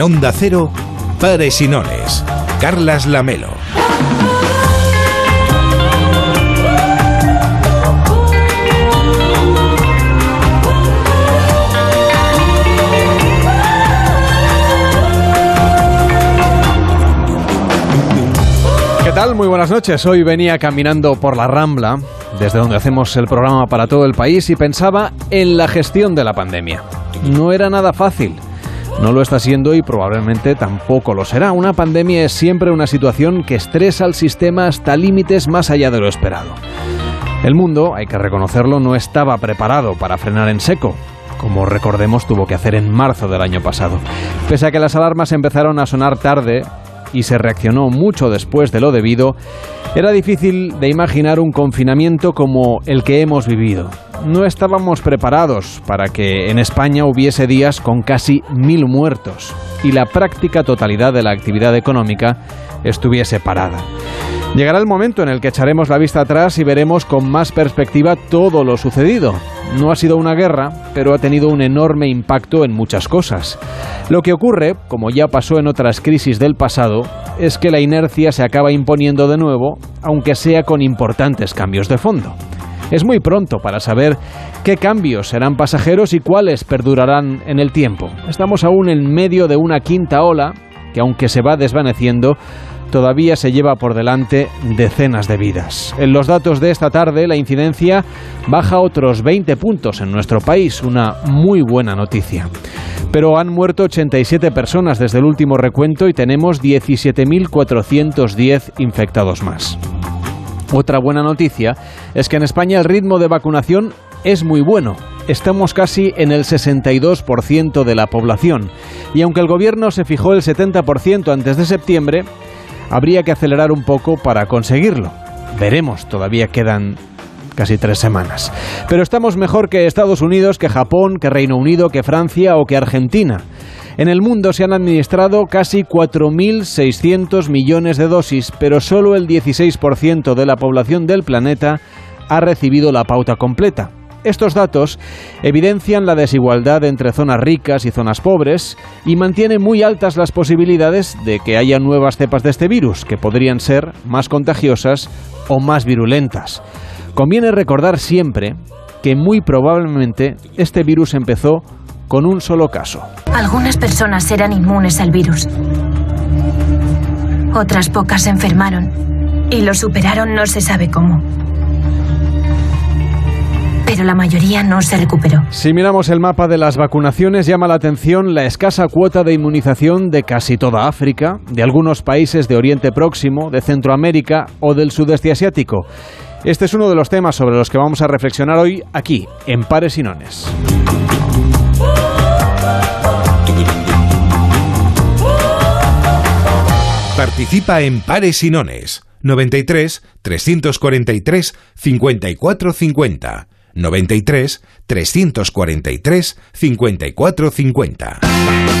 En Onda Cero, Pares y Nones. Carlas Lamelo. ¿Qué tal? Muy buenas noches. Hoy venía caminando por la Rambla, desde donde hacemos el programa para todo el país, y pensaba en la gestión de la pandemia. No era nada fácil. No lo está siendo y probablemente tampoco lo será. Una pandemia es siempre una situación que estresa al sistema hasta límites más allá de lo esperado. El mundo, hay que reconocerlo, no estaba preparado para frenar en seco como recordemos tuvo que hacer en marzo del año pasado. Pese a que las alarmas empezaron a sonar tarde, y se reaccionó mucho después de lo debido, era difícil de imaginar un confinamiento como el que hemos vivido. No estábamos preparados para que en España hubiese días con casi mil muertos y la práctica totalidad de la actividad económica estuviese parada. Llegará el momento en el que echaremos la vista atrás y veremos con más perspectiva todo lo sucedido. No ha sido una guerra, pero ha tenido un enorme impacto en muchas cosas. Lo que ocurre, como ya pasó en otras crisis del pasado, es que la inercia se acaba imponiendo de nuevo, aunque sea con importantes cambios de fondo. Es muy pronto para saber qué cambios serán pasajeros y cuáles perdurarán en el tiempo. Estamos aún en medio de una quinta ola que aunque se va desvaneciendo, todavía se lleva por delante decenas de vidas. En los datos de esta tarde, la incidencia baja otros 20 puntos en nuestro país, una muy buena noticia. Pero han muerto 87 personas desde el último recuento y tenemos 17.410 infectados más. Otra buena noticia es que en España el ritmo de vacunación es muy bueno. Estamos casi en el 62% de la población. Y aunque el gobierno se fijó el 70% antes de septiembre, habría que acelerar un poco para conseguirlo. Veremos, todavía quedan casi tres semanas. Pero estamos mejor que Estados Unidos, que Japón, que Reino Unido, que Francia o que Argentina. En el mundo se han administrado casi 4.600 millones de dosis, pero solo el 16% de la población del planeta ha recibido la pauta completa. Estos datos evidencian la desigualdad entre zonas ricas y zonas pobres y mantienen muy altas las posibilidades de que haya nuevas cepas de este virus, que podrían ser más contagiosas o más virulentas. Conviene recordar siempre que muy probablemente este virus empezó con un solo caso. Algunas personas eran inmunes al virus. Otras pocas se enfermaron y lo superaron no se sabe cómo pero la mayoría no se recuperó. Si miramos el mapa de las vacunaciones, llama la atención la escasa cuota de inmunización de casi toda África, de algunos países de Oriente Próximo, de Centroamérica o del sudeste asiático. Este es uno de los temas sobre los que vamos a reflexionar hoy aquí, en Pares y Nones. Participa en Pares y Nones 93 343 5450 93 343 5450.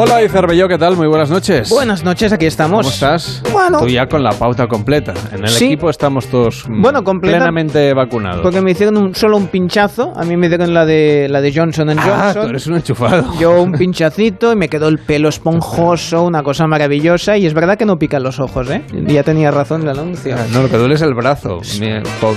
Hola, Cervelló, ¿qué tal? Muy buenas noches. Buenas noches, aquí estamos. ¿Cómo estás? Bueno. Tú ya con la pauta completa. En el Sí. equipo estamos todos mm, Bueno, completa- plenamente vacunados. Porque me hicieron un- solo un pinchazo. A mí me dieron la de, la de Johnson ah, Johnson. tú eres un enchufado. Yo un pinchacito y me quedó el pelo esponjoso, una cosa maravillosa. Y es verdad que no pican los ojos, ¿eh? Ya tenía razón el anuncio. Ah, No, lo que duele es el brazo.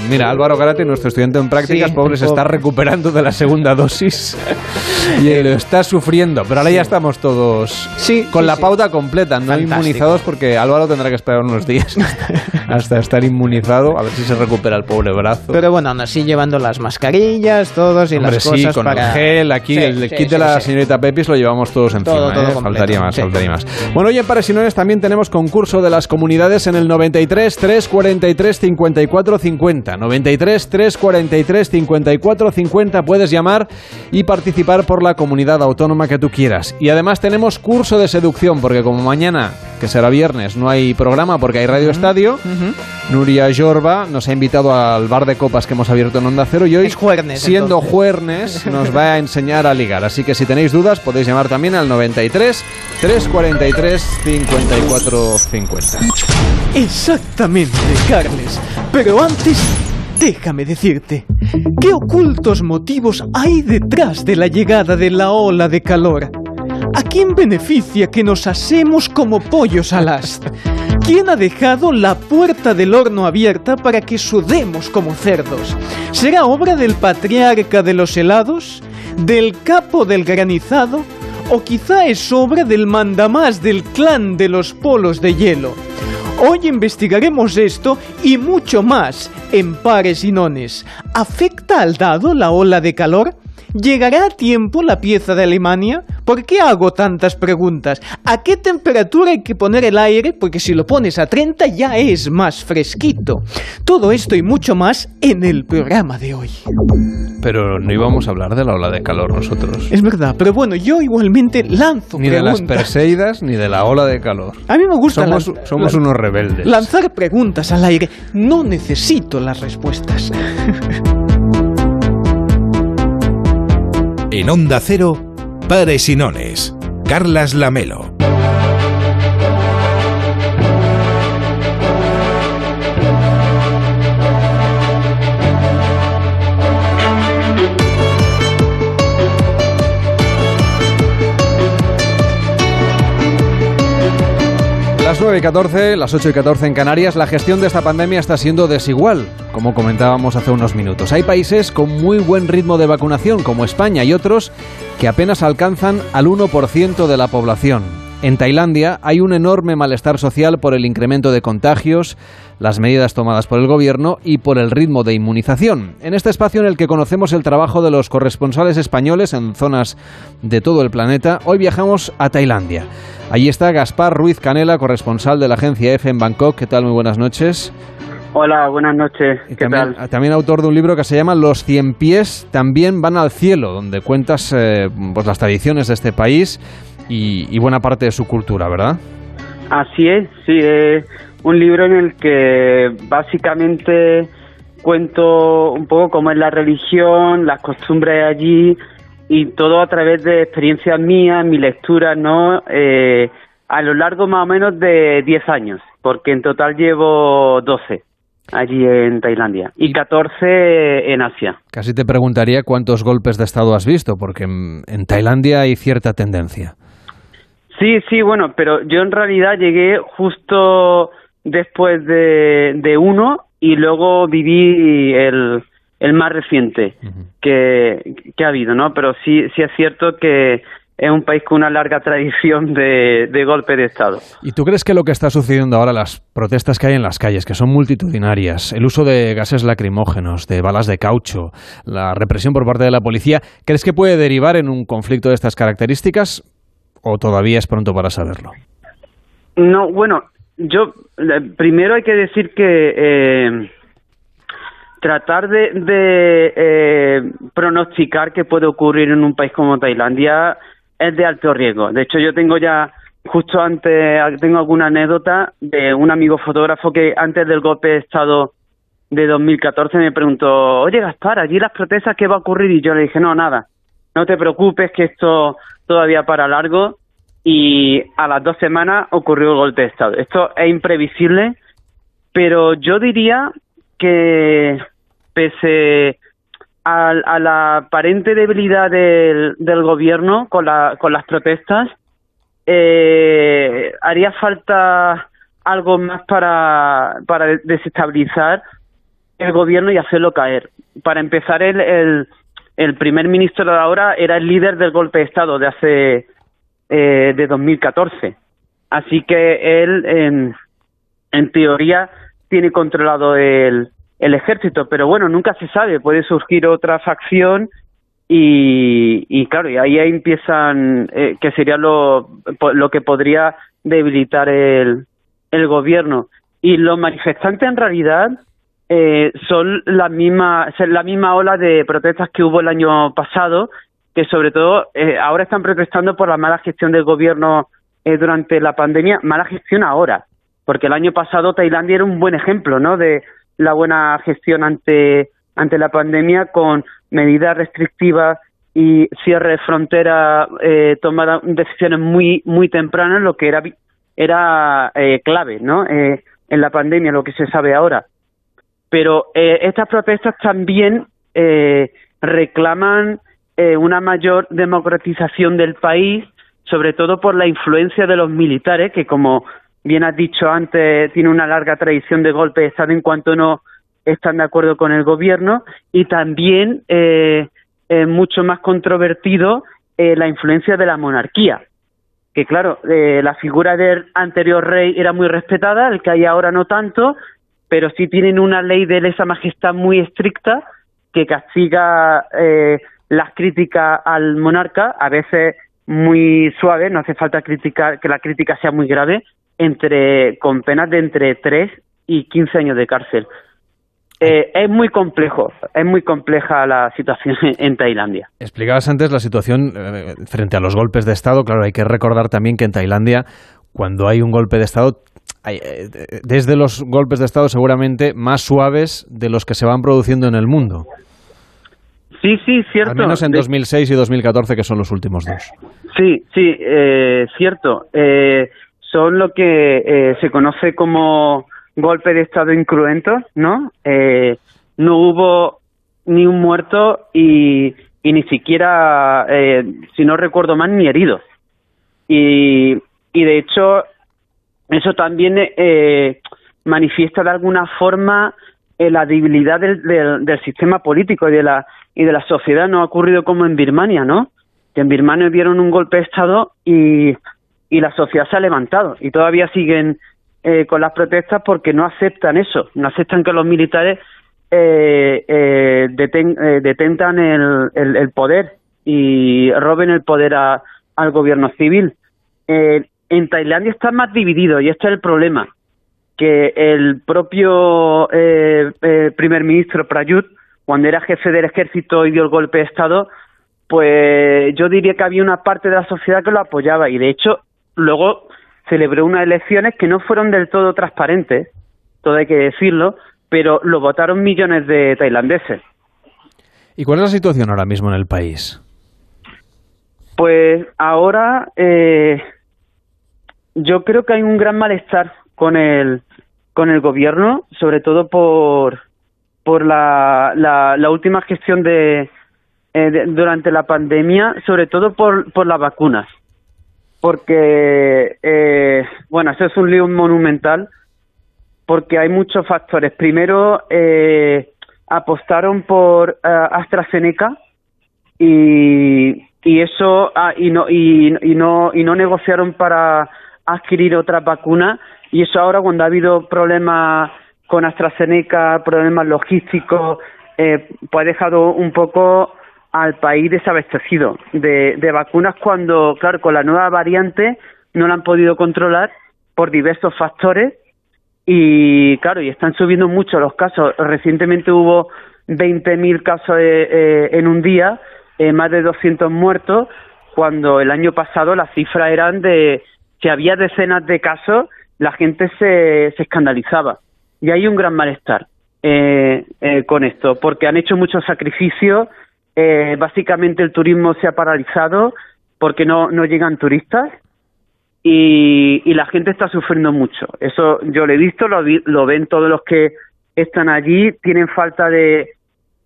Mira, Álvaro Garate, nuestro estudiante en prácticas, Sí, pobre, se está recuperando de la segunda dosis y lo está sufriendo. Pero ahora ya estamos todos Sí, con sí, la sí. pauta completa, no Fantástico. inmunizados, porque Álvaro tendrá que esperar unos días hasta estar inmunizado, a ver si se recupera el pobre brazo. Pero bueno, aún así llevando las mascarillas, todos y Hombre, las sí, cosas con para... el gel, aquí Sí, el sí, kit sí, de la sí. señorita Pepis lo llevamos todos encima, Todo, todo ¿eh? completo, faltaría más, sí. faltaría más. Bueno, hoy en Paresinones también tenemos concurso de las comunidades en el 93 343 54 50. 93 343 54 50 puedes llamar y participar por la comunidad autónoma que tú quieras. Y además tenemos curso de seducción, porque como mañana, que será viernes, no hay programa porque hay Radio Estadio, Nuria Jorba nos ha invitado al bar de copas que hemos abierto en Onda Cero y hoy, Es jueves, siendo entonces. jueves, nos va a enseñar a ligar. Así que si tenéis dudas podéis llamar también al 93 343 54 50. Exactamente, Carles. Pero antes, déjame decirte, ¿qué ocultos motivos hay detrás de la llegada de la ola de calor? ¿A quién beneficia que nos asemos como pollos al ast? ¿Quién ha dejado la puerta del horno abierta para que sudemos como cerdos? ¿Será obra del patriarca de los helados? ¿Del capo del granizado? ¿O quizá es obra del mandamás del clan de los polos de hielo? Hoy investigaremos esto y mucho más en pares y nones. ¿Afecta al dado la ola de calor? ¿Llegará a tiempo la pieza de Alemania? ¿Por qué hago tantas preguntas? ¿A qué temperatura hay que poner el aire? Porque si lo pones a 30 ya es más fresquito. Todo esto y mucho más en el programa de hoy. Pero no íbamos a hablar de la ola de calor nosotros. Es verdad, pero bueno, yo igualmente lanzo Ni de las Perseidas ni de la ola de calor. A mí me gusta Somos, somos unos rebeldes. lanzar preguntas al aire. No necesito las respuestas. En Onda Cero, Pares y. Carlas Lamelo. 9 y 14, las 8 y 14 en Canarias, la gestión de esta pandemia está siendo desigual, como comentábamos hace unos minutos. Hay países con muy buen ritmo de vacunación, como España, y otros que apenas alcanzan al 1% de la población. En Tailandia hay un enorme malestar social por el incremento de contagios, las medidas tomadas por el gobierno y por el ritmo de inmunización. En este espacio en el que conocemos el trabajo de los corresponsales españoles en zonas de todo el planeta, hoy viajamos a Tailandia. Allí está Gaspar Ruiz Canela, corresponsal de la agencia EFE en Bangkok. ¿Qué tal? Muy buenas noches. Hola, buenas noches. ¿Qué también, tal? también autor de un libro que se llama Los cien pies también van al cielo, donde cuentas eh, pues las tradiciones de este país y, y buena parte de su cultura, ¿verdad? Así es, sí, es un libro en el que básicamente cuento un poco cómo es la religión, las costumbres allí y todo a través de experiencias mías, mi lectura, ¿no? Eh, a lo largo más o menos de 10 años, porque en total llevo 12 allí en Tailandia y 14 en Asia. Casi te preguntaría cuántos golpes de Estado has visto, porque en, en Tailandia hay cierta tendencia. Sí, sí, bueno, pero yo en realidad llegué justo después de, de uno y luego viví el, el más reciente que, que ha habido, ¿no? Pero sí, sí es cierto que es un país con una larga tradición de, de golpe de Estado. ¿Y tú crees que lo que está sucediendo ahora, las protestas que hay en las calles, que son multitudinarias, el uso de gases lacrimógenos, de balas de caucho, la represión por parte de la policía, ¿crees que puede derivar en un conflicto de estas características o todavía es pronto para saberlo? No, bueno, yo primero hay que decir que eh, tratar de, de eh, pronosticar qué puede ocurrir en un país como Tailandia es de alto riesgo. De hecho, yo tengo ya justo antes tengo alguna anécdota de un amigo fotógrafo que antes del golpe de estado de 2014 me preguntó, oye Gaspar, allí las protestas, ¿qué va a ocurrir? Y yo le dije, no, nada, no te preocupes que esto todavía para largo y a las dos semanas ocurrió el golpe de Estado. Esto es imprevisible, pero yo diría que pese a, a la aparente debilidad del, gobierno con, la, con las protestas, eh, haría falta algo más para, para desestabilizar el gobierno y hacerlo caer. Para empezar, el, el, el primer ministro de ahora era el líder del golpe de Estado de hace eh, de 2014. Así que él, en, teoría, tiene controlado el, el ejército, pero bueno, nunca se sabe, puede surgir otra facción y, y claro, y ahí empiezan, eh, que sería lo, lo que podría debilitar el, el gobierno. Y los manifestantes en realidad eh, son la misma, la misma ola de protestas que hubo el año pasado, que sobre todo eh, ahora están protestando por la mala gestión del gobierno eh, durante la pandemia, mala gestión ahora, porque el año pasado Tailandia era un buen ejemplo, ¿no? De la buena gestión ante ante la pandemia con medidas restrictivas y cierre de frontera eh, tomada decisiones muy muy tempranas, lo que era era eh, clave, ¿no? Eh, en la pandemia, lo que se sabe ahora. Pero eh, estas protestas también eh, reclaman eh, una mayor democratización del país, sobre todo por la influencia de los militares, que como bien has dicho antes, tiene una larga tradición de golpe de Estado en cuanto no están de acuerdo con el gobierno, y también eh, mucho más controvertido eh, la influencia de la monarquía. Que claro, eh, la figura del anterior rey era muy respetada, el que hay ahora no tanto, pero sí tienen una ley de lesa majestad muy estricta que castiga eh, las críticas al monarca, a veces muy suave, no hace falta criticar que la crítica sea muy grave, entre con penas de entre 3 y 15 años de cárcel. Eh, es muy complejo, es muy compleja la situación en Tailandia. Explicabas antes la situación eh, frente a los golpes de Estado. Claro, hay que recordar también que en Tailandia, cuando hay un golpe de Estado, hay, eh, desde los golpes de Estado seguramente más suaves de los que se van produciendo en el mundo. Sí, sí, cierto. Al menos en 2006 y 2014, que son los últimos dos. Sí, sí, eh, cierto. Eh, son lo que eh, se conoce como golpe de Estado incruento, ¿no? Eh, no hubo ni un muerto y, y ni siquiera, eh, si no recuerdo mal, ni heridos. Y, y de hecho, eso también eh, manifiesta de alguna forma la debilidad del, del, sistema político y de la y de la sociedad. No ha ocurrido como en Birmania, ¿no? Que en Birmania vieron un golpe de Estado y, y la sociedad se ha levantado y todavía siguen eh, con las protestas porque no aceptan eso, no aceptan que los militares eh, eh, eh, detentan el, el, poder y roben el poder al gobierno civil. Eh, en Tailandia está más dividido y este es el problema, que el propio eh, eh, primer ministro Prayut, cuando era jefe del ejército y dio el golpe de Estado, pues yo diría que había una parte de la sociedad que lo apoyaba y de hecho luego celebró unas elecciones que no fueron del todo transparentes, todo hay que decirlo, pero lo votaron millones de tailandeses. ¿Y cuál es la situación ahora mismo en el país? Pues ahora eh, yo creo que hay un gran malestar con el con el gobierno, sobre todo por por la, la, la última gestión de, eh, durante la pandemia, sobre todo por por las vacunas, porque eh, bueno, eso es un lío monumental, porque hay muchos factores. Primero eh, apostaron por uh, AstraZeneca y y eso ah, y no y, y no y no negociaron para adquirir otra vacuna y eso ahora cuando ha habido problemas con AstraZeneca, problemas logísticos, eh, pues ha dejado un poco al país desabastecido de, vacunas cuando, claro, con la nueva variante no la han podido controlar por diversos factores y, claro, y están subiendo mucho los casos. Recientemente hubo 20.000 casos eh, eh, en un día, eh, más de 200 muertos, cuando el año pasado las cifras eran de que había decenas de casos, la gente se, se escandalizaba. Y hay un gran malestar eh, eh, con esto, porque han hecho muchos sacrificios. Eh, básicamente el turismo se ha paralizado porque no, no llegan turistas y, y la gente está sufriendo mucho. Eso yo lo he visto, lo, lo ven todos los que están allí, tienen falta de,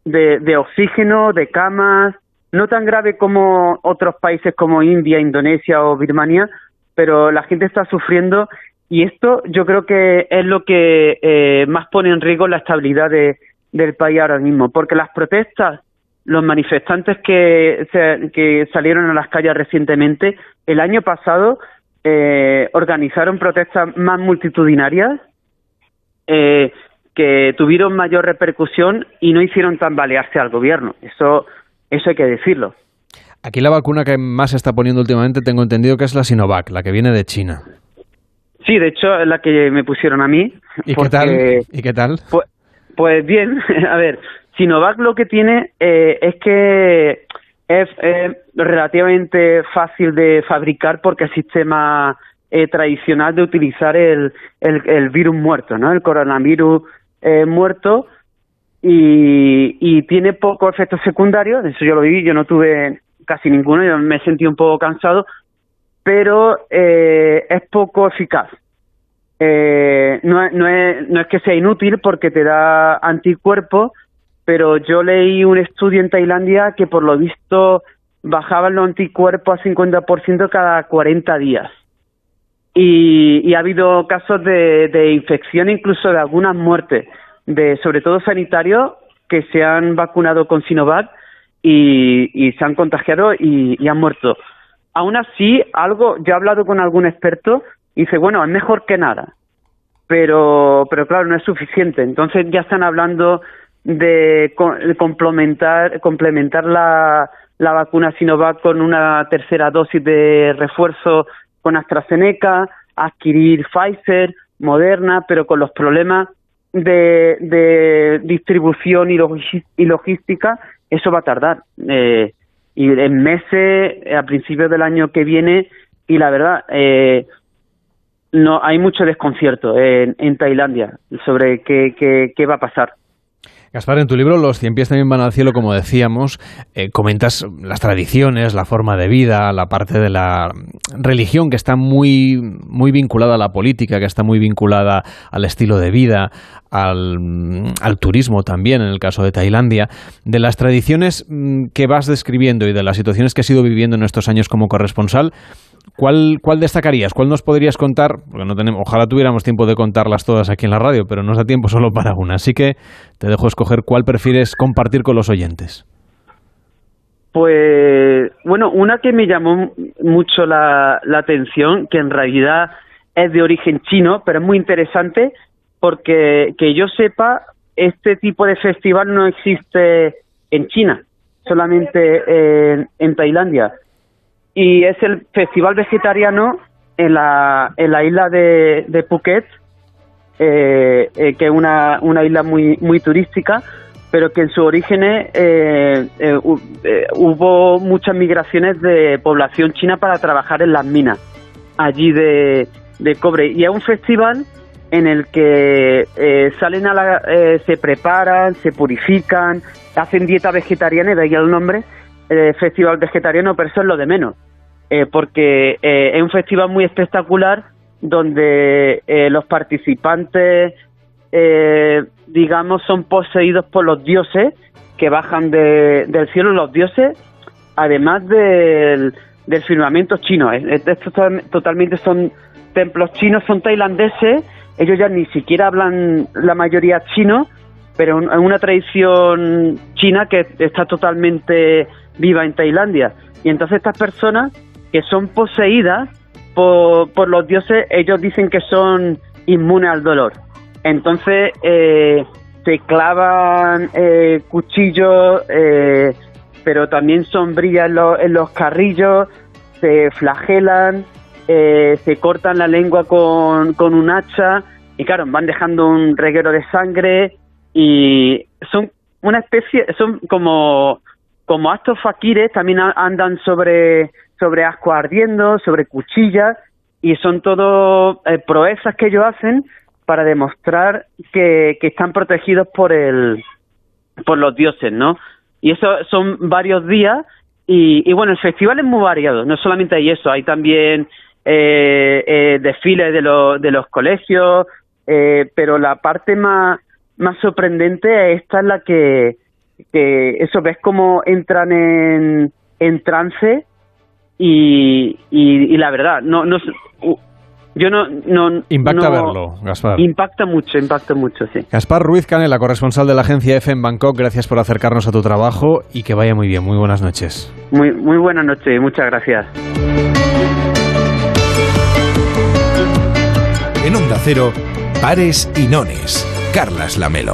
de oxígeno, de camas, no tan grave como otros países como India, Indonesia o Birmania, pero la gente está sufriendo y esto yo creo que es lo que eh, más pone en riesgo la estabilidad de, del país ahora mismo, porque las protestas, los manifestantes que, se, que salieron a las calles recientemente, el año pasado eh, organizaron protestas más multitudinarias eh, que tuvieron mayor repercusión y no hicieron tambalearse al gobierno. Eso, eso hay que decirlo. Aquí la vacuna que más se está poniendo últimamente tengo entendido que es la Sinovac, la que viene de China. Sí, de hecho es la que me pusieron a mí. ¿Y qué tal? ¿Y qué tal? Pues, pues bien, a ver, Sinovac lo que tiene eh, es que es eh, relativamente fácil de fabricar porque el sistema eh, tradicional de utilizar el, el, el, virus muerto, ¿no? El coronavirus eh, muerto y, y tiene pocos efectos secundarios, eso yo lo vi, yo no tuve casi ninguno, yo me sentí un poco cansado, pero eh, es poco eficaz. eh, no, no, es, no es que sea inútil porque te da anticuerpos, pero yo leí un estudio en Tailandia que por lo visto bajaban los anticuerpos a 50% cada 40 días. Y, ha habido casos de, de, infección, incluso de algunas muertes, de sobre todo sanitarios que se han vacunado con Sinovac y, se han contagiado y, han muerto. Aún así, algo, yo he hablado con algún experto y dice, bueno, es mejor que nada, pero, pero claro, no es suficiente. Entonces ya están hablando de complementar, complementar la, la vacuna Sinovac con una tercera dosis de refuerzo con AstraZeneca, adquirir Pfizer, Moderna, pero con los problemas de, de distribución y, logística, eso va a tardar. Eh, y en meses, a principios del año que viene, y la verdad, eh, no hay mucho desconcierto en, en Tailandia sobre qué, qué, qué va a pasar. Gaspar, en tu libro Los cien pies también van al cielo, como decíamos, eh, comentas las tradiciones, la forma de vida, la parte de la religión que está muy, muy vinculada a la política, que está muy vinculada al estilo de vida, al, al, turismo también, en el caso de Tailandia, de las tradiciones mm, que vas describiendo y de las situaciones que has ido viviendo en estos años como corresponsal, ¿Cuál, ¿Cuál destacarías? ¿Cuál nos podrías contar? Porque no tenemos, ojalá tuviéramos tiempo de contarlas todas aquí en la radio, pero no nos da tiempo solo para una. Así que te dejo escoger cuál prefieres compartir con los oyentes. Pues, bueno, una que me llamó mucho la, la atención, que en realidad es de origen chino, pero es muy interesante porque que yo sepa, este tipo de festival no existe en China, solamente en, en Tailandia y es el festival vegetariano en la, en la isla de, Phuket, eh, eh, que es una, una isla muy, muy turística, pero que en su origen eh, hubo muchas migraciones de población china para trabajar en las minas allí de, de cobre. Y es un festival en el que salen a la, se preparan, se purifican, hacen dieta vegetariana, de ahí el nombre, festival vegetariano, pero eso es lo de menos. Eh, porque eh, es un festival muy espectacular donde eh, los participantes, digamos, son poseídos por los dioses que bajan del cielo, los dioses, además del, firmamento chino. Estos totalmente son templos chinos, son tailandeses, ellos ya ni siquiera hablan la mayoría chino, pero es una tradición china que está totalmente viva en Tailandia. Y entonces estas personas que son poseídas por, los dioses, ellos dicen que son inmunes al dolor. Entonces eh, se clavan eh, cuchillos, eh, pero también sombrillas en, en, los carrillos, se flagelan, se cortan la lengua con, con un hacha y claro, van dejando un reguero de sangre y son una especie, son como, como actos faquires, también andan sobre sobre asco ardiendo, sobre cuchillas, y son todo eh, proezas que ellos hacen para demostrar que, que están protegidos por el por los dioses, ¿no? Y eso son varios días y, y bueno, el festival es muy variado, no solamente hay eso, hay también eh, eh, desfiles de, los de los colegios, eh, pero la parte más, más sorprendente esta es la que, que eso ves como entran en, en trance y, y, la verdad, no, no, yo no, no impacta verlo, Gaspar. Impacta mucho, impacta mucho, sí. Gaspar Ruiz Canela, corresponsal de la agencia EFE en Bangkok, gracias por acercarnos a tu trabajo y que vaya muy bien. Muy buenas noches. Muy, muy buenas noches, muchas gracias. En Onda Cero, Pares y Nones, Carlas Lamelo.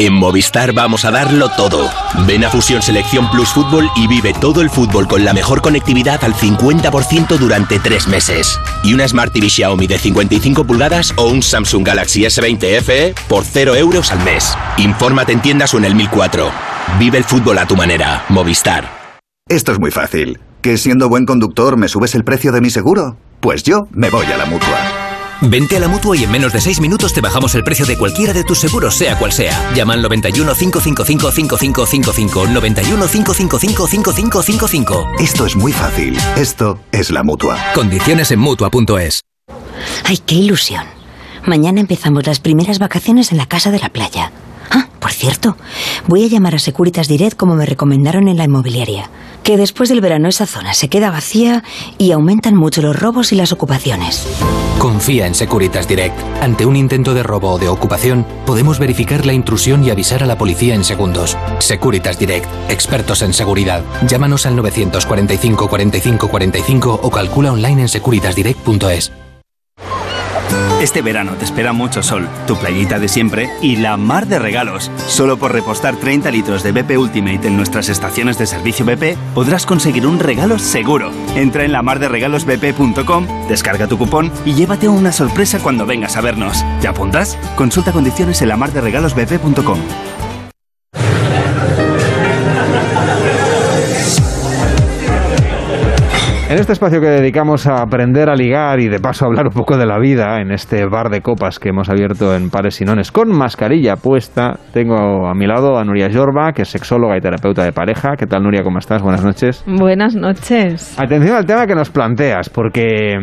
En Movistar vamos a darlo todo. Ven a Fusión Selección Plus Fútbol y vive todo el fútbol con la mejor conectividad al 50% durante tres meses. Y una Smart TV Xiaomi de 55 pulgadas o un Samsung Galaxy S20 FE por 0 euros al mes. Infórmate en tiendas o en el 1004. Vive el fútbol a tu manera. Movistar. Esto es muy fácil. ¿Que siendo buen conductor me subes el precio de mi seguro? Pues yo me voy a la mutua. Vente a la mutua y en menos de 6 minutos te bajamos el precio de cualquiera de tus seguros, sea cual sea. Llama al 91 555 5555. 91 555 5555. Esto es muy fácil. Esto es la mutua. Condiciones en mutua.es. ¡Ay, qué ilusión! Mañana empezamos las primeras vacaciones en la casa de la playa. Ah, por cierto, voy a llamar a Securitas Direct como me recomendaron en la inmobiliaria. Que después del verano esa zona se queda vacía y aumentan mucho los robos y las ocupaciones. Confía en Securitas Direct. Ante un intento de robo o de ocupación, podemos verificar la intrusión y avisar a la policía en segundos. Securitas Direct, expertos en seguridad. Llámanos al 945 45 45 o calcula online en securitasdirect.es. Este verano te espera mucho sol, tu playita de siempre y la mar de regalos. Solo por repostar 30 litros de BP Ultimate en nuestras estaciones de servicio BP podrás conseguir un regalo seguro. Entra en la lamarderegalosbp.com, descarga tu cupón y llévate una sorpresa cuando vengas a vernos. ¿Te apuntas? Consulta condiciones en lamarderegalosbp.com. En este espacio que dedicamos a aprender a ligar y de paso a hablar un poco de la vida, en este bar de copas que hemos abierto en Pares Sinones con mascarilla puesta, tengo a mi lado a Nuria Jorba, que es sexóloga y terapeuta de pareja. ¿Qué tal, Nuria? ¿Cómo estás? Buenas noches. Buenas noches. Atención al tema que nos planteas, porque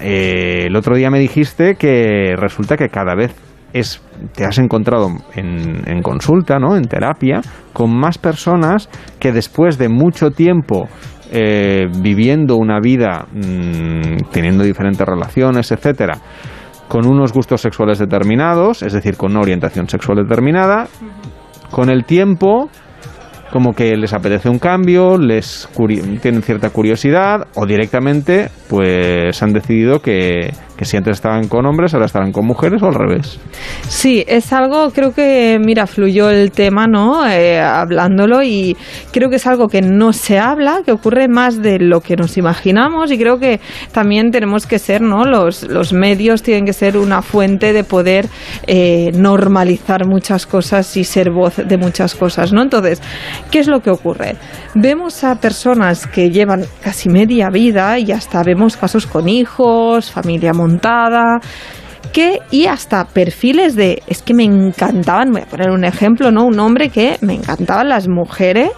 eh, el otro día me dijiste que resulta que cada vez es, te has encontrado en, en, consulta, ¿no? en terapia, con más personas que después de mucho tiempo eh, viviendo una vida, mmm, teniendo diferentes relaciones, etcétera, con unos gustos sexuales determinados, es decir, con una orientación sexual determinada, con el tiempo como que les apetece un cambio, les tienen cierta curiosidad o directamente pues han decidido que, que si estaban con hombres, ahora estarán con mujeres o al revés. Sí, es algo, creo que, mira, fluyó el tema, ¿no? Eh, hablándolo y creo que es algo que no se habla, que ocurre más de lo que nos imaginamos y creo que también tenemos que ser, ¿no? Los, los medios tienen que ser una fuente de poder eh, normalizar muchas cosas y ser voz de muchas cosas, ¿no? Entonces, ¿qué es lo que ocurre? Vemos a personas que llevan casi media vida y hasta vemos casos con hijos, familia que y hasta perfiles de es que me encantaban, voy a poner un ejemplo, ¿no? Un hombre que me encantaban las mujeres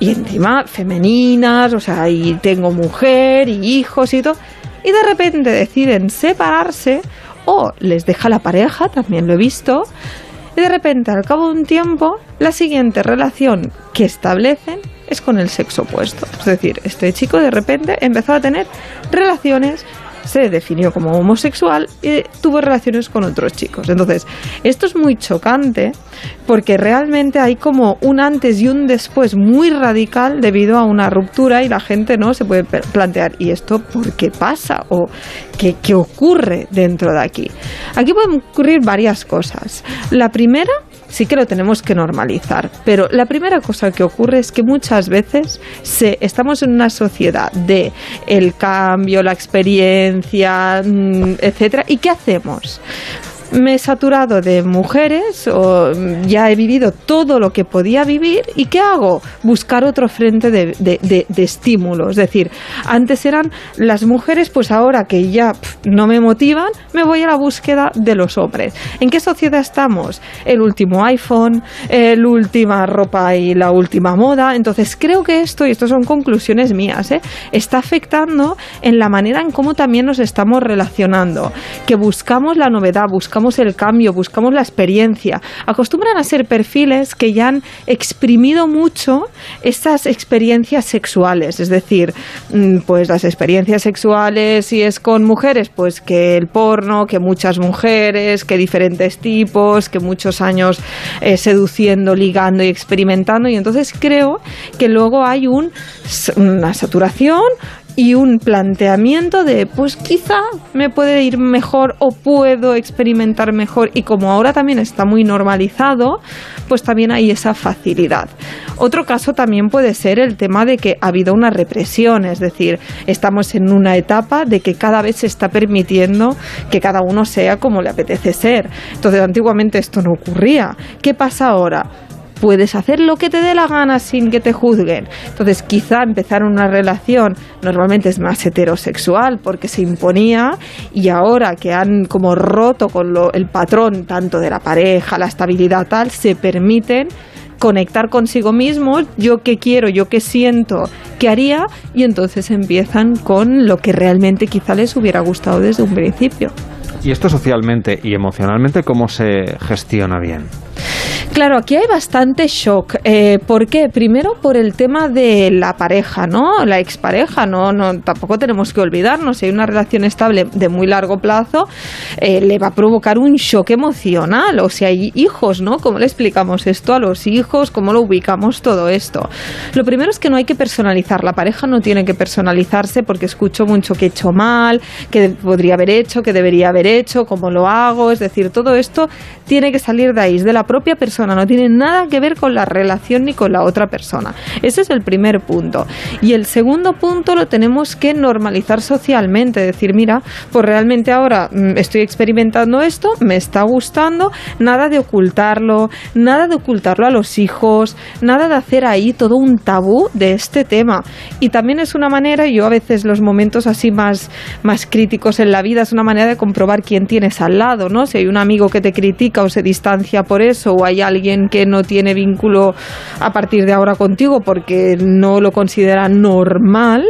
y encima femeninas, o sea, y tengo mujer y hijos y todo, y de repente deciden separarse o les deja la pareja, también lo he visto, y de repente al cabo de un tiempo la siguiente relación que establecen es con el sexo opuesto. Es decir, este chico de repente empezó a tener relaciones se definió como homosexual y tuvo relaciones con otros chicos. Entonces, esto es muy chocante porque realmente hay como un antes y un después muy radical debido a una ruptura y la gente no se puede plantear, ¿y esto por qué pasa? ¿O qué, qué ocurre dentro de aquí? Aquí pueden ocurrir varias cosas. La primera sí que lo tenemos que normalizar. Pero la primera cosa que ocurre es que muchas veces se, estamos en una sociedad de el cambio, la experiencia, etcétera. ¿Y qué hacemos? Me he saturado de mujeres o ya he vivido todo lo que podía vivir y ¿qué hago? Buscar otro frente de, de, de, estímulo. Es decir, antes eran las mujeres, pues ahora que ya no me motivan, me voy a la búsqueda de los hombres. ¿En qué sociedad estamos? El último iPhone, la última ropa y la última moda. Entonces creo que esto, y esto son conclusiones mías, ¿eh? está afectando en la manera en cómo también nos estamos relacionando. Que buscamos la novedad, buscamos buscamos el cambio, buscamos la experiencia. Acostumbran a ser perfiles que ya han exprimido mucho estas experiencias sexuales, es decir, pues las experiencias sexuales si es con mujeres, pues que el porno, que muchas mujeres, que diferentes tipos, que muchos años eh, seduciendo, ligando y experimentando y entonces creo que luego hay un, una saturación y un planteamiento de pues quizá me puede ir mejor o puedo experimentar mejor. Y como ahora también está muy normalizado pues también hay esa facilidad. Otro caso también puede ser el tema de que ha habido una represión es decir estamos en una etapa de que cada vez se está permitiendo que cada uno sea como le apetece ser. Entonces antiguamente esto no ocurría. ¿qué pasa ahora? Puedes hacer lo que te dé la gana sin que te juzguen. Entonces, quizá empezar una relación normalmente es más heterosexual porque se imponía y ahora que han como roto con lo, el patrón tanto de la pareja, la estabilidad tal, se permiten conectar consigo mismos, yo qué quiero, yo qué siento, qué haría, y entonces empiezan con lo que realmente quizá les hubiera gustado desde un principio. ¿Y esto socialmente y emocionalmente cómo se gestiona bien? Claro, aquí hay bastante shock. Eh, ¿Por qué? Primero por el tema de la pareja, ¿no? La expareja, ¿no? no tampoco tenemos que olvidarnos. Si hay una relación estable de muy largo plazo, eh, le va a provocar un shock emocional. O si hay hijos, ¿no? ¿Cómo le explicamos esto a los hijos? ¿Cómo lo ubicamos todo esto? Lo primero es que no hay que personalizar. La pareja no tiene que personalizarse porque escucho mucho que he hecho mal, que podría haber hecho, que debería haber hecho, cómo lo hago. Es decir, todo esto tiene que salir de ahí, de la propia persona, no tiene nada que ver con la relación ni con la otra persona. Ese es el primer punto. Y el segundo punto lo tenemos que normalizar socialmente, decir, mira, pues realmente ahora mm, estoy experimentando esto, me está gustando, nada de ocultarlo, nada de ocultarlo a los hijos, nada de hacer ahí todo un tabú de este tema. Y también es una manera, yo a veces los momentos así más, más críticos en la vida es una manera de comprobar quién tienes al lado, ¿no? Si hay un amigo que te critica o se distancia por eso, o hay alguien que no tiene vínculo a partir de ahora contigo porque no lo considera normal,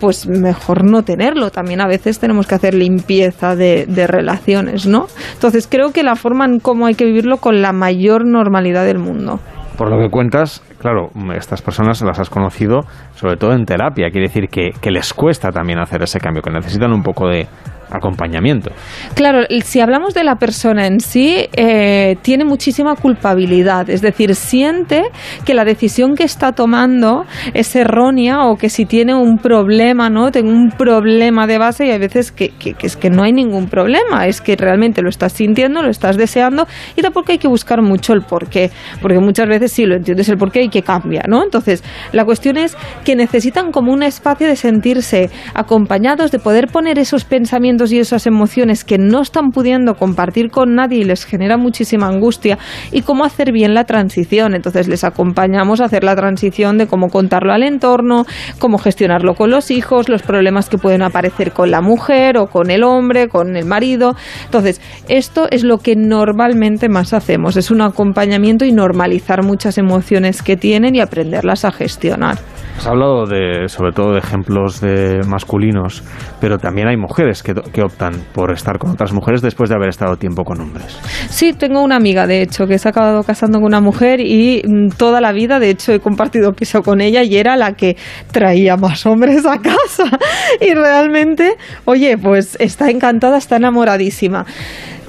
pues mejor no tenerlo. También a veces tenemos que hacer limpieza de, relaciones, ¿no? Entonces creo que la forma en cómo hay que vivirlo con la mayor normalidad del mundo. Por lo que cuentas, claro, estas personas las has conocido sobre todo en terapia. Quiere decir que les cuesta también hacer ese cambio, que necesitan un poco de, acompañamiento. Claro, si hablamos de la persona en sí, eh, tiene muchísima culpabilidad, es decir, siente que la decisión que está tomando es errónea o que si tiene un problema, ¿no? Tengo un problema de base y hay veces que, es que no hay ningún problema, es que realmente lo estás sintiendo, lo estás deseando y tampoco hay que buscar mucho el porqué, porque muchas veces sí lo entiendes el porqué y que cambia, ¿no? Entonces, la cuestión es que necesitan como un espacio de sentirse acompañados, de poder poner esos pensamientos y esas emociones que no están pudiendo compartir con nadie y les genera muchísima angustia y cómo hacer bien la transición. Entonces les acompañamos a hacer la transición de cómo contarlo al entorno, cómo gestionarlo con los hijos, los problemas que pueden aparecer con la mujer o con el hombre, con el marido. Entonces, esto es lo que normalmente más hacemos, es un acompañamiento y normalizar muchas emociones que tienen y aprenderlas a gestionar. Has hablado de, sobre todo de ejemplos de masculinos, pero también hay mujeres que, que, optan por estar con otras mujeres después de haber estado tiempo con hombres. Sí, tengo una amiga, de hecho, que se ha acabado casando con una mujer y mm, toda la vida, de hecho, he compartido piso con ella y era la que traía más hombres a casa. Y realmente, oye, pues está encantada, está enamoradísima.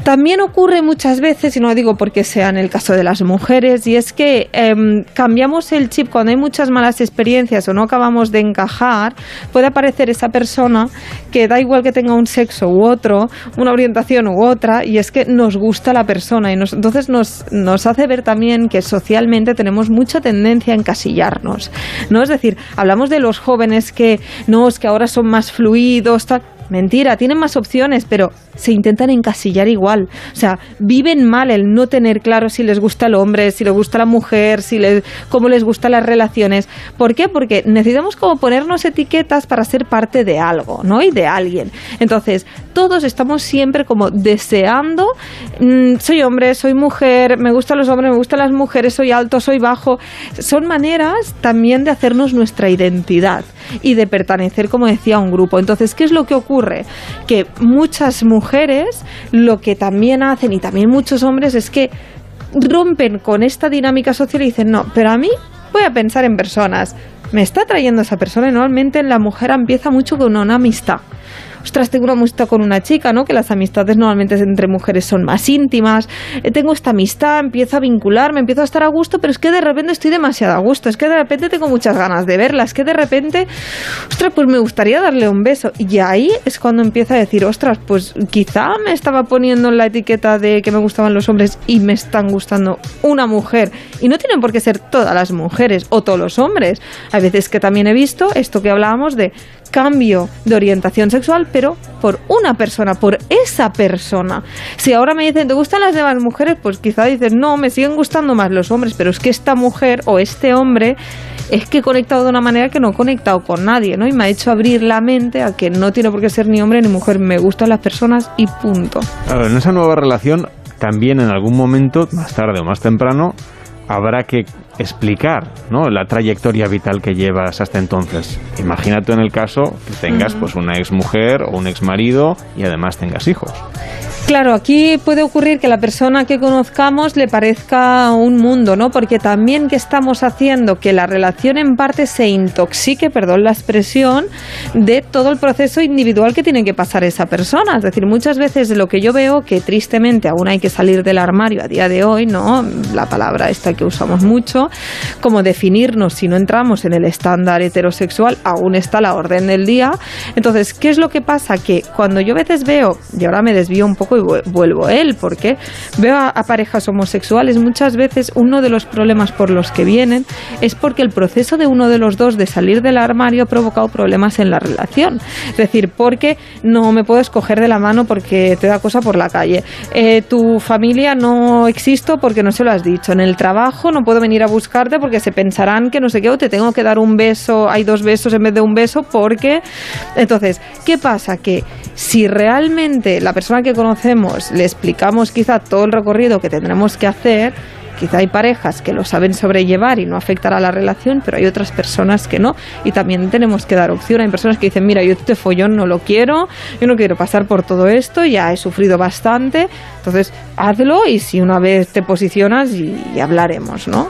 También ocurre muchas veces, y no digo porque sea en el caso de las mujeres, y es que em, cambiamos el chip cuando hay muchas malas experiencias o no acabamos de encajar, puede aparecer esa persona que da igual que tenga un sexo u otro, una orientación u otra, y es que nos gusta la persona. Y nos, entonces nos, nos hace ver también que socialmente tenemos mucha tendencia a encasillarnos. ¿no? Es decir, hablamos de los jóvenes que no, es que ahora son más fluidos, tal Mentira, tienen más opciones, pero se intentan encasillar igual. O sea, viven mal el no tener claro si les gusta el hombre, si les gusta la mujer, si les, cómo les gustan las relaciones. ¿Por qué? Porque necesitamos como ponernos etiquetas para ser parte de algo, ¿no? Y de alguien. Entonces, todos estamos siempre como deseando, mm, soy hombre, soy mujer, me gustan los hombres, me gustan las mujeres, soy alto, soy bajo. Son maneras también de hacernos nuestra identidad y de pertenecer, como decía, a un grupo. Entonces, ¿qué es lo que ocurre? Que muchas mujeres lo que también hacen y también muchos hombres es que rompen con esta dinámica social y dicen, no, pero a mí voy a pensar en personas. Me está trayendo esa persona y normalmente la mujer empieza mucho con una amistad ostras, tengo una amistad con una chica, ¿no? Que las amistades normalmente entre mujeres son más íntimas, eh, tengo esta amistad, empiezo a vincularme, empiezo a estar a gusto, pero es que de repente estoy demasiado a gusto, es que de repente tengo muchas ganas de verla, es que de repente, ostras, pues me gustaría darle un beso. Y ahí es cuando empieza a decir, ostras, pues quizá me estaba poniendo en la etiqueta de que me gustaban los hombres y me están gustando una mujer. Y no tienen por qué ser todas las mujeres o todos los hombres. Hay veces que también he visto esto que hablábamos de cambio de orientación sexual, pero por una persona, por esa persona. Si ahora me dicen, ¿te gustan las demás mujeres? Pues quizá dices, no, me siguen gustando más los hombres, pero es que esta mujer o este hombre es que he conectado de una manera que no he conectado con nadie, ¿no? Y me ha hecho abrir la mente a que no tiene por qué ser ni hombre ni mujer, me gustan las personas y punto. Claro, en esa nueva relación también en algún momento, más tarde o más temprano, habrá que explicar ¿no? la trayectoria vital que llevas hasta entonces. Imagínate en el caso que tengas pues una ex mujer o un ex marido y además tengas hijos. Claro, aquí puede ocurrir que la persona que conozcamos le parezca un mundo, ¿no? Porque también que estamos haciendo que la relación en parte se intoxique, perdón la expresión, de todo el proceso individual que tiene que pasar esa persona. Es decir, muchas veces lo que yo veo que tristemente aún hay que salir del armario a día de hoy, ¿no? La palabra esta que usamos mucho, como definirnos si no entramos en el estándar heterosexual, aún está la orden del día. Entonces, ¿qué es lo que pasa? Que cuando yo a veces veo, y ahora me desvío un poco y vuelvo a él, porque veo a, parejas homosexuales muchas veces uno de los problemas por los que vienen es porque el proceso de uno de los dos de salir del armario ha provocado problemas en la relación. Es decir, porque no me puedo escoger de la mano porque te da cosa por la calle. Eh, tu familia no existo porque no se lo has dicho. En el trabajo no puedo venir a buscarte porque se pensarán que no sé qué, o te tengo que dar un beso, hay dos besos en vez de un beso porque... Entonces, ¿qué pasa? Que si realmente la persona que conoce le explicamos quizá todo el recorrido que tendremos que hacer, Quizá hay parejas que lo saben sobrellevar y no afectará a la relación, pero hay otras personas que no. Y también tenemos que dar opción. Hay personas que dicen, mira, yo este follón no lo quiero, yo no quiero pasar por todo esto, ya he sufrido bastante. Entonces, hazlo y si una vez te posicionas y, y hablaremos, ¿no?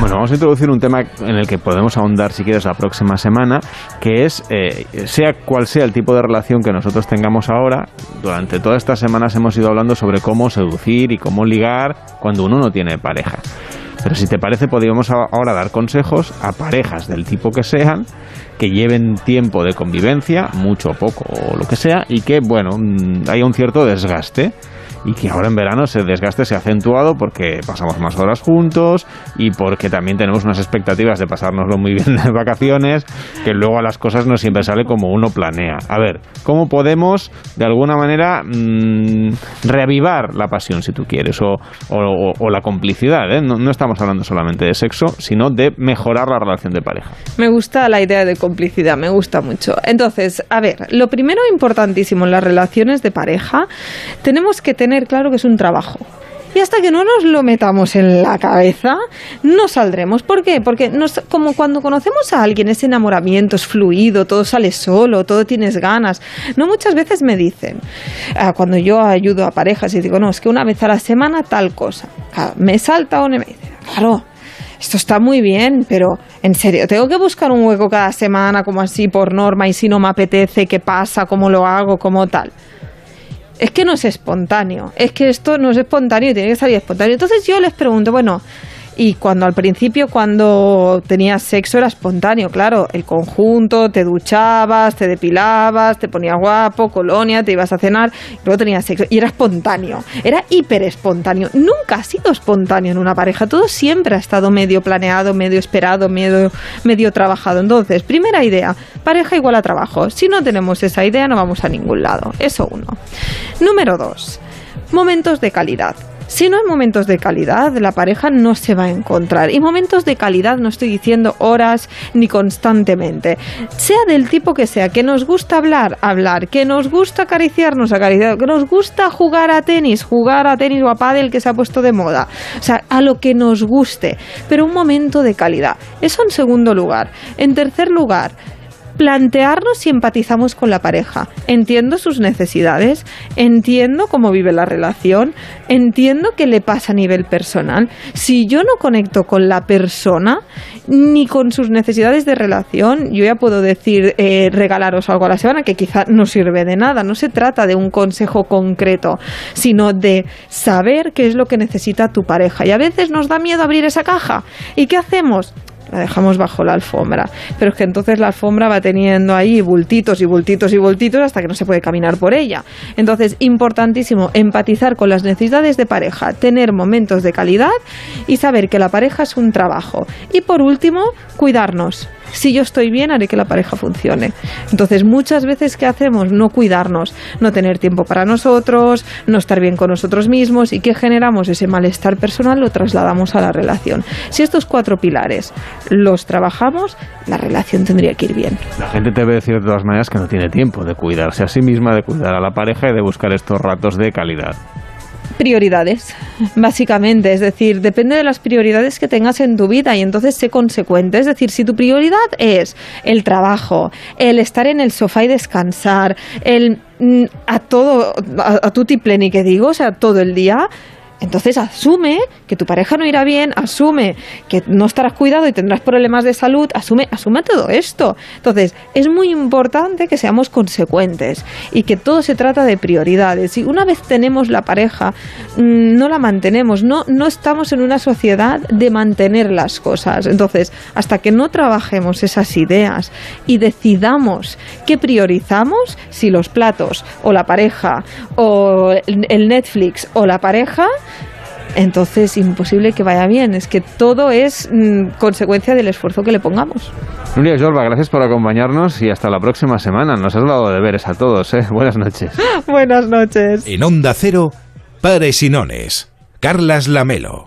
Bueno, vamos a introducir un tema en el que podemos ahondar, si quieres, la próxima semana, que es, eh, sea cual sea el tipo de relación que nosotros tengamos ahora, durante todas estas semanas hemos ido hablando sobre cómo seducir y cómo ligar cuando uno no tiene pareja. Pero si te parece, podríamos ahora dar consejos a parejas del tipo que sean, que lleven tiempo de convivencia, mucho o poco o lo que sea, y que, bueno, mm, haya un cierto desgaste y que ahora en verano ese desgaste se ha acentuado porque pasamos más horas juntos y porque también tenemos unas expectativas de pasárnoslo muy bien de vacaciones, que luego a las cosas no siempre sale como uno planea. A ver, ¿cómo podemos de alguna manera mmm, reavivar la pasión, si tú quieres, o, o, la complicidad? ¿eh? No, no estamos hablando solamente de sexo, sino de mejorar la relación de pareja. Me gusta la idea de complicidad, me gusta mucho. Entonces, a ver, lo primero importantísimo en las relaciones de pareja, tenemos que tener tener claro que es un trabajo. Y hasta que no nos lo metamos en la cabeza, no saldremos. ¿Por qué? Porque nos, como cuando conocemos a alguien, ese enamoramiento es fluido, todo sale solo, todo tienes ganas. No muchas veces me dicen, ah, cuando yo ayudo a parejas y digo, no, es que una vez a la semana tal cosa. me salta y me dice, claro, esto está muy bien, pero en serio, tengo que buscar un hueco cada semana como así por norma y si no me apetece, ¿qué pasa? ¿Cómo lo hago? ¿Cómo tal? Es que no es espontáneo, es que esto no es espontáneo y tiene que salir espontáneo. Entonces yo les pregunto, bueno, y cuando al principio, cuando tenías sexo, era espontáneo, claro. El conjunto, te duchabas, te depilabas, te ponías guapo, colonia, te ibas a cenar, y luego tenías sexo. Y era espontáneo, era hiper espontáneo. Nunca ha sido espontáneo en una pareja. Todo siempre ha estado medio planeado, medio esperado, medio, medio trabajado. Entonces, primera idea, pareja igual a trabajo. Si no tenemos esa idea, no vamos a ningún lado. Eso uno. Número dos, momentos de calidad. Si no hay momentos de calidad, la pareja no se va a encontrar. Y momentos de calidad no estoy diciendo horas ni constantemente. Sea del tipo que sea, que nos gusta hablar, hablar, que nos gusta acariciarnos, acariciar, que nos gusta jugar a tenis, jugar a tenis o a pádel que se ha puesto de moda. O sea, a lo que nos guste, pero un momento de calidad. Eso en segundo lugar. En tercer lugar, plantearnos si empatizamos con la pareja. Entiendo sus necesidades, entiendo cómo vive la relación, entiendo qué le pasa a nivel personal. Si yo no conecto con la persona ni con sus necesidades de relación, yo ya puedo decir eh, regalaros algo a la semana que quizá no sirve de nada. No se trata de un consejo concreto, sino de saber qué es lo que necesita tu pareja. Y a veces nos da miedo abrir esa caja. ¿Y qué hacemos? La dejamos bajo la alfombra. Pero es que entonces la alfombra va teniendo ahí bultitos y bultitos y bultitos hasta que no se puede caminar por ella. Entonces, importantísimo empatizar con las necesidades de pareja, tener momentos de calidad y saber que la pareja es un trabajo. Y por último, cuidarnos Si yo estoy bien, haré que la pareja funcione. Entonces, muchas veces, ¿qué hacemos? No cuidarnos, no tener tiempo para nosotros, no estar bien con nosotros mismos y que generamos ese malestar personal lo trasladamos a la relación. Si estos cuatro pilares los trabajamos, la relación tendría que ir bien. La gente te debe decir de todas maneras que no tiene tiempo de cuidarse a sí misma, de cuidar a la pareja y de buscar estos ratos de calidad prioridades, básicamente. Es decir, depende de las prioridades que tengas en tu vida y entonces sé consecuente. Es decir, si tu prioridad es el trabajo, el estar en el sofá y descansar, el mm, a todo, a, a tu tipleni que digo, o sea, todo el día, entonces asume que tu pareja no irá bien, asume que no estarás cuidado y tendrás problemas de salud, asume, asume todo esto. Entonces, es muy importante que seamos consecuentes y que todo se trata de prioridades. Y una vez tenemos la pareja, mm, no la mantenemos, no, no estamos en una sociedad de mantener las cosas. Entonces, hasta que no trabajemos esas ideas y decidamos qué priorizamos, si los platos o la pareja o el Netflix o la pareja, entonces imposible que vaya bien. Es que todo es mm, consecuencia del esfuerzo que le pongamos. Nuria Jorba, gracias por acompañarnos y hasta la próxima semana. Nos has dado deberes a todos. ¿eh? Buenas noches. Buenas noches. En Onda Cero, Pares y Nones. Carlas Lamelo.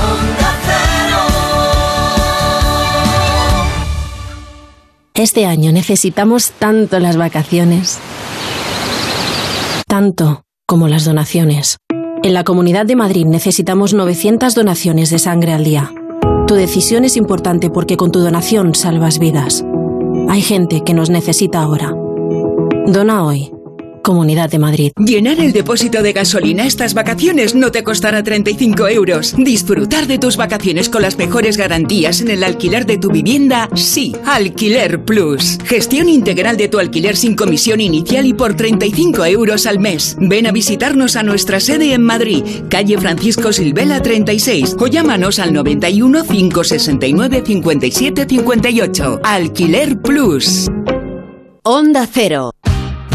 Este año necesitamos tanto las vacaciones, tanto como las donaciones. En la Comunidad de Madrid necesitamos 900 donaciones de sangre al día. Tu decisión es importante porque con tu donación salvas vidas. Hay gente que nos necesita ahora. Dona hoy Comunidad de Madrid. Llenar el depósito de gasolina estas vacaciones no te costará 35 euros. Disfrutar de tus vacaciones con las mejores garantías en el alquiler de tu vivienda, sí. Alquiler Plus. Gestión integral de tu alquiler sin comisión inicial y por 35 euros al mes. Ven a visitarnos a nuestra sede en Madrid, calle Francisco Silvela 36 o llámanos al 91 569 57 58. Alquiler Plus. Onda Cero.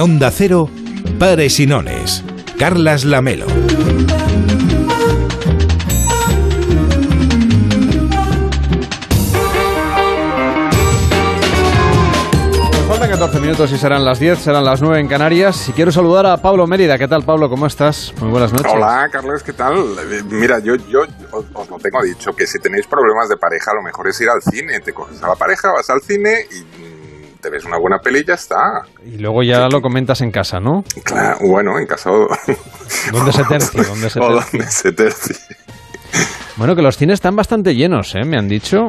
En Onda Cero, Pares y Nones. Carlas Lamelo. Faltan 14 minutos y serán las 10, serán las 9 en Canarias. Y quiero saludar a Pablo Mérida. ¿Qué tal, Pablo? ¿Cómo estás? Muy buenas noches. Hola, Carlos, ¿qué tal? Eh, Mira, yo, yo os, os lo tengo dicho, que si tenéis problemas de pareja, lo mejor es ir al cine. Te coges a la pareja, vas al cine y te ves una buena peli y ya está. Y luego ya lo comentas en casa, ¿no? Claro, bueno, en caso... ¿Dónde se tercie? ¿Dónde se O tercie? donde se tercie. Bueno, que los cines están bastante llenos, ¿eh? Me han dicho.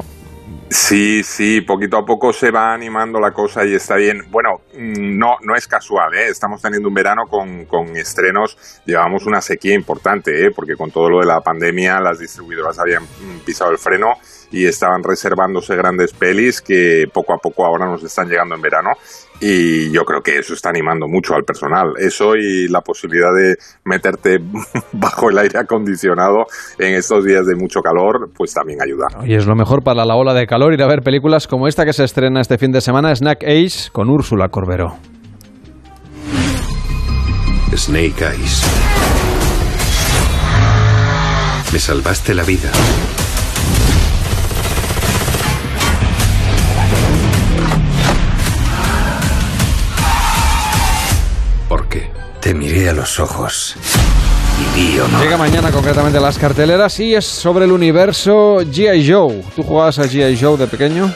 Sí, sí, poquito a poco se va animando la cosa y está bien. Bueno, mm, no, no es casual, ¿eh? Estamos teniendo un verano con, con estrenos, llevamos una sequía importante, ¿eh? Porque con todo lo de la pandemia las distribuidoras habían mm, pisado el freno y estaban reservándose grandes pelis que poco a poco ahora nos están llegando en verano y yo creo que eso está animando mucho al personal. Eso y la posibilidad de meterte bajo el aire acondicionado en estos días de mucho calor, pues también ayuda. Y es lo mejor para la ola de calor ir a ver películas como esta que se estrena este fin de semana, Snack Age, con Úrsula Corberó. Snake Eyes. Me salvaste la vida. Te miré a los ojos y vi honor. Llega mañana concretamente a las carteleras y es sobre el universo G.I. Joe. ¿Tú jugabas a G.I. Joe de pequeño?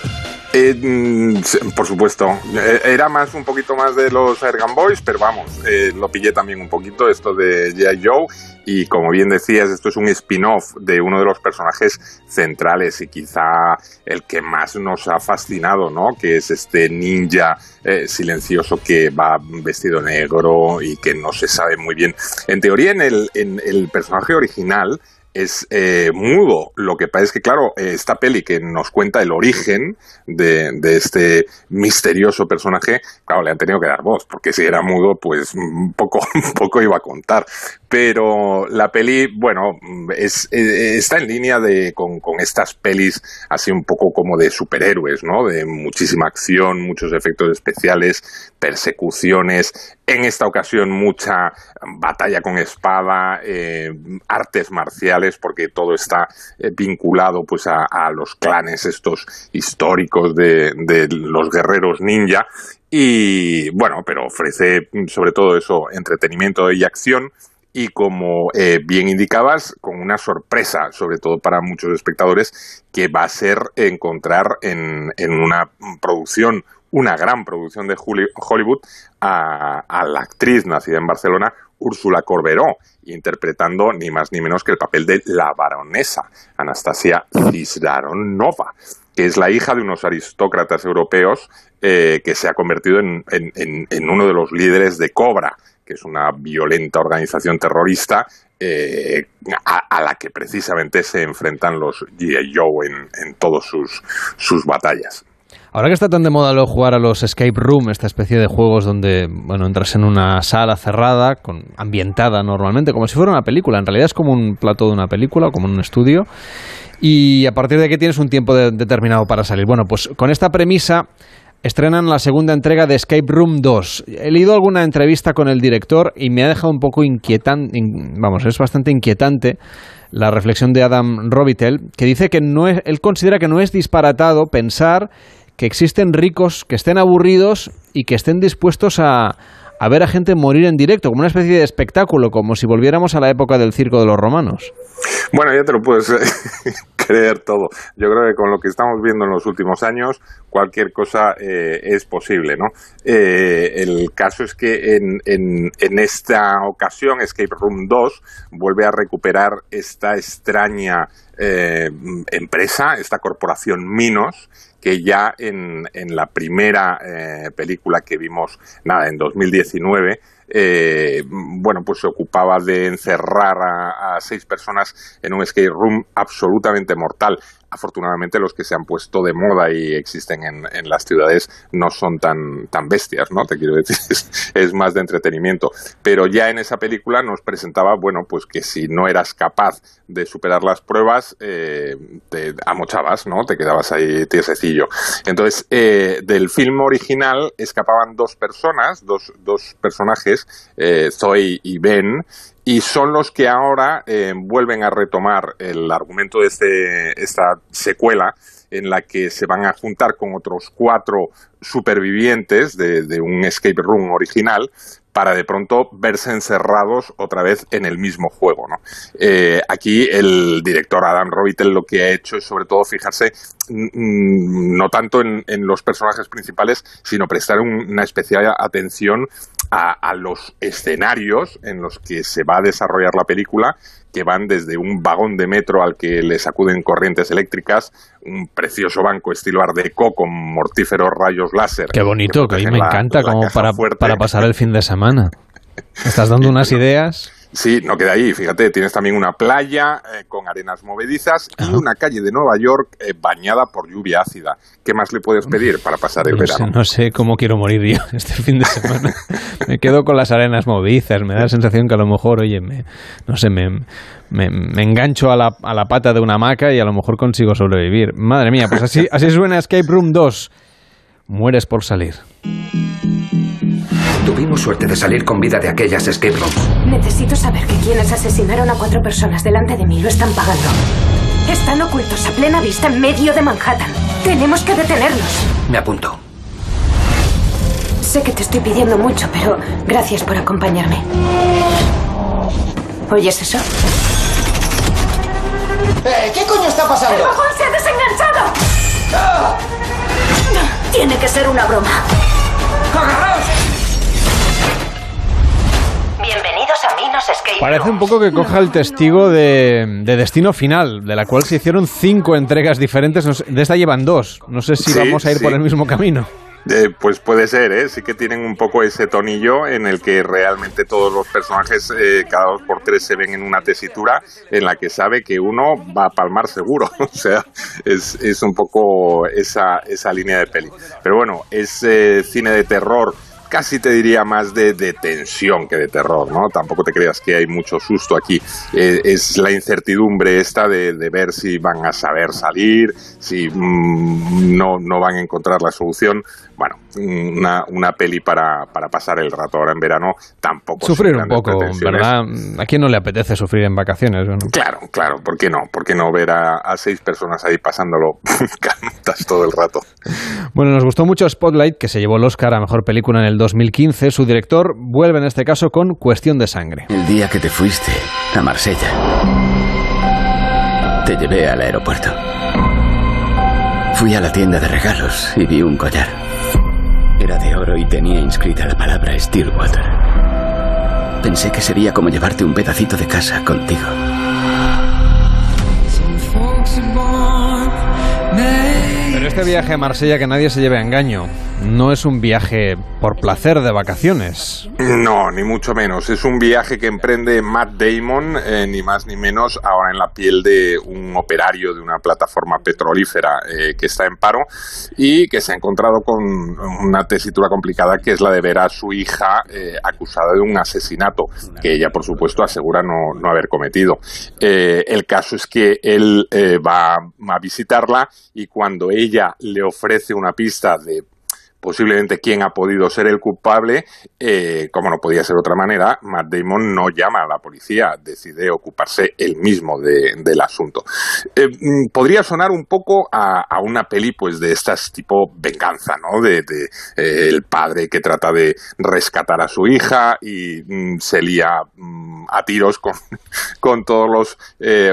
Eh, mm, por supuesto. Eh, Era más un poquito más de los Ergan Boys, pero vamos, eh, lo pillé también un poquito esto de G.I. Joe. Y como bien decías, esto es un spin-off de uno de los personajes centrales y quizá el que más nos ha fascinado, ¿no? Que es este ninja eh, silencioso que va vestido negro y que no se sabe muy bien. En teoría, en el, en el personaje original es eh, mudo. Lo que pasa es que, claro, eh, esta peli que nos cuenta el origen de, de este misterioso personaje, claro, le han tenido que dar voz, porque si era mudo, pues poco, un poco iba a contar. Pero la peli, bueno, es, eh, está en línea de, con, con estas pelis así un poco como de superhéroes, ¿no? De muchísima acción, muchos efectos especiales, persecuciones, en esta ocasión mucha batalla con espada, eh, artes marciales, porque todo está eh, vinculado pues a, a los clanes estos históricos de, de los guerreros ninja. Y bueno, pero ofrece sobre todo eso, entretenimiento y acción y como eh, bien indicabas, con una sorpresa, sobre todo para muchos espectadores, que va a ser encontrar en, en una producción, una gran producción de Hollywood, a, la actriz nacida en Barcelona, Úrsula Corberó, interpretando ni más ni menos que el papel de la baronesa, Anastasia Cisdaronova, que es la hija de unos aristócratas europeos eh, que se ha convertido en- en uno de los líderes de Cobra, que es una violenta organización terrorista eh, a, la que precisamente se enfrentan los G.I. Joe en, en todas sus, sus batallas. Ahora que está tan de moda lo jugar a los escape room, esta especie de juegos donde, bueno, entras en una sala cerrada, con, ambientada normalmente, como si fuera una película. En realidad es como un plato de una película, como en un estudio. Y a partir de aquí tienes un tiempo de- determinado para salir. Bueno, pues con esta premisa estrenan la segunda entrega de Escape Room 2. He leído alguna entrevista con el director y me ha dejado un poco inquietante, vamos, es bastante inquietante la reflexión de Adam Robitel, que dice que no es, él considera que no es disparatado pensar que existen ricos que estén aburridos y que estén dispuestos a, a ver a gente morir en directo, como una especie de espectáculo, como si volviéramos a la época del circo de los romanos. Bueno, ya te lo puedes creer todo. Yo creo que con lo que estamos viendo en los últimos años, cualquier cosa eh, es posible, ¿no? Eh, el caso es que en, en, en esta ocasión Escape Room 2 vuelve a recuperar esta extraña eh, empresa, esta corporación Minos, que ya en, en la primera eh, película que vimos, nada, en 2019, eh, bueno, pues se ocupaba de encerrar a, a seis personas en un escape room absolutamente mortal. Afortunadamente los que se han puesto de moda y existen en, en las ciudades no son tan, tan bestias, ¿no? Te quiero decir, es, más de entretenimiento. Pero ya en esa película nos presentaba, bueno, pues que si no eras capaz de superar las pruebas, eh, te amochabas, ¿no? Te quedabas ahí tiesecillo. Entonces, eh, del film original escapaban dos personas, dos, dos personajes, eh, Zoe y Ben, y son los que ahora eh, vuelven a retomar el argumento de este, esta secuela en la que se van a juntar con otros cuatro supervivientes de, de un escape room original para de pronto verse encerrados otra vez en el mismo juego. ¿no? Eh, aquí el director Adam Robitel lo que ha hecho es sobre todo fijarse no tanto en, los personajes principales, sino prestar un- una especial atención a los escenarios en los que se va a desarrollar la película, que van desde un vagón de metro al que le sacuden corrientes eléctricas, un precioso banco estilo Art Deco con mortíferos rayos láser. Qué bonito, que a mí me la- encanta como para, fuerte. para pasar el fin de semana. Estás dando unas ideas. Sí, no queda ahí. Fíjate, tienes también una playa eh, con arenas movedizas y una calle de Nueva York eh, bañada por lluvia ácida. ¿Qué más le puedes pedir para pasar el no verano? Sé, no sé cómo quiero morir yo este fin de semana. me quedo con las arenas movedizas. Me da la sensación que a lo mejor, oye, me, no sé, me, me, me engancho a la, a la, pata de una hamaca y a lo mejor consigo sobrevivir. Madre mía, pues así, así suena Escape Room 2. Mueres por salir. Tuvimos suerte de salir con vida de aquellas escape rooms. Necesito saber que quienes asesinaron a cuatro personas delante de mí lo están pagando. Están ocultos a plena vista en medio de Manhattan. Tenemos que detenerlos. Me apunto. Sé que te estoy pidiendo mucho, pero gracias por acompañarme. ¿Oyes eso? Eh, ¿Qué coño está pasando? ¡El vagón se ha desenganchado! ¡Ah! Tiene que ser una broma. ¡Agarraos! Bienvenidos a Minos Escape Parece un poco que coja el testigo de, de, Destino Final, de la cual se hicieron cinco entregas diferentes. De esta llevan dos. No sé si Sí, vamos a ir sí. por el mismo camino. Eh, pues puede ser, ¿eh? Sí que tienen un poco ese tonillo en el que realmente todos los personajes, eh, cada dos por tres, se ven en una tesitura en la que sabe que uno va a palmar seguro. o sea, es, es un poco esa, esa línea de peli. Pero bueno, es eh, cine de terror casi te diría más de, de, tensión que de terror, ¿no? Tampoco te creas que hay mucho susto aquí. Eh, es la incertidumbre esta de, de, ver si van a saber salir, si mmm, no, no van a encontrar la solución. Bueno, una, una peli para, para pasar el rato ahora en verano tampoco. Sufrir un poco, ¿verdad? ¿A quién no le apetece sufrir en vacaciones? ¿no? Claro, claro, ¿por qué no? ¿Por qué no ver a, a seis personas ahí pasándolo canutas todo el rato? Bueno, nos gustó mucho Spotlight, que se llevó el Oscar a Mejor Película en el 2015. Su director vuelve en este caso con Cuestión de Sangre. El día que te fuiste a Marsella, te llevé al aeropuerto. Fui a la tienda de regalos y vi un collar. Era de oro y tenía inscrita la palabra Stillwater. Pensé que sería como llevarte un pedacito de casa contigo. Pero este viaje a Marsella que nadie se lleve a engaño no es un viaje por placer de vacaciones. No, ni mucho menos. Es un viaje que emprende Matt Damon, eh, ni más ni menos, ahora en la piel de un operario de una plataforma petrolífera eh, que está en paro y que se ha encontrado con una tesitura complicada que es la de ver a su hija eh, acusada de un asesinato que ella, por supuesto, asegura no, haber cometido. El caso es que él va a visitarla y cuando ella le ofrece una pista de posiblemente quién ha podido ser el culpable, eh, como no podía ser de otra manera, Matt Damon no llama a la policía, decide ocuparse él mismo de, del asunto. Eh, podría sonar un poco a, una peli pues de estas tipo venganza, ¿no? De, eh, el padre que trata de rescatar a su hija y mm, se lía mm, a tiros con, con todos los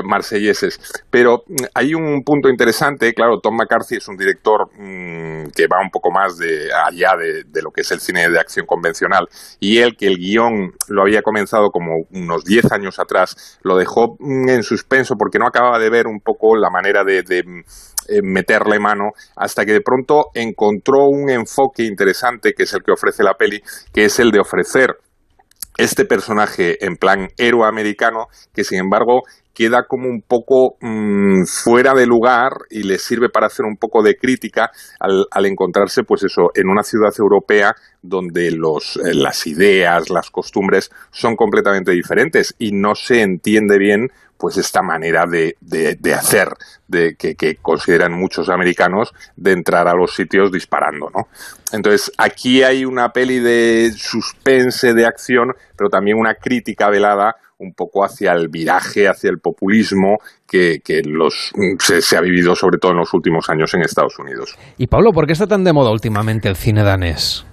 marselleses. Pero mm, hay un punto interesante, claro, Tom McCarthy es un director mm, que va un poco más de allá de, lo que es el cine de acción convencional. Y él que el guion lo había comenzado como unos 10 años atrás lo dejó en suspenso porque no acababa de ver un poco la manera de, de eh, meterle mano hasta que de pronto encontró un enfoque interesante que es el que ofrece la peli que es el de ofrecer este personaje en plan héroe americano que sin embargo queda como un poco mmm, fuera de lugar y le sirve para hacer un poco de crítica al, al encontrarse, pues eso, en una ciudad europea donde los, eh, las ideas, las costumbres son completamente diferentes y no se entiende bien pues esta manera de, de, de hacer de, que, que, consideran muchos americanos de entrar a los sitios disparando, ¿no? Entonces, aquí hay una peli de suspense, de acción, pero también una crítica velada un poco hacia el viraje, hacia el populismo que, que los, se, se, ha vivido sobre todo en los últimos años en Estados Unidos. Y Pablo, ¿por qué está tan de moda últimamente el cine danés?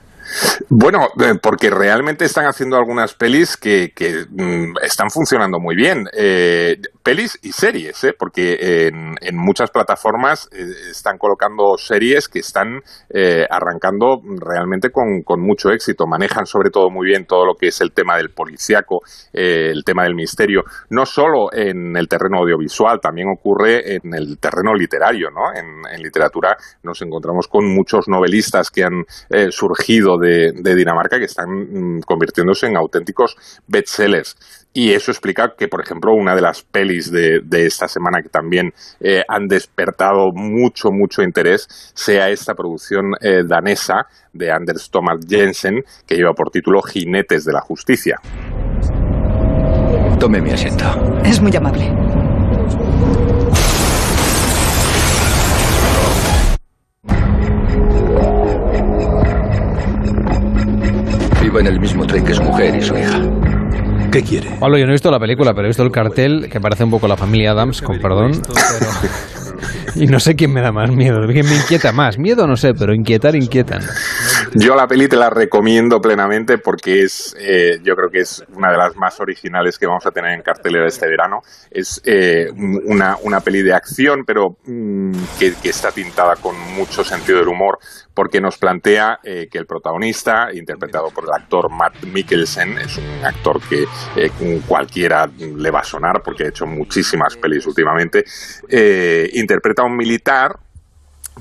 Bueno, eh, porque realmente están haciendo algunas pelis que, mm, están funcionando muy bien. Eh, pelis y series, ¿eh? porque en, muchas plataformas eh, están colocando series que están eh, arrancando realmente con, mucho éxito. Manejan sobre todo muy bien todo lo que es el tema del policiaco, el tema del misterio, no solo en el terreno audiovisual, también ocurre en el terreno literario. ¿no? En, en literatura nos encontramos con muchos novelistas que han surgido de, de Dinamarca que están mm, convirtiéndose en auténticos bestsellers. Y eso explica que, por ejemplo, una de las pelis de, de esta semana que también eh, han despertado mucho, mucho interés sea esta producción eh, danesa de Anders Thomas Jensen, que lleva por título Jinetes de la Justicia. Tome mi asiento. Es muy amable. Vivo en el mismo tren que su mujer y su hija. ¿Qué quiere? Pablo, yo no he visto la película, pero he visto el cartel que parece un poco la familia Adams, con perdón. Y no sé quién me da más miedo, quién me inquieta más. Miedo no sé, pero inquietar inquietan. Yo la peli te la recomiendo plenamente porque es, eh, yo creo que es una de las más originales que vamos a tener en cartelera este verano. Es eh, una, una peli de acción, pero mm, que, está tintada con mucho sentido del humor porque nos plantea eh, que el protagonista, interpretado por el actor Matt Mikkelsen, es un actor que eh, cualquiera le va a sonar porque ha hecho muchísimas pelis últimamente, eh, interpreta a un militar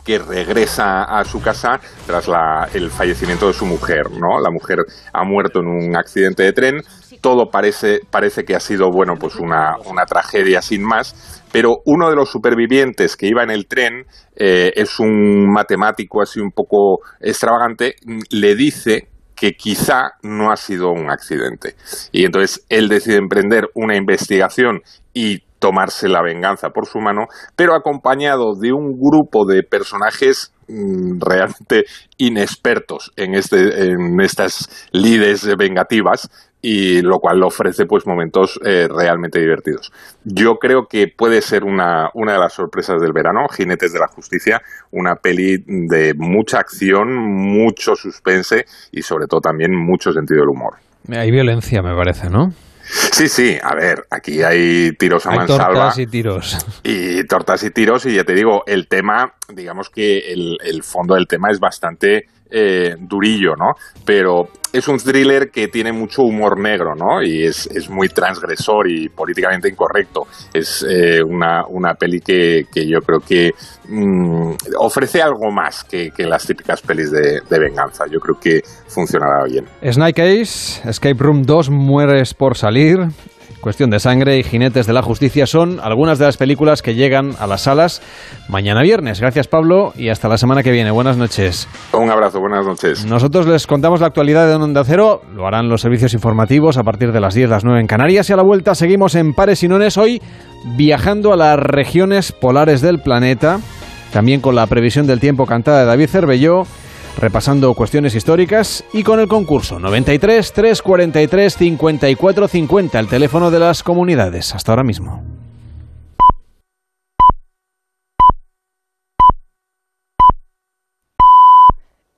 que regresa a su casa tras la, el fallecimiento de su mujer, ¿no? La mujer ha muerto en un accidente de tren, todo parece, parece que ha sido, bueno, pues una, una tragedia sin más, pero uno de los supervivientes que iba en el tren eh, es un matemático así un poco extravagante, le dice que quizá no ha sido un accidente. Y entonces él decide emprender una investigación y tomarse la venganza por su mano, pero acompañado de un grupo de personajes mm, realmente inexpertos en, este, en estas lides vengativas y lo cual ofrece pues momentos eh, realmente divertidos. Yo creo que puede ser una, una de las sorpresas del verano, Jinetes de la Justicia, una peli de mucha acción, mucho suspense y sobre todo también mucho sentido del humor. Hay violencia, me parece, ¿no? Sí, sí, a ver, aquí hay tiros a Hay mansalva. tortas y tiros. Y tortas y tiros, y ya te digo, el tema, digamos que el, el fondo del tema es bastante eh, durillo, ¿no? Pero es un thriller que tiene mucho humor negro, ¿no? Y es, es muy transgresor y políticamente incorrecto. Es eh, una, una peli que, que yo creo que mm, ofrece algo más que, que las típicas pelis de, venganza. Yo creo que funcionará bien. Snake Eyes, Escape Room 2, Mueres por salir. Cuestión de sangre y Jinetes de la Justicia son algunas de las películas que llegan a las salas mañana viernes. Gracias Pablo y hasta la semana que viene. Buenas noches. Un abrazo, buenas noches. Nosotros les contamos la actualidad de Onda Cero, lo harán los servicios informativos a partir de las 10, las 9 en Canarias y a la vuelta seguimos en Pares y Nones hoy viajando a las regiones polares del planeta, también con la previsión del tiempo cantada de David Cervelló repasando cuestiones históricas y con el concurso 93 343 54 50, el teléfono de las comunidades. Hasta ahora mismo.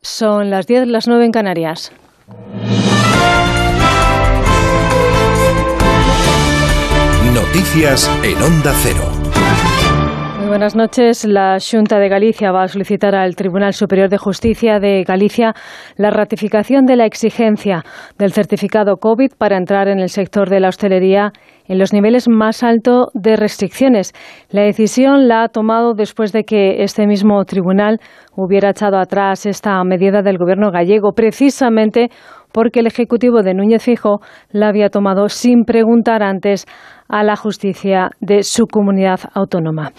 Son las 10, las 9 en Canarias. Noticias en Onda Cero. Buenas noches. La Junta de Galicia va a solicitar al Tribunal Superior de Justicia de Galicia la ratificación de la exigencia del certificado COVID para entrar en el sector de la hostelería en los niveles más altos de restricciones. La decisión la ha tomado después de que este mismo tribunal hubiera echado atrás esta medida del gobierno gallego, precisamente porque el Ejecutivo de Núñez Fijo la había tomado sin preguntar antes a la justicia de su comunidad autónoma.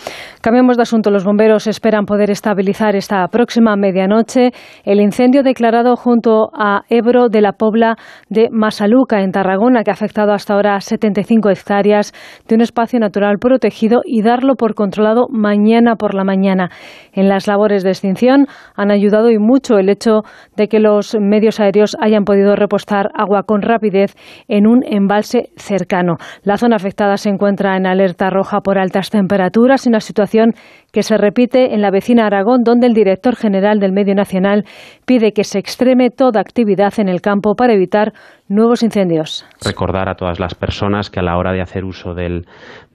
Cambiamos de asunto. Los bomberos esperan poder estabilizar esta próxima medianoche el incendio declarado junto a Ebro de la Pobla de Masaluca, en Tarragona, que ha afectado hasta ahora 75 hectáreas de un espacio natural protegido y darlo por controlado mañana por la mañana. En las labores de extinción han ayudado y mucho el hecho de que los medios aéreos hayan podido repostar agua con rapidez en un embalse cercano. La zona afectada se encuentra en alerta roja por altas temperaturas, una situación que se repite en la vecina Aragón, donde el director general del Medio Nacional pide que se extreme toda actividad en el campo para evitar nuevos incendios. Recordar a todas las personas que a la hora de hacer uso del,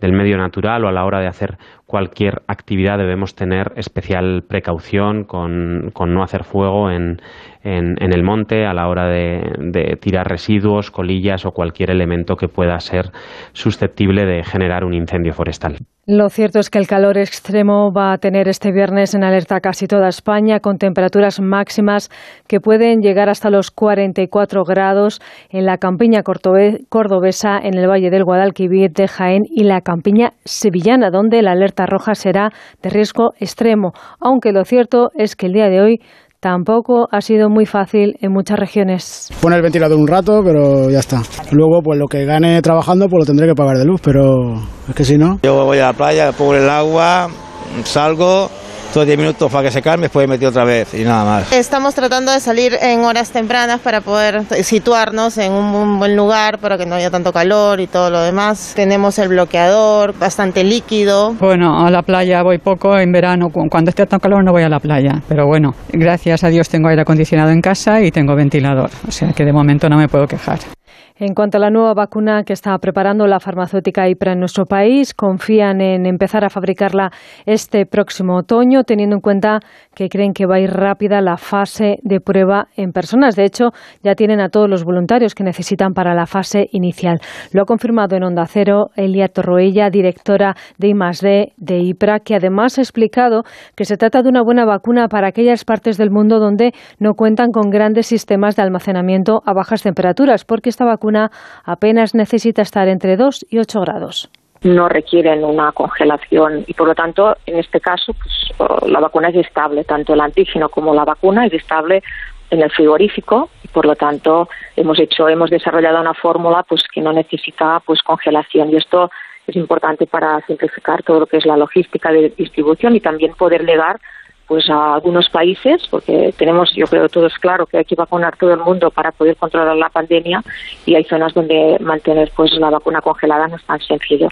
del medio natural o a la hora de hacer cualquier actividad debemos tener especial precaución con, con no hacer fuego en, en, en, el monte a la hora de, de tirar residuos, colillas o cualquier elemento que pueda ser susceptible de generar un incendio forestal. Lo cierto es que el calor extremo va a tener este viernes en alerta casi toda España, con temperaturas máximas que pueden llegar hasta los 44 grados en la campiña cordobesa, en el Valle del Guadalquivir, de Jaén y la campiña sevillana, donde la alerta roja será de riesgo extremo. Aunque lo cierto es que el día de hoy tampoco ha sido muy fácil en muchas regiones. Poner el ventilador un rato, pero ya está. Luego, pues lo que gane trabajando, pues lo tendré que pagar de luz, pero es que si no... Yo voy a la playa, pongo el agua, salgo, 10 minutos para que se calme, después metí otra vez y nada más. Estamos tratando de salir en horas tempranas para poder situarnos en un buen lugar para que no haya tanto calor y todo lo demás. Tenemos el bloqueador bastante líquido. Bueno, a la playa voy poco en verano, cuando esté tan calor no voy a la playa, pero bueno, gracias a Dios tengo aire acondicionado en casa y tengo ventilador, o sea que de momento no me puedo quejar. En cuanto a la nueva vacuna que está preparando la farmacéutica IPRA en nuestro país, confían en empezar a fabricarla este próximo otoño, teniendo en cuenta que creen que va a ir rápida la fase de prueba en personas. De hecho, ya tienen a todos los voluntarios que necesitan para la fase inicial. Lo ha confirmado en Onda Cero Elia Torroella, directora de I+D de IPRA, que además ha explicado que se trata de una buena vacuna para aquellas partes del mundo donde no cuentan con grandes sistemas de almacenamiento a bajas temperaturas, porque esta vacuna apenas necesita estar entre 2 y 8 grados no requieren una congelación y por lo tanto en este caso pues, oh, la vacuna es estable tanto el antígeno como la vacuna es estable en el frigorífico y por lo tanto hemos hecho hemos desarrollado una fórmula pues que no necesita pues congelación. Y esto es importante para simplificar todo lo que es la logística de distribución y también poder llegar pues a algunos países, porque tenemos, yo creo, todo es claro que hay que vacunar todo el mundo para poder controlar la pandemia y hay zonas donde mantener pues la vacuna congelada no es tan sencillo.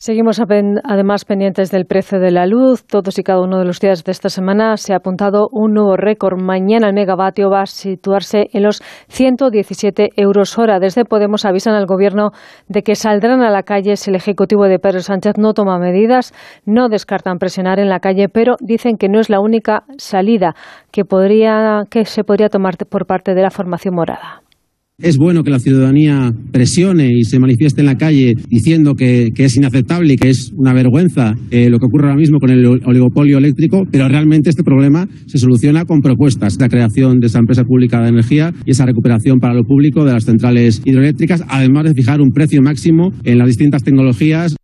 Seguimos además pendientes del precio de la luz. Todos y cada uno de los días de esta semana se ha apuntado un nuevo récord. Mañana el megavatio va a situarse en los 117 euros hora. Desde Podemos avisan al Gobierno de que saldrán a la calle si el Ejecutivo de Pedro Sánchez no toma medidas. No descartan presionar en la calle, pero dicen que no es la única salida que, podría, que se podría tomar por parte de la formación morada. Es bueno que la ciudadanía presione y se manifieste en la calle diciendo que, es inaceptable y que es una vergüenza eh, lo que ocurre ahora mismo con el oligopolio eléctrico, pero realmente este problema se soluciona con propuestas. La creación de esa empresa pública de energía y esa recuperación para lo público de las centrales hidroeléctricas, además de fijar un precio máximo en las distintas tecnologías.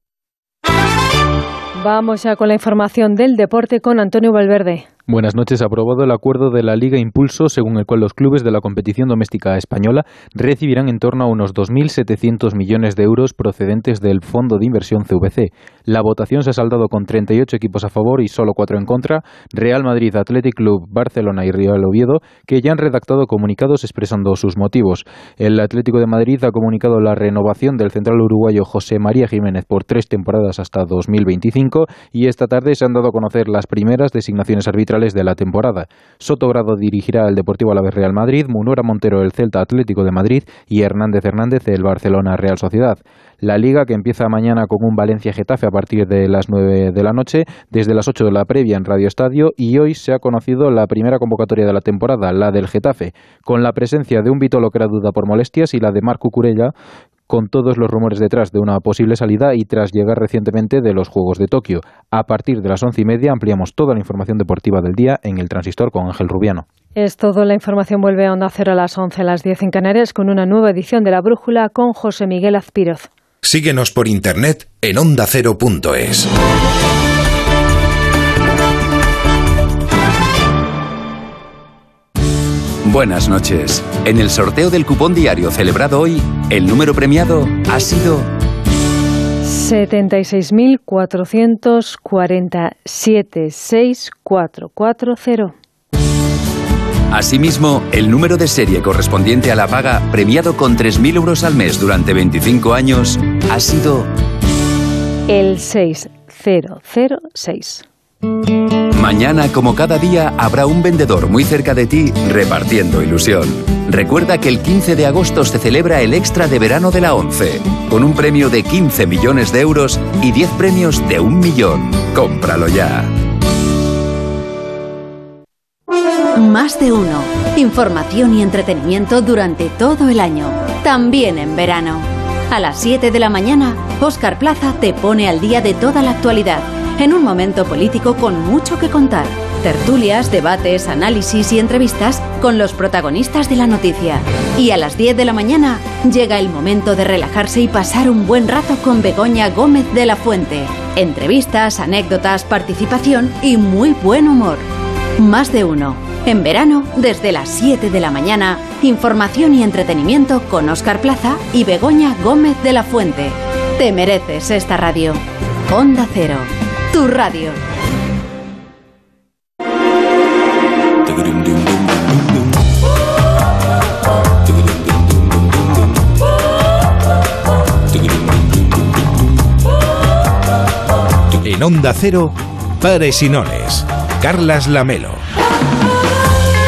Vamos ya con la información del deporte con Antonio Valverde. Buenas noches. Aprobado el acuerdo de la Liga Impulso, según el cual los clubes de la competición doméstica española recibirán en torno a unos 2.700 millones de euros procedentes del Fondo de Inversión CVC. La votación se ha saldado con 38 equipos a favor y solo 4 en contra. Real Madrid, Athletic Club, Barcelona y Real Oviedo, que ya han redactado comunicados expresando sus motivos. El Atlético de Madrid ha comunicado la renovación del central uruguayo José María Jiménez por tres temporadas hasta 2025 y esta tarde se han dado a conocer las primeras designaciones arbitrales de la temporada. Soto Grado dirigirá el Deportivo Alavés Real Madrid, Munura Montero el Celta Atlético de Madrid y Hernández Hernández el Barcelona Real Sociedad. La liga que empieza mañana con un Valencia Getafe a partir de las 9 de la noche, desde las 8 de la previa en Radio Estadio y hoy se ha conocido la primera convocatoria de la temporada, la del Getafe, con la presencia de un Vitolo que era duda por molestias y la de Marco Curella con todos los rumores detrás de una posible salida y tras llegar recientemente de los Juegos de Tokio. A partir de las once y media ampliamos toda la información deportiva del día en el Transistor con Ángel Rubiano. Es todo. La información vuelve a Onda Cero a las 11, a las 10 en Canarias con una nueva edición de La Brújula con José Miguel Azpiroz. Síguenos por internet en ondacero.es. Buenas noches. En el sorteo del cupón diario celebrado hoy, el número premiado ha sido 76.447-6440. Asimismo, el número de serie correspondiente a la paga, premiado con 3.000 euros al mes durante 25 años, ha sido el 6006. Mañana, como cada día, habrá un vendedor muy cerca de ti repartiendo ilusión. Recuerda que el 15 de agosto se celebra el extra de verano de la 11, con un premio de 15 millones de euros y 10 premios de un millón. Cómpralo ya. Más de uno. Información y entretenimiento durante todo el año, también en verano. A las 7 de la mañana, Óscar Plaza te pone al día de toda la actualidad, en un momento político con mucho que contar. Tertulias, debates, análisis y entrevistas con los protagonistas de la noticia. Y a las 10 de la mañana llega el momento de relajarse y pasar un buen rato con Begoña Gómez de la Fuente. Entrevistas, anécdotas, participación y muy buen humor. Más de uno. En verano, desde las 7 de la mañana, información y entretenimiento con Óscar Plaza y Begoña Gómez de la Fuente. Te mereces esta radio. Onda Cero, tu radio. En Onda Cero, Pares y Nones. Carlas Lamelo.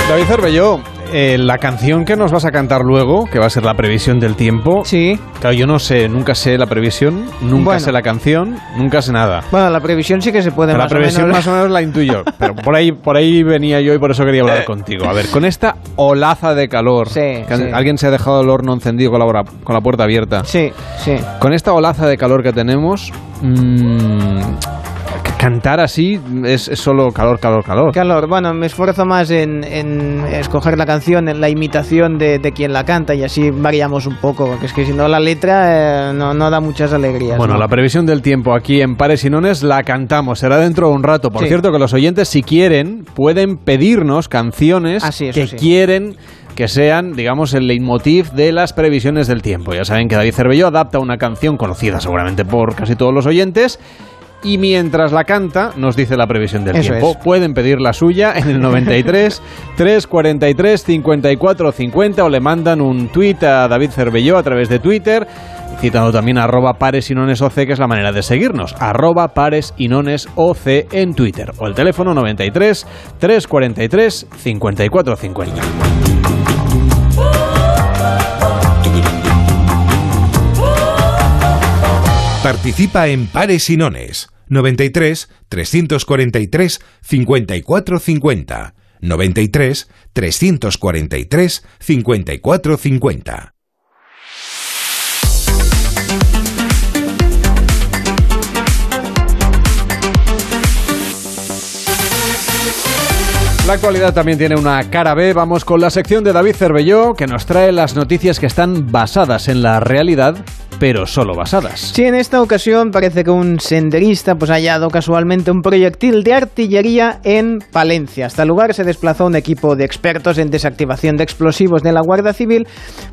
David Cervelló, eh, la canción que nos vas a cantar luego, que va a ser la previsión del tiempo. Sí. Claro, yo no sé, nunca sé la previsión, nunca Bueno. sé la canción, nunca sé nada. Bueno, la previsión sí que se puede Pero la o previsión menos. más o menos la intuyo, pero por ahí, por ahí venía yo y por eso quería hablar contigo. A ver, con esta olaza de calor, que sí. alguien se ha dejado el horno encendido con la, con la puerta abierta. Sí, sí. Con esta olaza de calor que tenemos, mm, c- cantar así es, es solo calor, calor, calor. Calor, bueno, me esfuerzo más en, en escoger la canción, en la imitación de, de quien la canta y así variamos un poco, porque es que si no la letra eh, no, no da muchas alegrías. Bueno, ¿no? la previsión del tiempo aquí en Pares y Nones la cantamos, será dentro de un rato. Por Sí. cierto, que los oyentes, si quieren, pueden pedirnos canciones Ah, sí, que sí. quieren que sean, digamos, el leitmotiv de las previsiones del tiempo. Ya saben que David Cervelló adapta una canción conocida seguramente por casi todos los oyentes. Y mientras la canta, nos dice la previsión del Eso tiempo. es. Pueden pedir la suya en el 93 343 54 50 o le mandan un tuit a David Cervelló a través de Twitter citando también arroba pares y nones OC, que es la manera de seguirnos, arroba pares y nones OC en Twitter, o el teléfono 93 343 54 50. Participa en Pares y Nones. 93 343 54 50. 93 343 54 50. La actualidad también tiene una cara B. Vamos con la sección de David Cervelló, que nos trae las noticias que están basadas en la realidad, pero solo basadas. Sí, en esta ocasión parece que un senderista pues, ha hallado casualmente un proyectil de artillería en Palencia. Hasta el lugar se desplazó un equipo de expertos en desactivación de explosivos de la Guardia Civil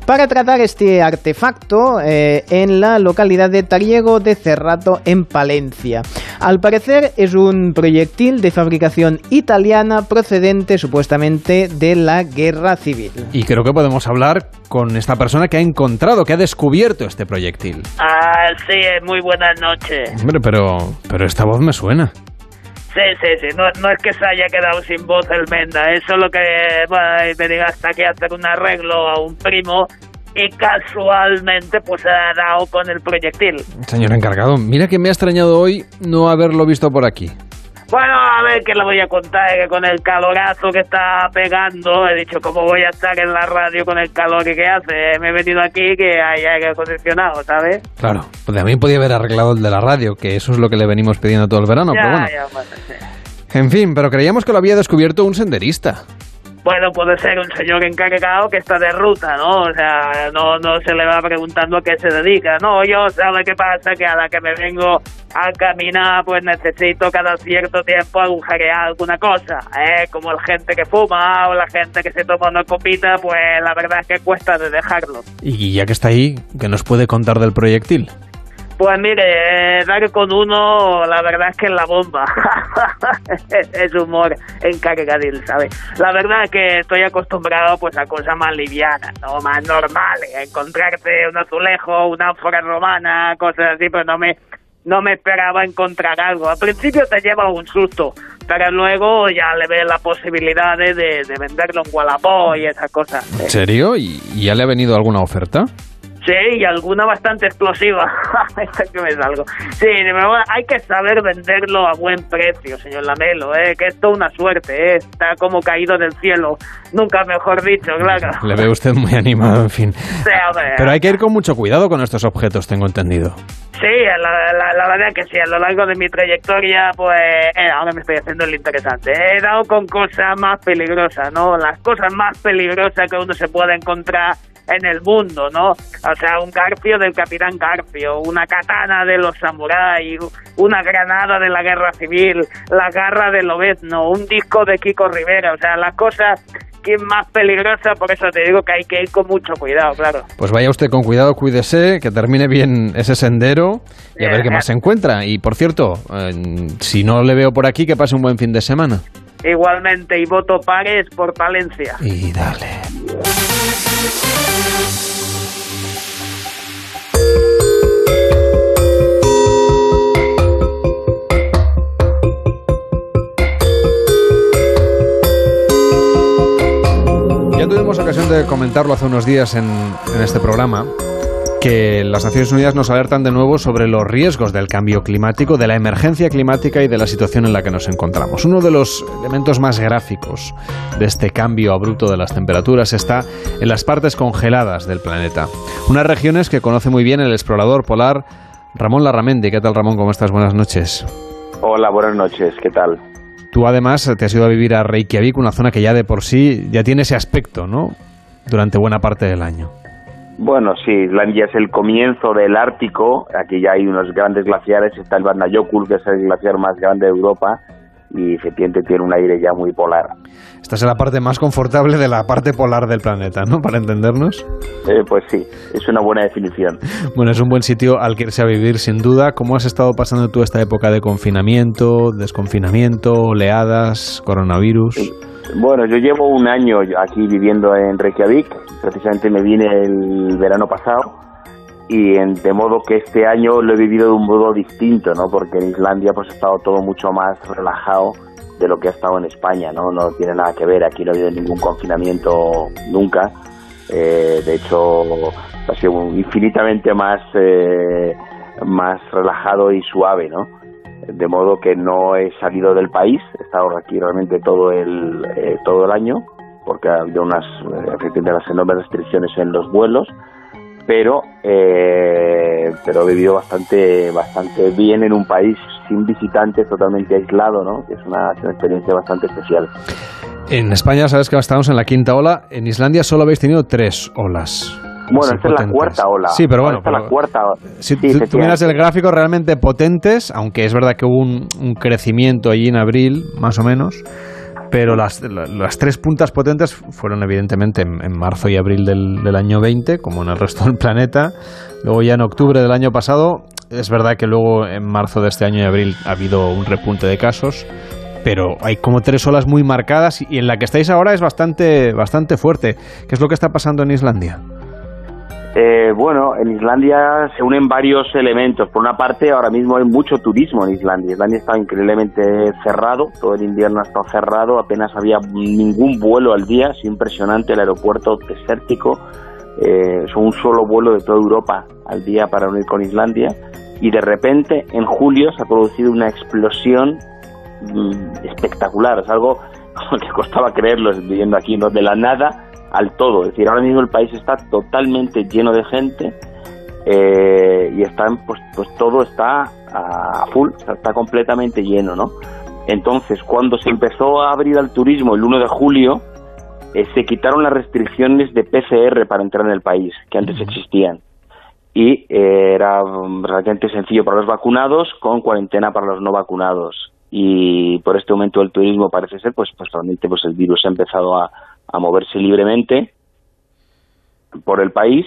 para tratar este artefacto eh, en la localidad de Tariego de Cerrato, en Palencia. Al parecer es un proyectil de fabricación italiana procedente supuestamente de la Guerra Civil. Y creo que podemos hablar con esta persona que ha encontrado, que ha descubierto este proyectil. Ah, sí, muy buenas noches. Hombre, pero, pero esta voz me suena. Sí, sí, sí, no, no es que se haya quedado sin voz el Menda, es solo que bueno, me diga hasta que hacer un arreglo a un primo y casualmente pues se ha dado con el proyectil. Señor encargado, mira que me ha extrañado hoy no haberlo visto por aquí. Bueno, a ver qué le voy a contar, que con el calorazo que está pegando, he dicho, ¿cómo voy a estar en la radio con el calor que hace? Me he venido aquí que hay aire acondicionado, ¿sabes? Claro, pues también podía haber arreglado el de la radio, que eso es lo que le venimos pidiendo todo el verano, ya, pero bueno. ya, bueno, sí. En fin, pero creíamos que lo había descubierto un senderista. Bueno, puede ser un señor encargado que está de ruta, ¿no? O sea, no, no se le va preguntando a qué se dedica. No, yo, ¿sabe qué pasa? Que a la que me vengo a caminar, pues necesito cada cierto tiempo agujerear alguna cosa, ¿eh? Como la gente que fuma o la gente que se toma una copita, pues la verdad es que cuesta de dejarlo. Y ya que está ahí, que nos puede contar del proyectil. Pues mire, eh, dar con uno, la verdad es que es la bomba. es humor encargadil, ¿sabes? La verdad es que estoy acostumbrado pues a cosas más livianas, ¿no? Más normales. A encontrarte un azulejo, una ánfora romana, cosas así, pero no me, no me esperaba encontrar algo. Al principio te lleva un susto, pero luego ya le ves las posibilidades de, de venderlo en Wallapop y esas cosas. ¿En serio? ¿Y y ya le ha venido alguna oferta? Sí, y alguna bastante explosiva. que me salgo. Sí, hay que saber venderlo a buen precio, señor Lamelo, ¿eh? que es una suerte, ¿eh? está como caído del cielo. Nunca mejor dicho, claro. Le ve usted muy animado, en fin. Pero hay que ir con mucho cuidado con estos objetos, tengo entendido. Sí, la, verdad que sí, a lo largo de mi trayectoria, pues eh, ahora me estoy haciendo el interesante. He dado con cosas más peligrosas, ¿no? Las cosas más peligrosas que uno se puede encontrar en el mundo, ¿no? O sea, un garfio del capitán Garfio, una katana de los samuráis, una granada de la guerra civil, la garra de Lobezno, un disco de Kiko Rivera, o sea, las cosas que es más peligrosa, por eso te digo que hay que ir con mucho cuidado, claro. Pues vaya usted con cuidado, cuídese, que termine bien ese sendero y a ver qué más se encuentra. Y por cierto, eh, si no le veo por aquí, que pase un buen fin de semana. Igualmente, y voto pares por Palencia. Y dale. Ya tuvimos ocasión de comentarlo hace unos días en, en este programa que las Naciones Unidas nos alertan de nuevo sobre los riesgos del cambio climático, de la emergencia climática y de la situación en la que nos encontramos. Uno de los elementos más gráficos de este cambio abrupto de las temperaturas está en las partes congeladas del planeta. Unas regiones que conoce muy bien el explorador polar Ramón Larramendi. ¿Qué tal, Ramón? ¿Cómo estás? Buenas noches. Hola, buenas noches. ¿Qué tal? Tú además te has ido a vivir a Reykjavik, una zona que ya de por sí ya tiene ese aspecto, ¿no? Durante buena parte del año. Bueno, sí, Islandia es el comienzo del Ártico. Aquí ya hay unos grandes glaciares. Está el Vatnajökull, que es el glaciar más grande de Europa, y efectivamente tiene un aire ya muy polar. Esta es la parte más confortable de la parte polar del planeta, ¿no? Para entendernos. Eh, pues sí, es una buena definición. Bueno, es un buen sitio al que irse a vivir, sin duda. ¿Cómo has estado pasando tú esta época de confinamiento, desconfinamiento, oleadas, coronavirus? Bueno, yo llevo un año aquí viviendo en Reykjavik, precisamente me vine el verano pasado y en, de modo que este año lo he vivido de un modo distinto, ¿no? Porque en Islandia pues ha estado todo mucho más relajado de lo que ha estado en España, ¿no? No tiene nada que ver, aquí no ha habido ningún confinamiento nunca, eh, de hecho ha sido infinitamente más, eh, más relajado y suave, ¿no? De modo que no he salido del país, he estado aquí realmente todo el, eh, todo el año, porque ha habido unas, eh, las enormes restricciones en los vuelos, pero, eh, pero he vivido bastante, bastante bien en un país sin visitantes, totalmente aislado, ¿no? es una, una experiencia bastante especial. En España sabes que estamos en la quinta ola, en Islandia solo habéis tenido tres olas. Bueno, esta es la cuarta ola. Sí, pero bueno. Esta es la cuarta. Si tú, miras el gráfico, realmente potentes, aunque es verdad que hubo un, crecimiento allí en abril, más o menos. Pero las, las tres puntas potentes fueron evidentemente en, marzo y abril del, del, año 20, como en el resto del planeta. Luego ya en octubre del año pasado, es verdad que luego en marzo de este año y abril ha habido un repunte de casos, pero hay como tres olas muy marcadas y en la que estáis ahora es bastante, bastante fuerte. ¿Qué es lo que está pasando en Islandia? Eh, bueno, en Islandia se unen varios elementos. Por una parte, ahora mismo hay mucho turismo en Islandia. Islandia está increíblemente cerrado, todo el invierno ha estado cerrado, apenas había ningún vuelo al día, es impresionante el aeropuerto desértico. Eh, son un solo vuelo de toda Europa al día para unir con Islandia. Y de repente, en julio, se ha producido una explosión mm, espectacular. Es algo que costaba creerlo viviendo aquí, ¿no? De la nada al todo. Es decir, ahora mismo el país está totalmente lleno de gente eh, y están, pues, pues todo está a full, está completamente lleno, ¿no? Entonces, cuando se empezó a abrir al turismo el 1 de julio, eh, se quitaron las restricciones de PCR para entrar en el país, que antes existían. Y eh, era relativamente sencillo para los vacunados, con cuarentena para los no vacunados. Y por este momento el turismo parece ser, pues, pues realmente pues el virus ha empezado a, a moverse libremente por el país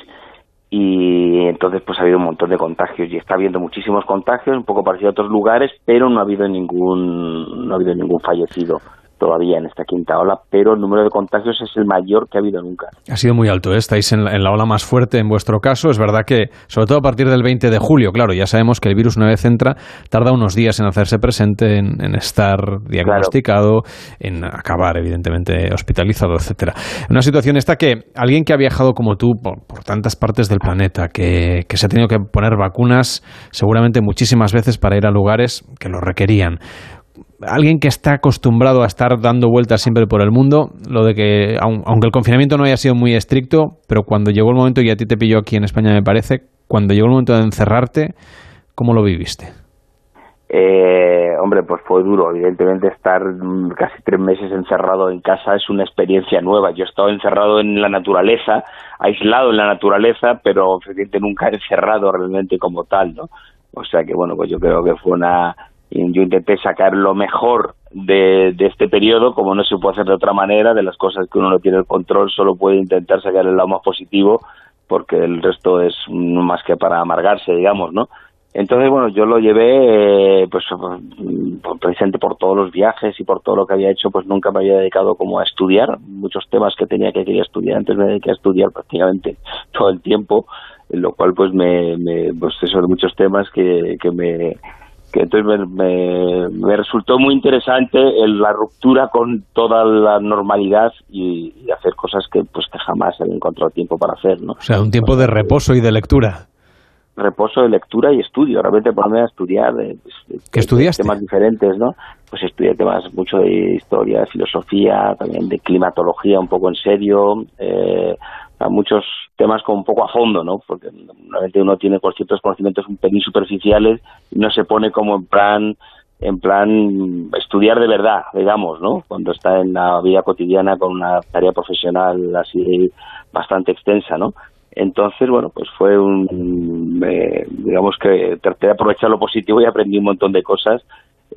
y entonces pues ha habido un montón de contagios y está habiendo muchísimos contagios, un poco parecido a otros lugares, pero no ha habido ningún no ha habido ningún fallecido. Todavía en esta quinta ola, pero el número de contagios es el mayor que ha habido nunca. Ha sido muy alto, ¿eh? estáis en la, ola más fuerte en vuestro caso. Es verdad que, sobre todo a partir del 20 de julio, claro, ya sabemos que el virus una vez entra, tarda unos días en hacerse presente, en, estar diagnosticado, en acabar, evidentemente, hospitalizado, etcétera. Una situación esta que alguien que ha viajado como tú por, tantas partes del planeta, que, que se ha tenido que poner vacunas seguramente muchísimas veces para ir a lugares que lo requerían alguien que está acostumbrado a estar dando vueltas siempre por el mundo, lo de que, aunque el confinamiento no haya sido muy estricto, pero cuando llegó el momento, y a ti te pilló aquí en España me parece, cuando llegó el momento de encerrarte, ¿cómo lo viviste? Eh, hombre, pues fue duro. Evidentemente estar casi tres meses encerrado en casa es una experiencia nueva. Yo he estado encerrado en la naturaleza, aislado en la naturaleza, pero nunca encerrado realmente como tal, ¿no? O sea que bueno, pues yo creo que fue una yo intenté sacar lo mejor de, este periodo, como no se puede hacer de otra manera, de las cosas que uno no tiene el control, solo puede intentar sacar el lado más positivo, porque el resto es más que para amargarse, digamos, ¿no? Entonces, bueno, yo lo llevé, eh, pues, precisamente por todos los viajes y por todo lo que había hecho, pues nunca me había dedicado como a estudiar. Muchos temas que tenía que quería estudiar, antes me dediqué a estudiar prácticamente todo el tiempo, lo cual, pues, me, me pues eso, muchos temas que, que me que entonces me, resultó muy interesante la ruptura con toda la normalidad y, hacer cosas que pues que jamás había encontrado tiempo para hacer, ¿no? O sea, un tiempo de reposo y de lectura. Reposo de lectura y estudio, realmente ponerme a estudiar de, pues, temas diferentes, ¿no? Pues estudié temas mucho de historia, de filosofía, también de climatología un poco en serio, eh, a muchos temas con un poco a fondo, ¿no? Porque normalmente uno tiene ciertos conocimientos un pelín superficiales y no se pone como en plan en plan estudiar de verdad, digamos, ¿no? Cuando está en la vida cotidiana con una tarea profesional así bastante extensa, ¿no? Entonces, bueno, pues fue un, digamos que traté de aprovechar lo positivo y aprendí un montón de cosas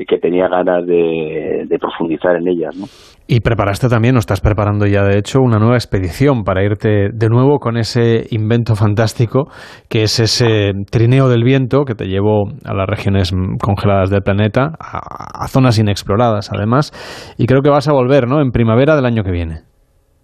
que tenía ganas de, profundizar en ellas. ¿no? Y preparaste también, o estás preparando ya de hecho, una nueva expedición para irte de nuevo con ese invento fantástico que es ese trineo del viento que te llevó a las regiones congeladas del planeta, a, zonas inexploradas además, y creo que vas a volver, ¿no? En primavera del año que viene.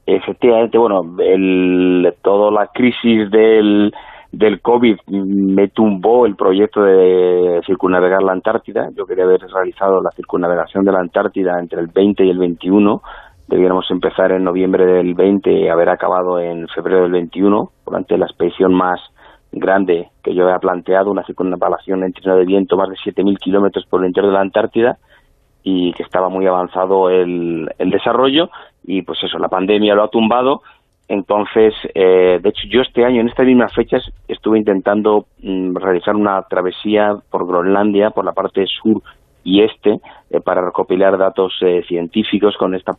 Efectivamente, bueno, el, toda la crisis del del COVID me tumbó el proyecto de circunnavegar la Antártida. Yo quería haber realizado la circunnavegación de la Antártida entre el 20 y el 21. Debiéramos empezar en noviembre del 20 y haber acabado en febrero del 21, durante la expedición más grande que yo había planteado, una circunnavegación en trino de viento más de 7.000 kilómetros por el interior de la Antártida y que estaba muy avanzado el desarrollo y pues eso, la pandemia lo ha tumbado entonces, eh, de hecho, yo este año, en estas mismas fechas, estuve intentando mm, realizar una travesía por Groenlandia, por la parte sur y este, eh, para recopilar datos eh, científicos con este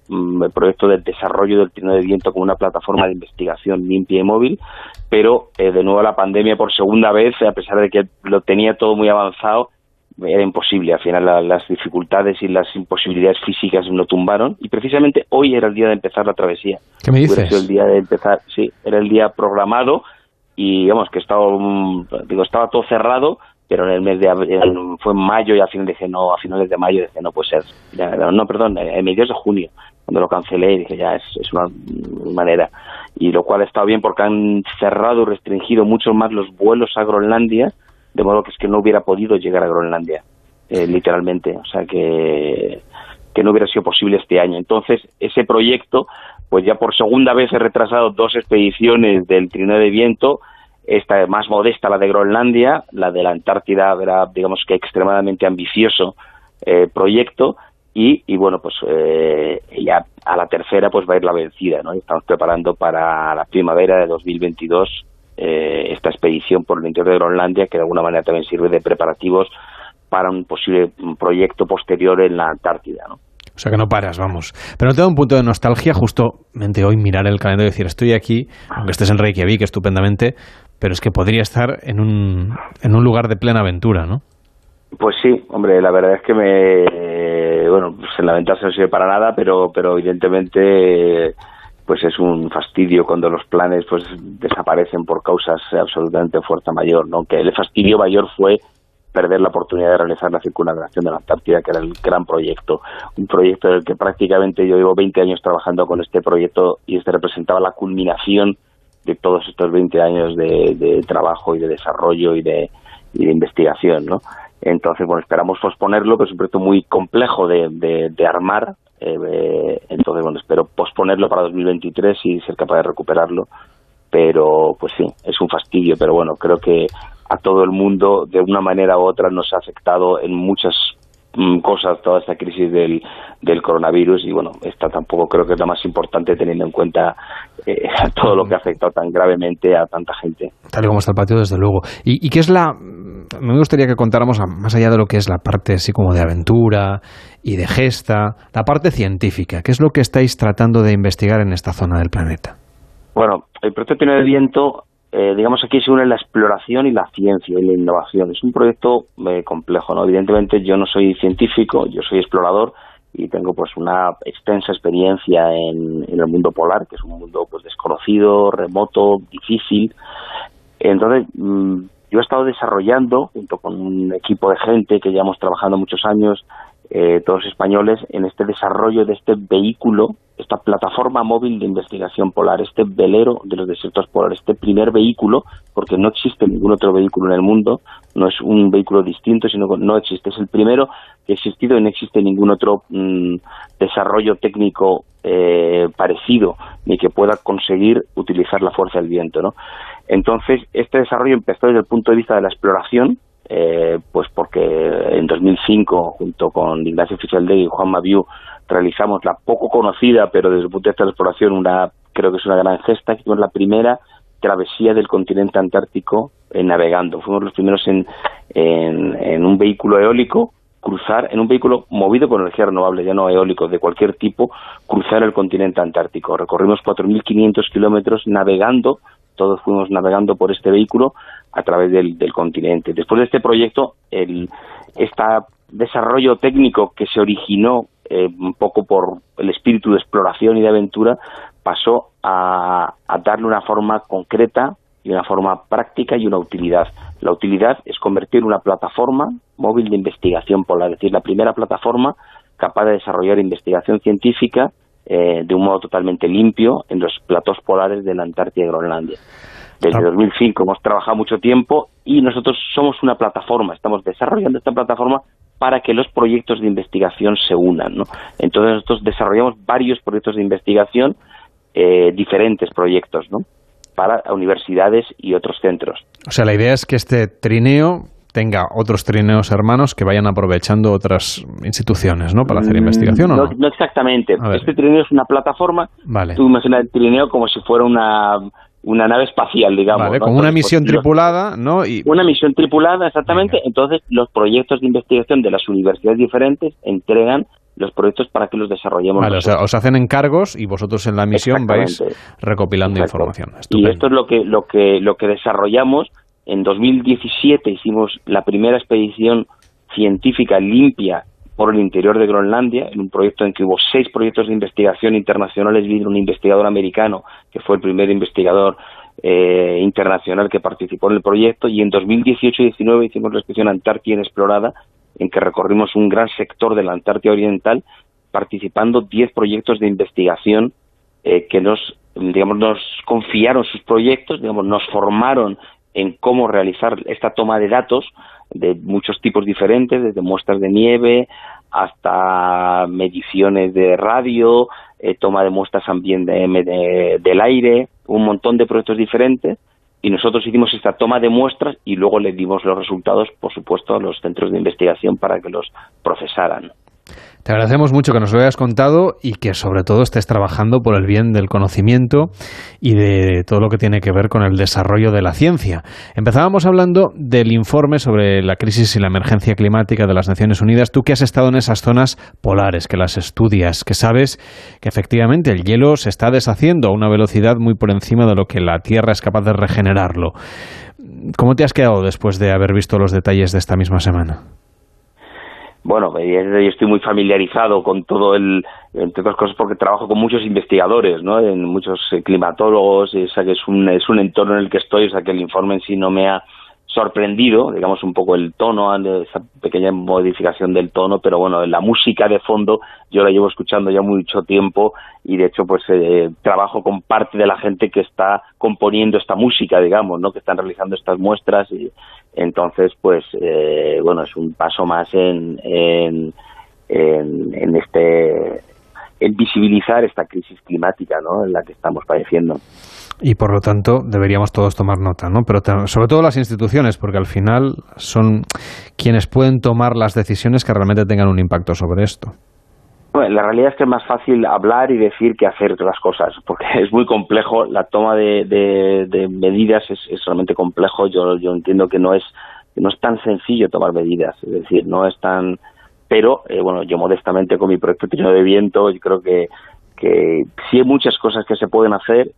proyecto de desarrollo del trino de viento como una plataforma de investigación limpia y móvil, pero de nuevo la pandemia por segunda vez, a pesar de que lo tenía todo muy avanzado, era imposible. Al final las dificultades y las imposibilidades físicas no tumbaron y precisamente hoy era el día de empezar la travesía. ¿Qué me dices? el día de empezar, sí, era el día programado y digamos que estaba, digo, estaba todo cerrado, pero en el mes de abril, fue en mayo y al final dije no, a finales de mayo dije no puede ser, no, perdón, en mediados de junio cuando lo cancelé y dije ya es, es una manera y lo cual ha estado bien porque han cerrado y restringido mucho más los vuelos a Groenlandia de modo que es que no hubiera podido llegar a Groenlandia, eh, literalmente, o sea que, que no hubiera sido posible este año. Entonces, ese proyecto, pues ya por segunda vez he retrasado dos expediciones del trineo de viento, esta más modesta, la de Groenlandia, la de la Antártida era, digamos que extremadamente ambicioso eh, proyecto, y, y, bueno, pues eh, ya a la tercera pues va a ir la vencida, ¿no? Estamos preparando para la primavera de 2022 eh, esta expedición por el interior de Groenlandia, que de alguna manera también sirve de preparativos para un posible proyecto posterior en la Antártida, ¿no? O sea que no paras, vamos. Pero no te da un punto de nostalgia justamente hoy mirar el calendario y decir, estoy aquí, aunque estés en Reykjavik estupendamente, pero es que podría estar en un, en un lugar de plena aventura, ¿no? Pues sí, hombre, la verdad es que me... Bueno, pues en la ventaja no sirve para nada, pero, pero evidentemente pues es un fastidio cuando los planes pues desaparecen por causas absolutamente fuerza mayor, ¿no? Que el fastidio mayor fue perder la oportunidad de realizar la circunvalación de la Antártida, que era el gran proyecto. Un proyecto en el que prácticamente yo llevo 20 años trabajando con este proyecto y este representaba la culminación de todos estos 20 años de, trabajo y de desarrollo y de, investigación, ¿no? Entonces, bueno, esperamos posponerlo, que es un proyecto muy complejo de, armar. Eh, entonces, bueno, espero posponerlo para 2023 y ser capaz de recuperarlo. Pero, pues sí, es un fastidio, pero bueno, creo que a todo el mundo, de una manera u otra, nos ha afectado en muchas cosas toda esta crisis del, del coronavirus y bueno, esta tampoco creo que es la más importante teniendo en cuenta eh, todo lo que ha afectado tan gravemente a tanta gente. Tal y como está el patio, desde luego. ¿Y, y qué es la...? Me gustaría que contáramos, más allá de lo que es la parte así como de aventura y de gesta, la parte científica. ¿Qué es lo que estáis tratando de investigar en esta zona del planeta? Bueno, el proyecto Tiene de Viento eh, digamos aquí se une la exploración y la ciencia y la innovación. Es un proyecto eh, complejo, ¿no? Evidentemente yo no soy científico, yo soy explorador y tengo pues una extensa experiencia en, el mundo polar, que es un mundo pues desconocido, remoto, difícil. Entonces, mm, yo he estado desarrollando, junto con un equipo de gente que llevamos trabajando muchos años, eh, todos españoles, en este desarrollo de este vehículo, esta plataforma móvil de investigación polar, este velero de los desiertos polares, este primer vehículo, porque no existe ningún otro vehículo en el mundo, no es un vehículo distinto, sino que no existe, es el primero que ha existido y no existe ningún otro mm, desarrollo técnico eh, parecido, ni que pueda conseguir utilizar la fuerza del viento. ¿no? Entonces, este desarrollo empezó desde el punto de vista de la exploración, eh, pues porque en 2005, junto con Ignacio Fichaldegui y Juan Maviu, realizamos la poco conocida, pero desde el punto de vista de la exploración, una, creo que es una gran gesta, que fue la primera travesía del continente antártico eh, navegando. Fuimos los primeros en, en, un vehículo eólico cruzar, en un vehículo movido por energía renovable, ya no eólico, de cualquier tipo, cruzar el continente antártico. Recorrimos 4.500 kilómetros navegando todos fuimos navegando por este vehículo a través del, continente. Después de este proyecto, el, este desarrollo técnico que se originó eh, un poco por el espíritu de exploración y de aventura, pasó a, darle una forma concreta y una forma práctica y una utilidad. La utilidad es convertir una plataforma móvil de investigación polar, es decir, la primera plataforma capaz de desarrollar investigación científica eh, de un modo totalmente limpio en los platos polares de la Antártida y Groenlandia. Desde 2005 hemos trabajado mucho tiempo y nosotros somos una plataforma, estamos desarrollando esta plataforma para que los proyectos de investigación se unan. ¿no? Entonces nosotros desarrollamos varios proyectos de investigación, eh, diferentes proyectos, ¿no? para universidades y otros centros. O sea, la idea es que este trineo tenga otros trineos hermanos que vayan aprovechando otras instituciones, ¿no? Para hacer mm, investigación, ¿o no? No, exactamente. Este trineo es una plataforma. Vale. Tú imaginas el trineo como si fuera una una nave espacial, digamos. Vale, con una misión tripulada, ¿no? Y... Una misión tripulada, exactamente. Entonces, los proyectos de investigación de las universidades diferentes entregan los proyectos para que los desarrollemos. Vale, o sea, os hacen encargos y vosotros en la misión vais recopilando información. Y esto es lo que, lo que, lo que desarrollamos en 2017 hicimos la primera expedición científica limpia por el interior de Groenlandia, en un proyecto en que hubo seis proyectos de investigación internacionales, vino un investigador americano, que fue el primer investigador eh, internacional que participó en el proyecto, y en 2018 y 2019 hicimos la expedición Antártida Inexplorada, en que recorrimos un gran sector de la Antártida Oriental, participando 10 proyectos de investigación eh, que nos, digamos, nos confiaron sus proyectos, digamos, nos formaron en cómo realizar esta toma de datos de muchos tipos diferentes, desde muestras de nieve hasta mediciones de radio, eh, toma de muestras también de, del aire, un montón de proyectos diferentes y nosotros hicimos esta toma de muestras y luego le dimos los resultados, por supuesto, a los centros de investigación para que los procesaran. Te agradecemos mucho que nos lo hayas contado y que sobre todo estés trabajando por el bien del conocimiento y de todo lo que tiene que ver con el desarrollo de la ciencia. Empezábamos hablando del informe sobre la crisis y la emergencia climática de las Naciones Unidas. Tú que has estado en esas zonas polares, que las estudias, que sabes que efectivamente el hielo se está deshaciendo a una velocidad muy por encima de lo que la Tierra es capaz de regenerarlo. ¿Cómo te has quedado después de haber visto los detalles de esta misma semana? Bueno, yo estoy muy familiarizado con todo el, entre otras cosas porque trabajo con muchos investigadores, ¿no? En muchos eh, climatólogos, o sea que es un, es un entorno en el que estoy, o sea que el informe en sí no me ha sorprendido, digamos un poco el tono, esa pequeña modificación del tono, pero bueno, la música de fondo yo la llevo escuchando ya mucho tiempo y de hecho pues eh, trabajo con parte de la gente que está componiendo esta música, digamos, ¿no? que están realizando estas muestras y entonces pues eh, bueno, es un paso más en, en, en este en visibilizar esta crisis climática ¿no? en la que estamos padeciendo y por lo tanto deberíamos todos tomar nota, ¿no? Pero sobre todo las instituciones, porque al final son quienes pueden tomar las decisiones que realmente tengan un impacto sobre esto. Bueno, la realidad es que es más fácil hablar y decir que hacer las cosas, porque es muy complejo. La toma de, de, medidas es, realmente complejo. Yo, yo entiendo que no es no es tan sencillo tomar medidas, es decir, no es tan. Pero eh, bueno, yo modestamente con mi proyecto Trino de Viento, yo creo que que sí hay muchas cosas que se pueden hacer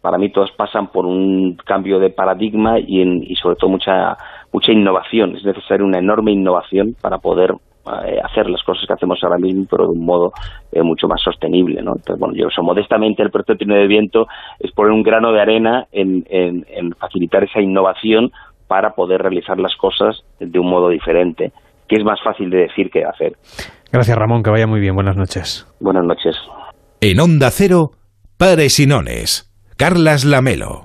para mí todas pasan por un cambio de paradigma y, y sobre todo mucha mucha innovación. Es necesaria una enorme innovación para poder hacer las cosas que hacemos ahora mismo, pero de un modo eh, mucho más sostenible. ¿no? Entonces, bueno, yo soy modestamente el proyecto Trino de Viento es poner un grano de arena en, en, facilitar esa innovación para poder realizar las cosas de un modo diferente, que es más fácil de decir que de hacer. Gracias, Ramón, que vaya muy bien. Buenas noches. Buenas noches. En Onda Cero, Paresinones. Carlas Lamelo.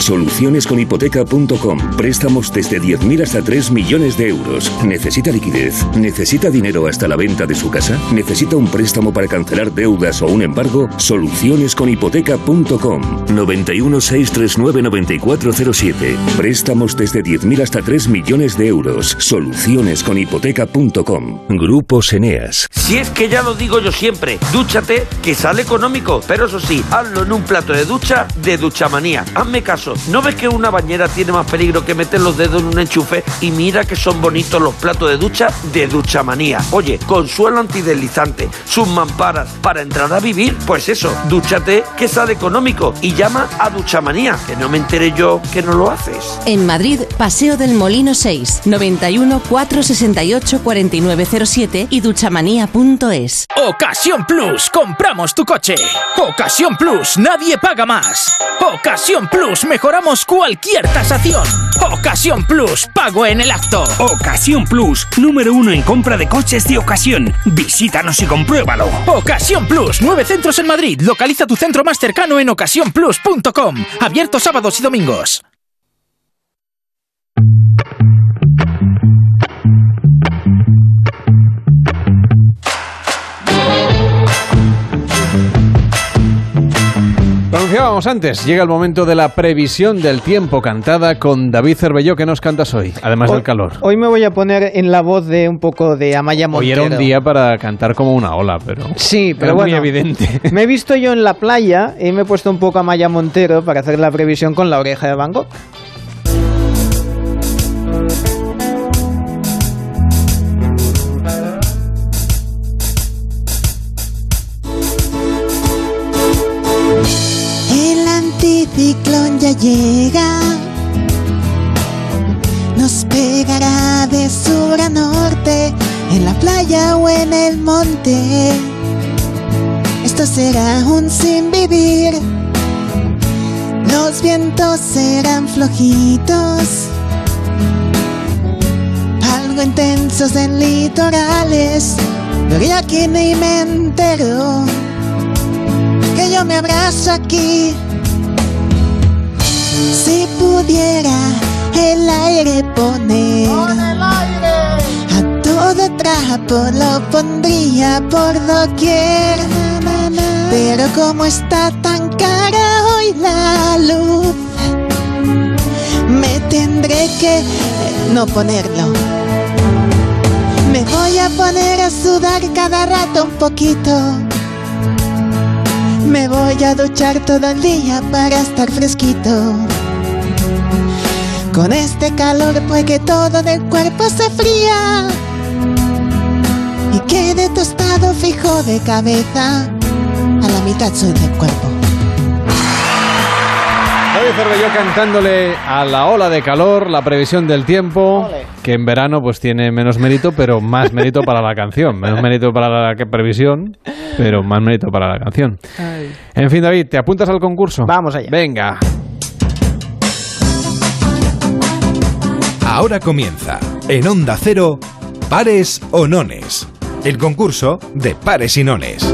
Solucionesconhipoteca.com. Préstamos desde 10.000 hasta 3 millones de euros. ¿Necesita liquidez? ¿Necesita dinero hasta la venta de su casa? ¿Necesita un préstamo para cancelar deudas o un embargo? Solucionesconhipoteca.com. 91 639 9407. Préstamos desde 10.000 hasta 3 millones de euros. Solucionesconhipoteca.com. Grupos Eneas. Si es que ya lo digo yo siempre, dúchate que sale económico, pero eso sí, hazlo en un plato de ducha de Duchamanía. Hazme caso ¿No ves que una bañera tiene más peligro que meter los dedos en un enchufe? Y mira que son bonitos los platos de ducha de Duchamanía. Oye, con suelo antideslizante, sus mamparas, para entrar a vivir, pues eso, dúchate que sale económico y llama a Duchamanía, que no me enteré yo que no lo haces. En Madrid, Paseo del Molino 6, 91 468 4907 y duchamanía.es. Ocasión Plus, compramos tu coche. Ocasión Plus, nadie paga más. Ocasión Plus, mejoramos cualquier tasación. Ocasión Plus, pago en el acto. Ocasión Plus, número uno en compra de coches de ocasión. Visítanos y compruébalo. Ocasión Plus, nueve centros en Madrid. Localiza tu centro más cercano en ocasiónplus.com. Abierto sábados y domingos. Pronunciábamos antes, llega el momento de la previsión del tiempo cantada con David Cervelló. ¿Qué nos cantas hoy, además Hoy- del calor? Hoy me voy a poner en la voz de un poco de Amaya Montero. Hoy era un día para cantar como una ola, pero Sí, pero era bueno. muy evidente. Me he visto yo en la playa y me he puesto un poco a Maya Montero para hacer la previsión con la oreja de Van Gogh. Ya llega, nos pegará de sur a norte, en la playa o en el monte. Esto será un sin vivir, los vientos serán flojitos, algo intensos en litorales, pero aquí ni me entero que yo me abrazo aquí. Pudiera el aire poner a todo trapo lo pondría por doquier. Pero como está tan cara hoy la luz, me tendré que eh, no ponerlo. Me voy a poner a sudar cada rato un poquito. Me voy a duchar todo el día para estar fresquito. Con este calor pues que todo del cuerpo se fría y quede tostado fijo de cabeza. A la mitad soy del cuerpo. David Cervelló cantándole a la ola de calor, la previsión del tiempo, que en verano pues tiene menos mérito, pero más mérito para la canción. Menos mérito para la previsión, pero más mérito para la canción. En fin, David, ¿te apuntas al concurso? Vamos allá. Venga. Ahora comienza, en Onda Cero, Pares o Nones. El concurso de pares y nones.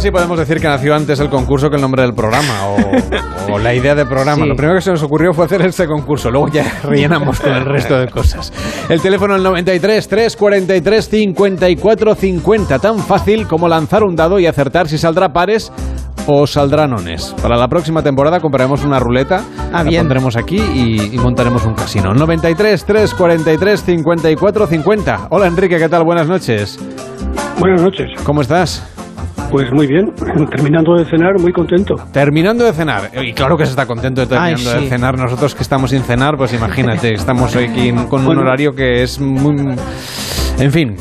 Casi podemos decir que nació antes el concurso que el nombre del programa o, o la idea del programa. Sí. Lo primero que se nos ocurrió fue hacer este concurso, luego ya rellenamos con el resto de cosas. El teléfono el 93 343 54 50, tan fácil como lanzar un dado y acertar si saldrá pares o saldrá nones. Para la próxima temporada compraremos una ruleta, Ah, la bien. pondremos aquí y, y montaremos un casino. 93 343 54 50. Hola Enrique, ¿qué tal? Buenas noches. Buenas noches. ¿Cómo estás? Pues muy bien, terminando de cenar, muy contento. Terminando de cenar. Y claro que se está contento de terminando Ay, sí. de cenar. Nosotros que estamos sin cenar, pues imagínate, estamos hoy aquí con un horario que es muy... En fin.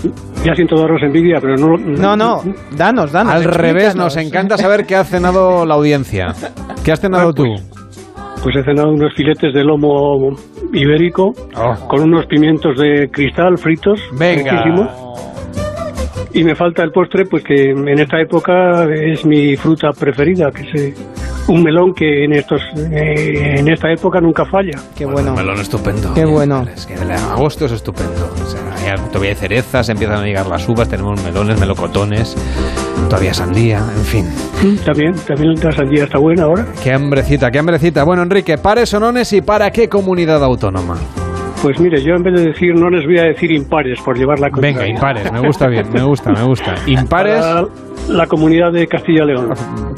Ya siento daros envidia, pero no... No, no, danos, danos. Al revés, nos encanta saber qué ha cenado la audiencia. ¿Qué has cenado tú? Pues he cenado unos filetes de lomo ibérico con unos pimientos de cristal fritos. Oh. Venga. riquísimos. Y me falta el postre, pues que en esta época es mi fruta preferida, que es eh, un melón que en estos eh, en esta época nunca falla. Qué bueno. Un melón estupendo. Qué bueno. Es que el agosto es estupendo. O sea, hay todavía hay cerezas, empiezan a llegar las uvas, tenemos melones, melocotones, todavía sandía, en fin. También, también la sandía está buena ahora. Qué hambrecita, qué hambrecita. Bueno, Enrique, pares o nones y para qué comunidad autónoma. Pues mire, yo en vez de decir no les voy a decir impares por llevar la Venga, impares, me gusta bien, me gusta, me gusta. Impares. Para la comunidad de Castilla-León.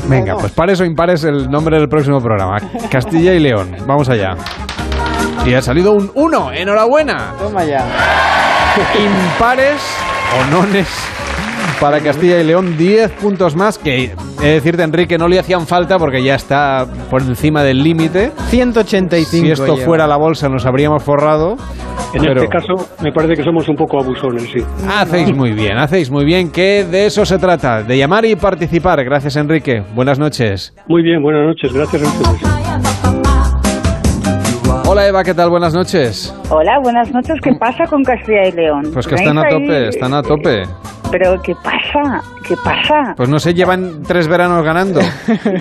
Venga, pues pares o impares el nombre del próximo programa. Castilla y León. Vamos allá. Y ha salido un 1. Enhorabuena. Toma ya. Impares o nones para Castilla y León. 10 puntos más que, he de decirte, Enrique, no le hacían falta porque ya está por encima del límite. 185. Si esto lleva. fuera la bolsa nos habríamos forrado. En pero- este caso, me parece que somos un poco abusones, sí. Hacéis muy bien, hacéis muy bien, que de eso se trata, de llamar y participar. Gracias, Enrique. Buenas noches. Muy bien, buenas noches, gracias a ustedes. Hola, Eva, ¿qué tal? Buenas noches. Hola, buenas noches. ¿Qué pasa con Castilla y León? Pues que están a ¿Tenéis ahí- tope, están a tope. Pero ¿qué pasa? ¿Qué pasa? Pues no sé, llevan tres veranos ganando.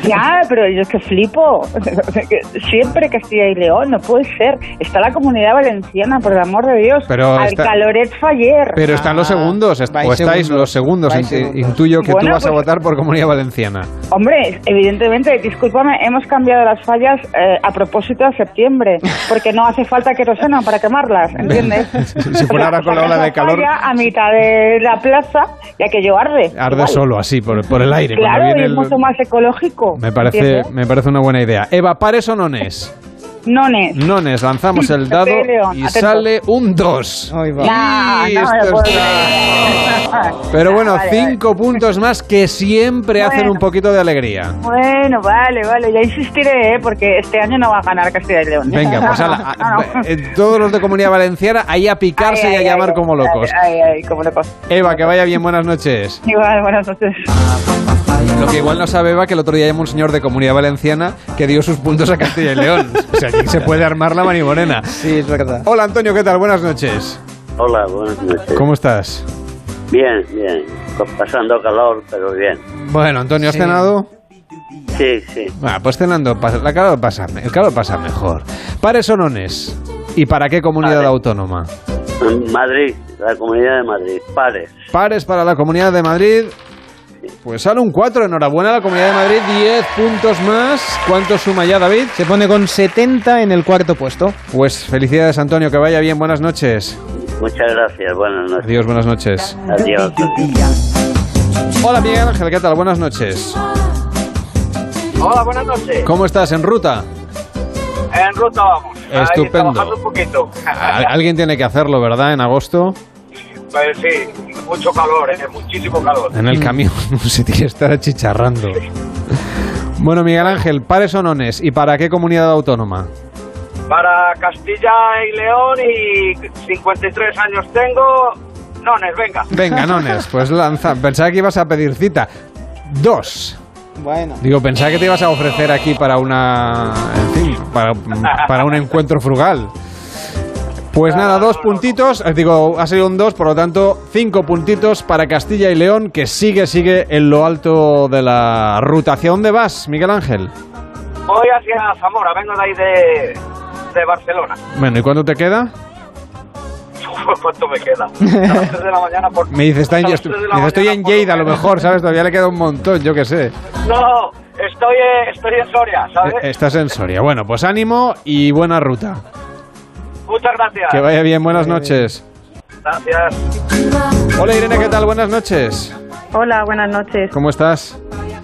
Ya, pero yo es que flipo. Siempre Castilla y León, no puede ser. Está la comunidad valenciana, por el amor de Dios. Pero Al está- Caloret Faller. Pero están los segundos, est- vais o estáis segundos, los segundos. segundos. Intuyo que tú Bueno, vas a pues- votar por Comunidad Valenciana. Hombre, evidentemente, discúlpame, hemos cambiado las fallas eh, a propósito de septiembre, porque no hace falta queroseno para quemarlas, ¿entiendes? Si fuera ahora con la ola de calor, a mitad de la plaza, ya que yo arde. arde Igual. solo así, por, por el aire. Claro, y es el- mucho más ecológico. Me parece, ¿entiendes? me parece una buena idea. Eva, ¿pares o nones? Nones. Nones, lanzamos el dado y atento. sale un 2. No, no. Pero bueno, Vale, vale. cinco puntos más que siempre hacen un poquito de alegría. Bueno, vale, vale, ya insistiré, ¿eh? porque este año no va a ganar Castilla y León. Venga, pues ala, a- No, eh, todos los de Comunidad Valenciana ahí a picarse Ay, y a ay, llamar ay, como locos. Ay, ay, como locos. Eva, que vaya bien, buenas noches. Igual, buenas noches. Lo que igual no sabe Eva que el otro día llamó un señor de Comunidad Valenciana que dio sus puntos a Castilla y León. O sea, aquí se puede armar la manimorena. Sí, es verdad. Hola Antonio, ¿qué tal? Buenas noches. Hola, buenas noches. ¿Cómo estás? Bien, bien. Pasando calor, pero bien. Bueno, Antonio, ¿has Sí. cenado? Sí, sí. Ah, pues cenando, la calor pasa, el calor pasa mejor. ¿Pares o nones? ¿Y para qué comunidad autónoma? Madrid, la comunidad de Madrid. Pares. Pares para la Comunidad de Madrid. Pues sale un 4, enhorabuena a la Comunidad de Madrid, 10 puntos más. ¿Cuánto suma ya, David? Se pone con 70 en el cuarto puesto. Pues felicidades, Antonio, que vaya bien, buenas noches. Muchas gracias. Buenas noches. Adiós, buenas noches. Adiós. Hola, Miguel Ángel, ¿qué tal? Buenas noches. Hola, buenas noches. ¿Cómo estás? ¿En ruta? En ruta vamos. Estupendo. un poquito. Al- Alguien tiene que hacerlo, ¿verdad? En agosto, Pues sí, mucho calor, ¿eh? muchísimo calor. en el camión, se tiene que estar achicharrando. Bueno, Miguel Ángel, pares o nones, ¿y para qué comunidad autónoma? Para Castilla y León y 53 años tengo. Nones, venga. Venga, nones, pues lanza. Pensaba que ibas a pedir cita. Dos. Bueno. Digo, pensaba que te ibas a ofrecer aquí para una. En fin, para, para un encuentro frugal. Pues nada, dos puntitos. eh, Digo, ha sido un dos, por lo tanto, cinco puntitos para Castilla y León, que sigue, sigue en lo alto de la ruta. ¿Hacia dónde vas, Miguel Ángel? Voy hacia Zamora, vengo de ahí de, de Barcelona. Bueno, ¿y cuándo te queda? ¿Cuánto me queda? A las 3 de la mañana por... Me dice, está en, estoy, 3 de la me dice, estoy mañana en Lleida, a lo mejor, ¿sabes? Todavía le queda un montón, yo qué sé. No, estoy, estoy en Soria, ¿sabes? Eh, Estás en Soria. Bueno, pues ánimo y buena ruta. Muchas gracias. Que vaya bien, buenas noches. Gracias. Hola Irene, ¿qué tal? Buenas noches. Hola, buenas noches. ¿Cómo estás?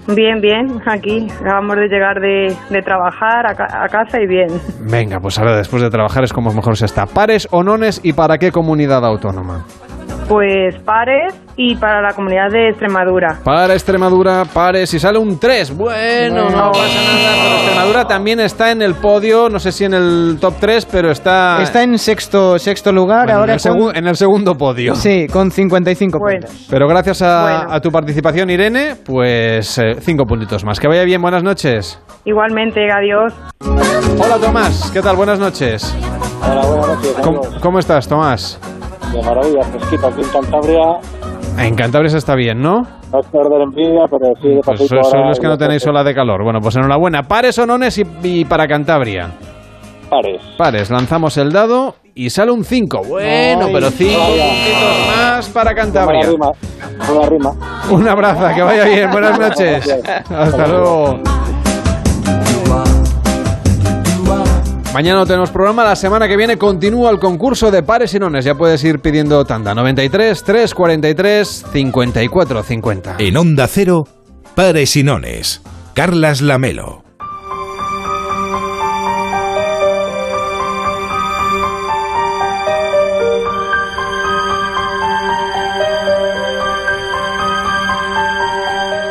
Bien, bien, aquí. Acabamos de llegar de, de trabajar a, ca- a casa y bien. Venga, pues ahora después de trabajar es como mejor se está. ¿Pares o nones y para qué comunidad autónoma? Pues pares y para la comunidad de Extremadura. Para Extremadura, pares y sale un 3. Bueno, no pasa nada, pero Extremadura también está en el podio, no sé si en el top 3, pero está... Está en sexto, sexto lugar Bueno, ahora. en, el con- en el segundo podio. Sí, con 55 puntos. Pero gracias a, a tu participación, Irene, pues eh, cinco puntitos más. Que vaya bien, buenas noches. Igualmente, adiós. Hola Tomás, ¿qué tal? Buenas noches. Hola, buenas noches. ¿Cómo, amigos. cómo estás, Tomás? De maravilla, fresquita aquí en Cantabria. En Cantabria se está bien, ¿no? No es perder envidia, pero sí de Pues ahora los que no tenéis ola de calor. Bueno, pues enhorabuena. Pares o nones y, y para Cantabria. Pares. Pares, lanzamos el dado y sale un 5. Bueno, Ay, pero 5 vaya. puntitos más para Cantabria. Una rima. Una rima. Un abrazo, que vaya bien. Buenas noches. Hasta luego. Mañana tenemos programa, la semana que viene continúa el concurso de pares y nones. Ya puedes ir pidiendo tanda. 93 343 54 50. En Onda Cero, Pares y Nones. Carlas Lamelo.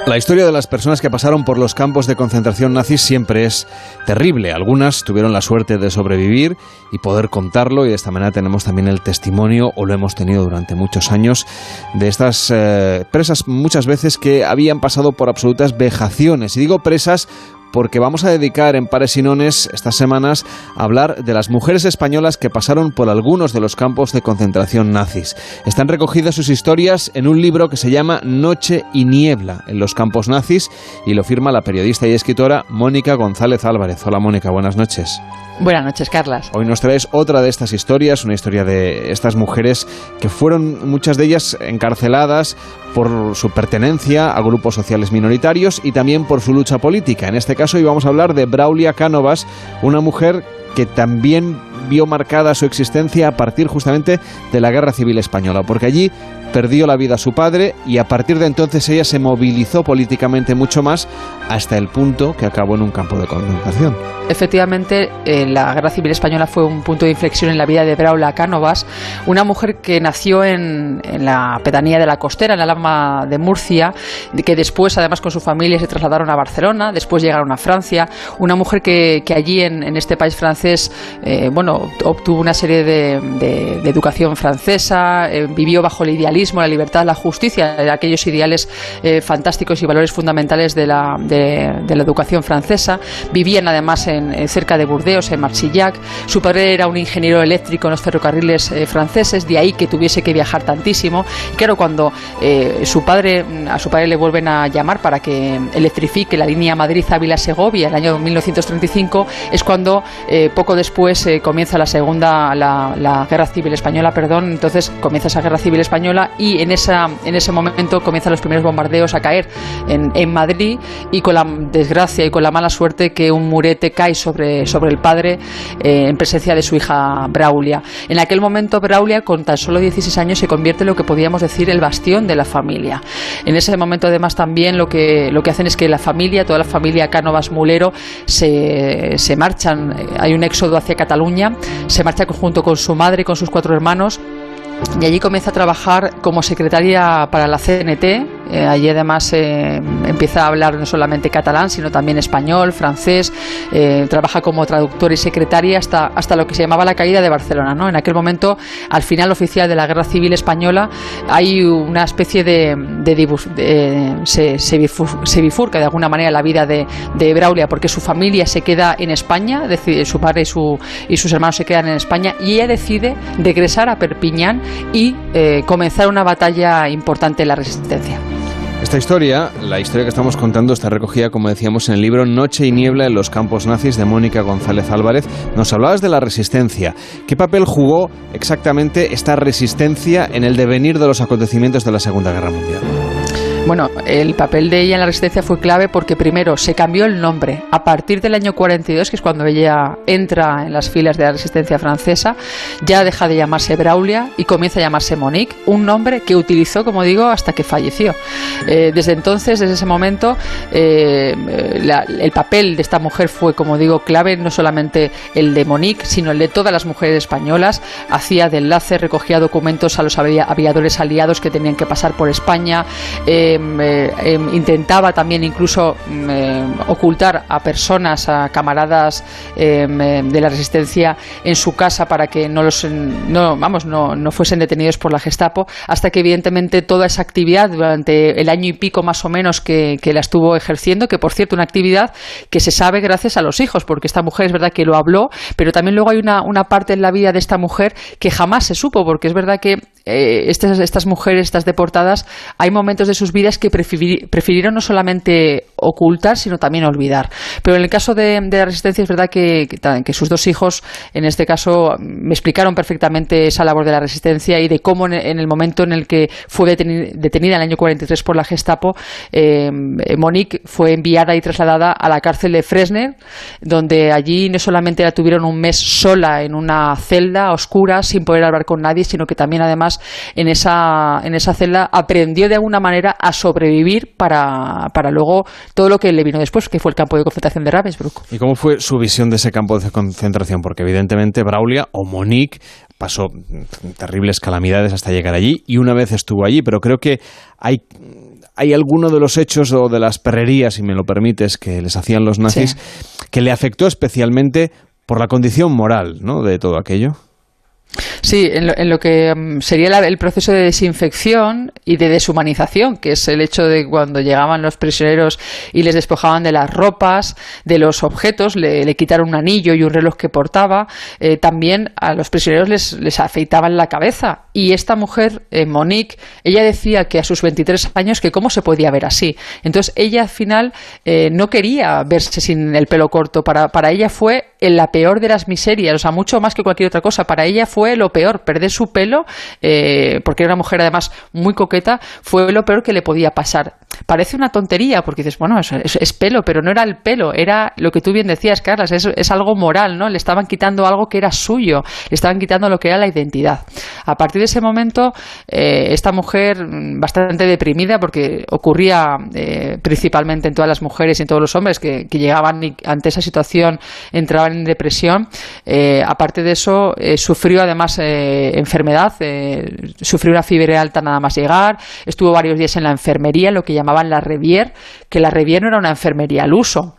La historia de las personas que pasaron por los campos de concentración nazis siempre es terrible. Algunas tuvieron la suerte de sobrevivir y poder contarlo y de esta manera tenemos también el testimonio, o lo hemos tenido durante muchos años, de estas eh, presas muchas veces que habían pasado por absolutas vejaciones. Y digo presas porque vamos a dedicar en Pares y Nones estas semanas a hablar de las mujeres españolas que pasaron por algunos de los campos de concentración nazis. Están recogidas sus historias en un libro que se llama Noche y Niebla en los campos nazis y lo firma la periodista y escritora Mónica González Álvarez. Hola Mónica, buenas noches. Buenas noches, Carlas. Hoy nos traes otra de estas historias, una historia de estas mujeres que fueron muchas de ellas encarceladas por su pertenencia a grupos sociales minoritarios y también por su lucha política. En este caso íbamos a hablar de Braulia Cánovas, una mujer que también vio marcada su existencia a partir justamente de la Guerra Civil Española, porque allí perdió la vida su padre y a partir de entonces ella se movilizó políticamente mucho más hasta el punto que acabó en un campo de concentración. Efectivamente, eh, la Guerra Civil Española fue un punto de inflexión en la vida de Braula Cánovas, una mujer que nació en, la pedanía de la Costera, en la Lama de Murcia, que después, además, con su familia se trasladaron a Barcelona, después llegaron a Francia, una mujer que, allí en, este país francés, eh, bueno, obtuvo una serie de, educación francesa, eh, vivió bajo el idealismo la libertad, la justicia, aquellos ideales eh, fantásticos y valores fundamentales de la, de, la educación francesa. Vivían además en, cerca de Burdeos, en Marchillac. Su padre era un ingeniero eléctrico en los ferrocarriles eh, franceses, de ahí que tuviese que viajar tantísimo. Claro, cuando eh, su padre, a su padre le vuelven a llamar para que electrifique la línea Madrid-Ávila-Segovia en el año 1935, es cuando poco después comienza la segunda, la guerra civil española, perdón, entonces comienza esa guerra civil española y en, esa, en ese momento comienzan los primeros bombardeos a caer en, en, Madrid y con la desgracia y con la mala suerte que un murete cae sobre, sobre el padre eh, en presencia de su hija Braulia. En aquel momento Braulia con tan solo 16 años se convierte en lo que podríamos decir el bastión de la familia. En ese momento además también lo que, lo que hacen es que la familia, toda la familia Cánovas Mulero se, se marchan, hay un éxodo hacia Cataluña, se marcha junto con su madre y con sus cuatro hermanos y allí comienza a trabajar como secretaria para la CNT, eh, allí además eh, empieza a hablar no solamente catalán, sino también español, francés, eh, trabaja como traductor y secretaria hasta, hasta lo que se llamaba la caída de Barcelona. ¿no? En aquel momento, al final oficial de la Guerra Civil Española, hay una especie de... de, se, bifurca de alguna manera la vida de, de, Braulia, porque su familia se queda en España, decide, su padre y, su, y sus hermanos se quedan en España, y ella decide regresar a Perpiñán y comenzar una batalla importante en la resistencia. Esta historia, la historia que estamos contando, está recogida, como decíamos, en el libro Noche y Niebla en los campos nazis de Mónica González Álvarez. Nos hablabas de la resistencia. ¿Qué papel jugó exactamente esta resistencia en el devenir de los acontecimientos de la Segunda Guerra Mundial? Bueno, el papel de ella en la resistencia fue clave porque primero se cambió el nombre. A partir del año 42, que es cuando ella entra en las filas de la resistencia francesa, ya deja de llamarse Braulia y comienza a llamarse Monique, un nombre que utilizó, como digo, hasta que falleció. Eh, desde entonces, desde ese momento, eh, el papel de esta mujer fue, como digo, clave, no solamente el de Monique, sino el de todas las mujeres españolas. Hacía de enlace, recogía documentos a los aviadores aliados que tenían que pasar por España. Eh, intentaba también incluso mm, eh, ocultar a personas, a camaradas em, de la resistencia en su casa para que no los no, vamos, no, no fuesen detenidos por la Gestapo, hasta que evidentemente toda esa actividad durante el año y pico más o menos que, la estuvo ejerciendo, que por cierto una actividad que se sabe gracias a los hijos, porque esta mujer es verdad que lo habló, pero también luego hay una, una parte en la vida de esta mujer que jamás se supo, porque es verdad que eh, estas, estas mujeres, estas deportadas, hay momentos de sus vidas que prefirieron no solamente ocultar, sino también olvidar. Pero en el caso de, la resistencia es verdad que, sus dos hijos, en este caso, me explicaron perfectamente esa labor de la resistencia y de cómo en, el momento en el que fue detenida, en el año 43 por la Gestapo, eh, Monique fue enviada y trasladada a la cárcel de Fresner, donde allí no solamente la tuvieron un mes sola en una celda oscura, sin poder hablar con nadie, sino que también además en esa, en esa celda aprendió de alguna manera a sobrevivir para, para luego todo lo que le vino después, que fue el campo de concentración de Ravensbrück. ¿Y cómo fue su visión de ese campo de concentración? Porque evidentemente Braulia o Monique pasó terribles calamidades hasta llegar allí y una vez estuvo allí, pero creo que hay hay alguno de los hechos o de las perrerías, si me lo permites, que les hacían los nazis, que le afectó especialmente por la condición moral ¿no? de todo aquello. Sí, en lo, en lo que mm, sería la- el proceso de desinfección y de deshumanización, que es el hecho de cuando llegaban los prisioneros y les despojaban de las ropas, de los objetos, le, quitaron un anillo y un reloj que portaba, eh, también a los prisioneros les, les afeitaban la cabeza. Y esta mujer, eh, Monique, ella decía que a sus 23 años que cómo se podía ver así. Entonces ella al final eh, no quería verse sin el pelo corto. Para, para ella fue en la peor de las miserias, o sea, mucho más que cualquier otra cosa. Para ella fue lo peor, perder su pelo, eh, porque era una mujer además muy coqueta, fue lo peor que le podía pasar. Parece una tontería, porque dices, bueno, es, es- es pelo, pero no era el pelo, era lo que tú bien decías, Carlas, es, es algo moral, ¿no? Le estaban quitando algo que era suyo, le estaban quitando lo que era la identidad. A partir de ese momento, eh, esta mujer, mm, bastante deprimida, porque ocurría eh, principalmente en todas las mujeres y en todos los hombres que, llegaban y ante esa situación entraban en depresión, eh, aparte de eso, eh, sufrió además eh, enfermedad, sufrió una fiebre alta nada más llegar, estuvo varios días en la enfermería, lo que llamaban la Revier, que la Revier no era una enfermería al uso,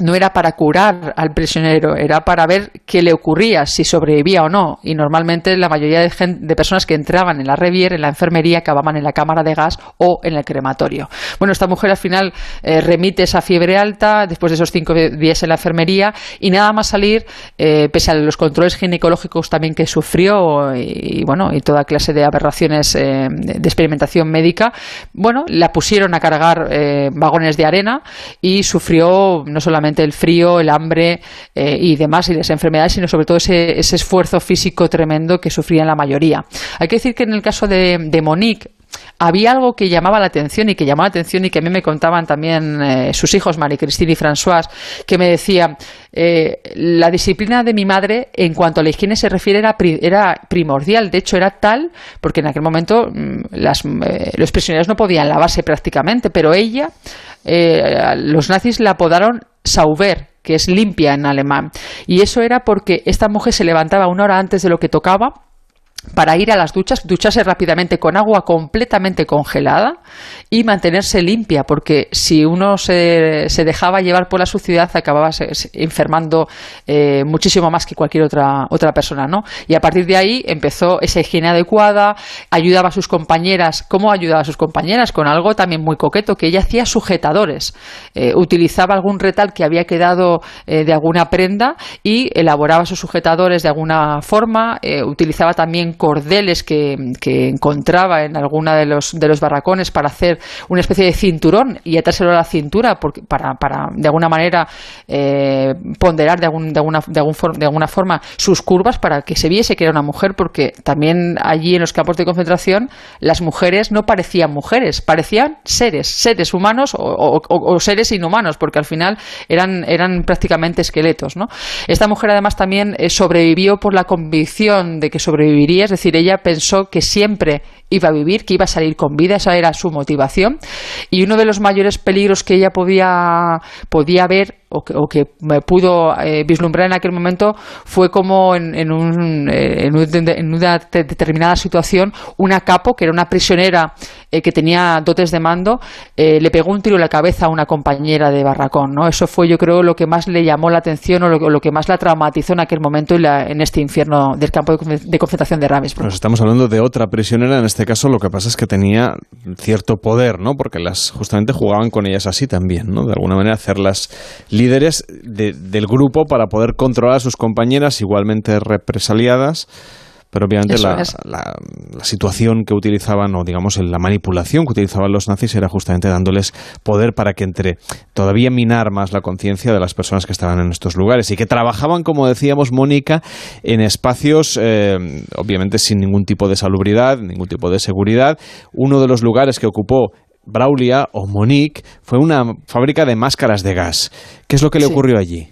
no era para curar al prisionero, era para ver qué le ocurría, si sobrevivía o no. Y normalmente la mayoría de, gen- de personas que entraban en la Revier, en la enfermería, acababan en la cámara de gas o en el crematorio. Bueno, esta mujer al final eh, remite esa fiebre alta después de esos cinco días en la enfermería y nada más salir, eh, pese a los controles ginecológicos también que sufrió y, bueno, y toda clase de aberraciones eh, de experimentación médica, bueno, la pusieron a cargar vagones de arena y sufrió no solamente el frío, el hambre eh, y demás y las enfermedades, sino sobre todo ese, ese esfuerzo físico tremendo que sufrían la mayoría. Hay que decir que en el caso de, de Monique, había algo que llamaba la atención y que llamaba la atención y que a mí me contaban también eh, sus hijos, Marie Christine y François, que me decían, eh, la disciplina de mi madre en cuanto a la higiene se refiere era, pri- era primordial, de hecho era tal, porque en aquel momento mm, las, eh, los prisioneros no podían lavarse prácticamente, pero ella, eh, los nazis la apodaron Sauber, que es limpia en alemán, y eso era porque esta mujer se levantaba una hora antes de lo que tocaba, para ir a las duchas, ducharse rápidamente con agua completamente congelada y mantenerse limpia, porque si uno se, se dejaba llevar por la suciedad acababa enfermando eh, muchísimo más que cualquier otra, otra persona, ¿no? Y a partir de ahí empezó esa higiene adecuada, ayudaba a sus compañeras, ¿cómo ayudaba a sus compañeras? Con algo también muy coqueto, que ella hacía sujetadores, Eh, utilizaba algún retal que había quedado eh, de alguna prenda y elaboraba sus sujetadores de alguna forma, eh, utilizaba también cordeles que, encontraba en alguna de los, de los barracones para hacer una especie de cinturón y atárselo a la cintura para, para de alguna manera eh, ponderar de, algún, de, alguna, de, algún de alguna forma sus curvas para que se viese que era una mujer porque también allí en los campos de concentración las mujeres no parecían mujeres, parecían seres, seres humanos o seres inhumanos porque al final eran, eran prácticamente esqueletos. ¿no? Esta mujer además también eh, sobrevivió por la convicción de que sobreviviría, es decir, ella pensó que siempre iba a vivir, que iba a salir con vida, esa era su motivación. Y uno de los mayores peligros que ella podía, podía ver o que, me pudo eh, vislumbrar en aquel momento fue como en, en un- eh, en un- en una te- determinada situación una capo, que era una prisionera eh, que tenía dotes de mando, le pegó un tiro en la cabeza a una compañera de barracón. ¿no? Eso fue, yo creo, lo que más le llamó la atención o lo, que más la traumatizó en aquel momento y la- en este infierno del campo de, de concentración de Ravensbrück. Nos estamos hablando de otra prisionera, en este caso lo que pasa es que tenía cierto poder, ¿no? Porque las justamente jugaban con ellas así también, ¿no? De alguna manera hacerlas líderes de- del grupo para poder controlar a sus compañeras igualmente represaliadas. Pero obviamente la situación que utilizaban, o digamos la manipulación que utilizaban los nazis era justamente dándoles poder para que entre todavía minar más la conciencia de las personas que estaban en estos lugares y que trabajaban, como decíamos, Mónica, en espacios eh, obviamente sin ningún tipo de salubridad, ningún tipo de seguridad. Uno de los lugares que ocupó Braulia o Monique fue una fábrica de máscaras de gas. ¿Qué es lo que le Sí. ocurrió allí?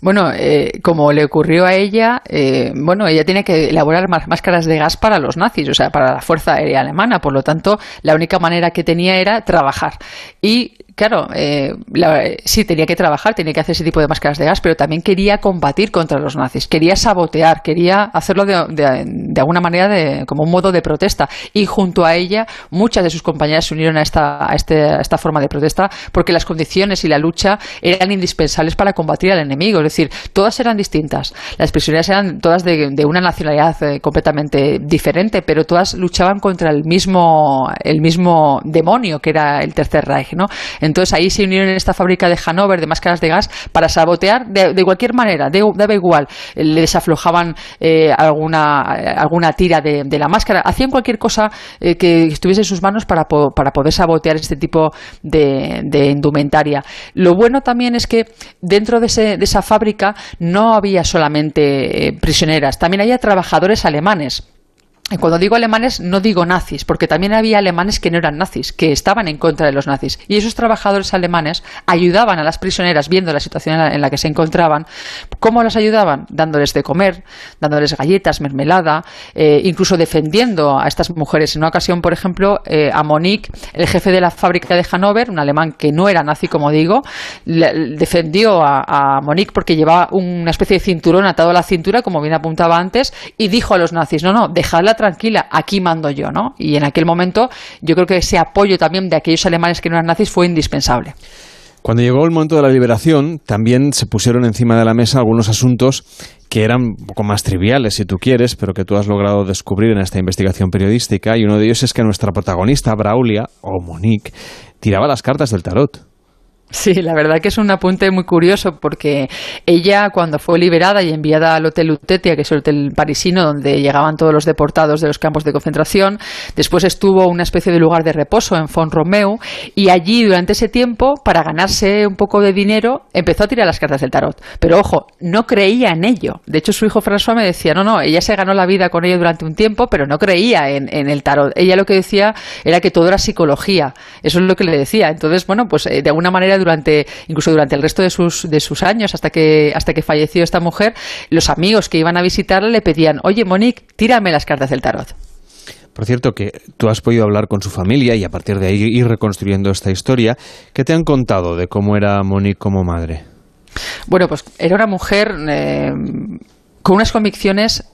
Bueno, eh, como le ocurrió a ella, eh, bueno, ella tiene que elaborar más máscaras de gas para los nazis, o sea, para la Fuerza Aérea Alemana. Por lo tanto, la única manera que tenía era trabajar. Y claro, eh, la- sí, tenía que trabajar, tenía que hacer ese tipo de máscaras de gas, pero también quería combatir contra los nazis, quería sabotear, quería hacerlo de, alguna manera de, como un modo de protesta. Y junto a ella, muchas de sus compañeras se unieron a esta, a este- a esta forma de protesta porque las condiciones y la lucha eran indispensables para combatir al enemigo. Es decir, todas eran distintas. Las prisioneras eran todas de, de una nacionalidad eh, completamente diferente, pero todas luchaban contra el mismo, el mismo demonio que era el Tercer Reich, ¿no? Entonces ahí se unieron en esta fábrica de Hannover de máscaras de gas para sabotear de, cualquier manera, daba igual. Eh, Le desaflojaban eh, alguna, eh, alguna tira de, la máscara, hacían cualquier cosa eh, que estuviese en sus manos para, para poder sabotear este tipo de, indumentaria. Lo bueno también es que dentro de, ese- de esa fábrica no había solamente prisioneras, también había trabajadores alemanes. Cuando digo alemanes, no digo nazis, porque también había alemanes que no eran nazis, que estaban en contra de los nazis. Y esos trabajadores alemanes ayudaban a las prisioneras, viendo la situación en la, que se encontraban. ¿Cómo las ayudaban? Dándoles de comer, dándoles galletas, mermelada, eh, incluso defendiendo a estas mujeres. En una ocasión, por ejemplo, eh, a Monique, el jefe de la fábrica de Hannover, un alemán que no era nazi, como digo, defendió a, a Monique porque llevaba una especie de cinturón atado a la cintura, como bien apuntaba antes, y dijo a los nazis, no, no, dejadla tranquila, aquí mando yo, ¿no? Y en aquel momento yo creo que ese apoyo también de aquellos alemanes que no eran nazis fue indispensable. Cuando llegó el momento de la liberación, también se pusieron encima de la mesa algunos asuntos que eran un poco más triviales, si tú quieres, pero que tú has logrado descubrir en esta investigación periodística. Y uno de ellos es que nuestra protagonista, Braulia, o Monique, tiraba las cartas del tarot. Sí, la verdad que es un apunte muy curioso porque ella cuando fue liberada y enviada al Hotel Lutetia, que es el hotel parisino donde llegaban todos los deportados de los campos de concentración, después estuvo una especie de lugar de reposo en Font Romeu y allí durante ese tiempo, para ganarse un poco de dinero, empezó a tirar las cartas del tarot. Pero ojo, no creía en ello. De hecho, su hijo François me decía, no, no, ella se ganó la vida con ello durante un tiempo, pero no creía en, en el tarot. Ella lo que decía era que todo era psicología. Eso es lo que le decía. Entonces, bueno, pues eh, de alguna manera durante, incluso durante el resto de sus, de sus años, hasta que, hasta que falleció esta mujer, los amigos que iban a visitarla le pedían, oye, Monique, tírame las cartas del tarot. Por cierto, que tú has podido hablar con su familia y a partir de ahí ir reconstruyendo esta historia. ¿Qué te han contado de cómo era Monique como madre? Bueno, pues era una mujer eh, con unas convicciones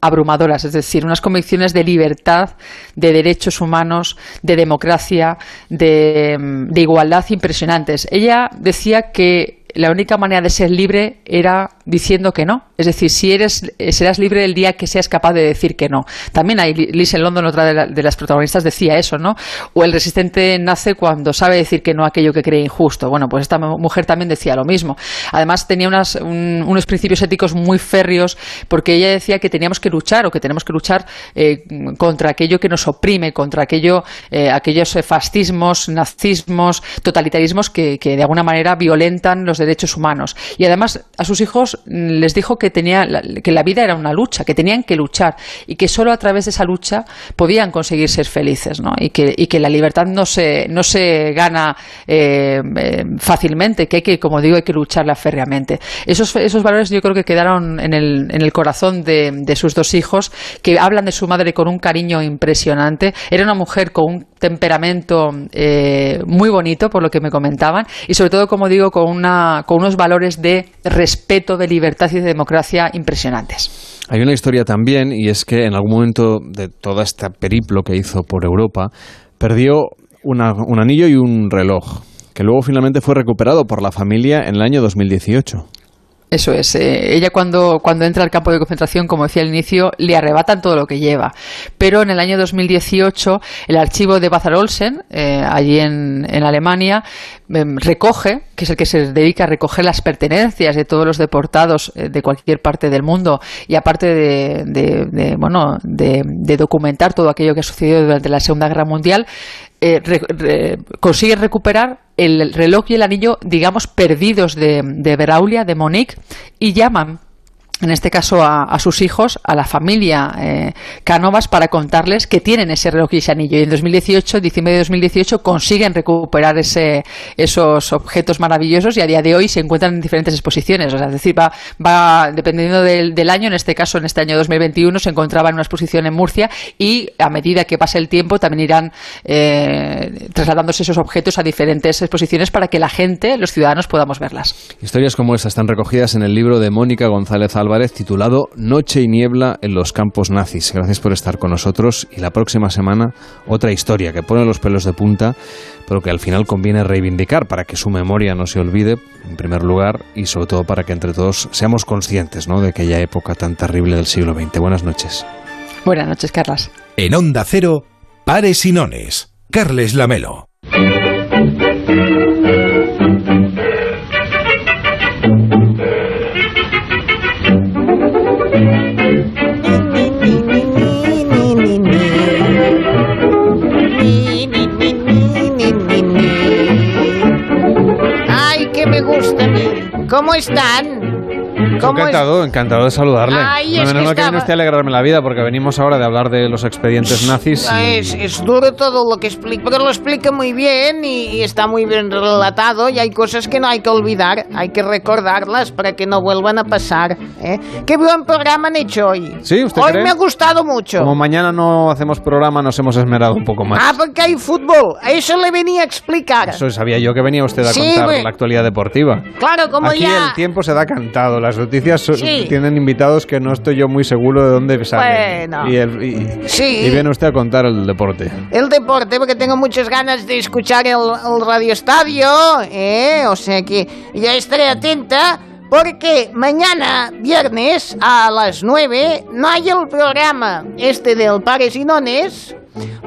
abrumadoras, es decir, unas convicciones de libertad, de derechos humanos, de democracia, de, mm, de igualdad impresionantes. Ella decía que la única manera de ser libre era diciendo que no. Es decir, si eres, serás libre el día que seas capaz de decir que no. También hay Liz en London, otra de, la- de las protagonistas, decía eso, ¿no? O el resistente nace cuando sabe decir que no a aquello que cree injusto. Bueno, pues esta mu- mujer también decía lo mismo. Además, tenía unas- un- unos principios éticos muy férreos porque ella decía que teníamos que luchar o que tenemos que luchar eh, contra aquello que nos oprime, contra aquello, eh, aquellos eh, fascismos, nazismos, totalitarismos que de alguna manera violentan los derechos humanos. Y además a sus hijos les dijo que, tenía, que la vida era una lucha, que tenían que luchar y que solo a través de esa lucha podían conseguir ser felices, ¿no? Y que, y que la libertad no se, no se gana eh, eh, fácilmente, que hay que, como digo, hay que lucharla férreamente. Esos, esos valores yo creo que quedaron en el, en el corazón de, de sus dos hijos, que hablan de su madre con un cariño impresionante. Era una mujer con un temperamento eh, muy bonito, por lo que me comentaban, y sobre todo, como digo, con, una, con unos valores de respeto, de libertad y de democracia impresionantes. Hay una historia también, y es que en algún momento de todo este periplo que hizo por Europa, perdió un anillo y un reloj, que luego finalmente fue recuperado por la familia en el año 2018. Eso es. eh, ella cuando, cuando entra al campo de concentración, como decía al inicio, le arrebatan todo lo que lleva. Pero en el año 2018, el archivo de Bazar Olsen, eh, allí en, en Alemania, em, recoge, que es el que se dedica a recoger las pertenencias de todos los deportados eh, de cualquier parte del mundo y aparte de, de- de, bueno, de, de documentar todo aquello que ha sucedido durante la Segunda Guerra Mundial, eh, consigue recuperar el reloj y el anillo, digamos, perdidos de, de Beraulia, de Monique, y llaman en este caso a, sus hijos, a la familia eh, Cánovas, para contarles que tienen ese reloj y ese anillo. Y en 2018, diciembre de 2018, consiguen recuperar ese, esos objetos maravillosos y a día de hoy se encuentran en diferentes exposiciones. O sea, es decir, va, dependiendo del, año, en este caso, en este año 2021, se encontraba en una exposición en Murcia y a medida que pase el tiempo también irán eh, trasladándose esos objetos a diferentes exposiciones para que la gente, los ciudadanos, podamos verlas. Historias como esta están recogidas en el libro de Mónica González Álvarez titulado Noche y niebla en los campos nazis. Gracias por estar con nosotros y la próxima semana otra historia que pone los pelos de punta, pero que al final conviene reivindicar para que su memoria no se olvide, en primer lugar, y sobre todo para que entre todos seamos conscientes ¿no? de aquella época tan terrible del siglo XX. Buenas noches. Buenas noches, Carlas. En Onda Cero, Pares y Nones. Carles Lamelo. ¿Cómo están? ¿Cómo es- encantado, encantado de saludarle. Ay, no, es no, que no, que estaba- viene usted a alegrarme la vida porque venimos ahora de hablar de los expedientes nazis. Es, es duro todo lo que explica, pero lo explica muy bien y, y está muy bien relatado y hay cosas que no hay que olvidar, hay que recordarlas para que no vuelvan a pasar. ¿eh? Qué buen programa han hecho hoy. ¿Sí? ¿Usted Hoy cree? me ha gustado mucho. Como mañana no hacemos programa, nos hemos esmerado un poco más. Ah, porque hay fútbol. Eso le venía a explicar. Eso sabía yo que venía usted a Sí, contar güey. la actualidad deportiva. Claro, como Aquí ya... el tiempo se da cantado. Las noticias Sí. tienen invitados que no estoy yo muy seguro de dónde salen. Bueno. Y, el- y- Sí. y viene usted a contar el deporte. El deporte, porque tengo muchas ganas de escuchar el, el Radio Estadio, ¿eh? O sea que ya estaré atenta, porque mañana, viernes, a las 9, no hay el programa este del Pares y Nones,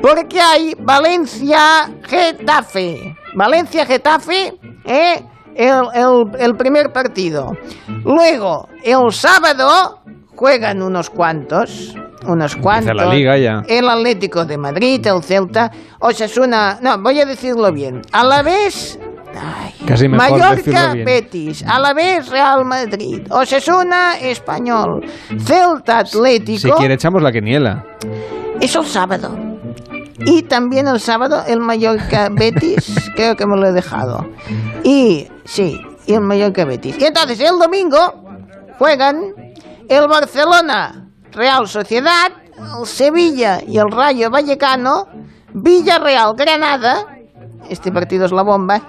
porque hay Valencia-Getafe. Valencia-Getafe, ¿eh? El, el- el primer partido. Luego, el sábado, juegan unos cuantos. Unos cuantos. la liga ya. El Atlético de Madrid, el Celta, Osasuna. No, voy a decirlo bien. A la vez. Casi mejor Mallorca. Betis. A la vez Real Madrid. Osasuna, Español. Celta, Atlético. Si quiere, echamos la quiniela. Es el sábado. Y también el sábado el Mallorca Betis, creo que me lo he dejado. Y sí, y el Mallorca Betis. Y entonces el domingo juegan el Barcelona Real Sociedad, el Sevilla y el Rayo Vallecano, Villarreal Granada. Este partido es la bomba.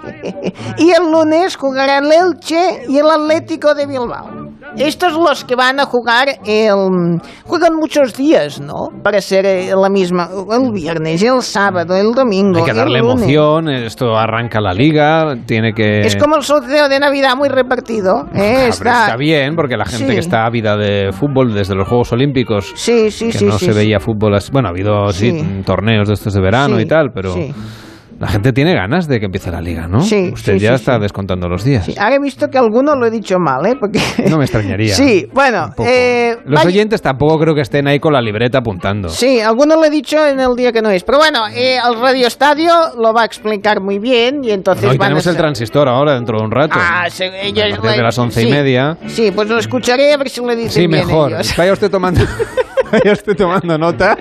y el lunes jugarán el Elche y el Atlético de Bilbao. Estos los que van a jugar el... Juegan muchos días, ¿no? Para ser eh, la misma... El viernes, el sábado, el domingo, Hay que el darle lunes. emoción. Esto arranca la liga. Tiene que. Es como el sorteo de Navidad muy repartido. ¿eh? Ah, está... está bien, porque la gente Sí. que está ávida de fútbol desde los Juegos Olímpicos, Sí, sí, que sí, no sí, se sí. veía fútbol, así- bueno, ha habido sí, torneos de estos de verano y tal, pero. La gente tiene ganas de que empiece la liga, ¿no? Sí, Usted sí, ya sí, está descontando los días. Sí, Ahora he visto que alguno lo he dicho mal, ¿eh? Porque... No me extrañaría. Sí, bueno, eh, Los vaya- oyentes tampoco creo que estén ahí con la libreta apuntando. Sí, alguno lo he dicho en el día que no es. Pero bueno, eh, el Radio Estadio lo va a explicar muy bien y entonces No, y van tenemos a el transistor ahora dentro de un rato. Ah, se- ellos Desde le- las once y sí. media. Sí, pues lo escucharé a ver si le dicen Sí, bien mejor. ellos. Vaya usted tomando, vaya usted tomando nota.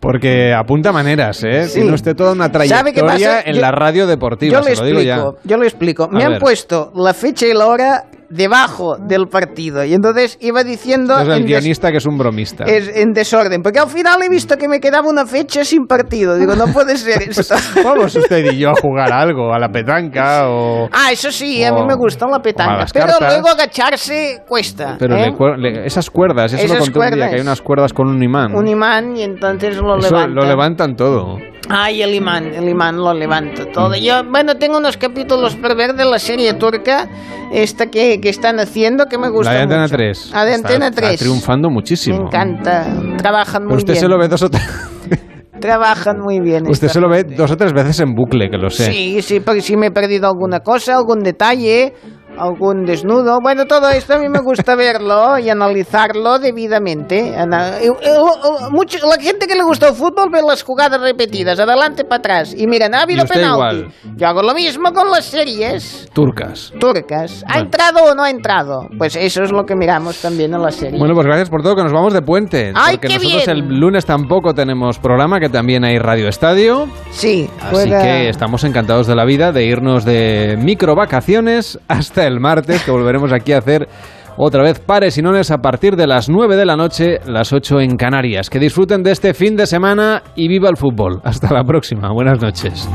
Porque apunta maneras, ¿eh? Sí. Tiene usted toda una ¿Sabe qué trayectoria en Yo- la radio deportiva, Yo se lo digo ya. explico, yo le explico. Me han puesto la fecha y la hora debajo del partido y entonces iba diciendo Es el guionista que es un bromista. es- en desorden, porque al final he visto que me quedaba una fecha sin partido. Digo, no puede ser esto. Vamos usted y yo a jugar algo, a la petanca o... Ah, eso sí, a mí O- me gusta la o petanca, pero cartas. luego agacharse cuesta. Pero ¿eh? le cuer- le- esas cuerdas, eso lo Esas contó un día, cuerdas. que hay unas cuerdas con un imán. Un imán y entonces lo Eso levanta. lo levantan todo. Ay, el imán, el imán lo levanta todo. Yo, bueno, tengo unos capítulos por ver de la serie turca, esta que, que están haciendo, que me gusta la de Antena mucho. 3. La de Está- Antena está 3. triunfando Me muchísimo. encanta. Trabajan muy Pero usted bien. se lo ve dos o tres... Trabajan muy bien. Usted se lo ve dos o tres veces en bucle, que lo sé. Sí, sí, porque si me he perdido alguna cosa, algún detalle, algún desnudo. Bueno, todo esto a mí me gusta verlo y analizarlo debidamente. Mucho- la gente que le gusta el fútbol ve las jugadas repetidas, adelante para atrás. Y miren, ha habido penalti. igual. Yo hago lo mismo con las series Turcas. turcas. ¿Ha Bueno. entrado o no ha entrado? Pues eso es lo que miramos también en las series. Bueno, pues gracias por todo, que nos vamos de puente. ¡Ay, porque qué nosotros bien! el lunes tampoco tenemos programa, que también hay Radio Estadio. Sí, Así que estamos encantados de la vida de irnos de micro vacaciones hasta el martes, que volveremos aquí a hacer otra vez pares y nones a partir de las 9 de la noche, las 8 en Canarias. Que disfruten de este fin de semana y viva el fútbol. Hasta la próxima. Buenas noches.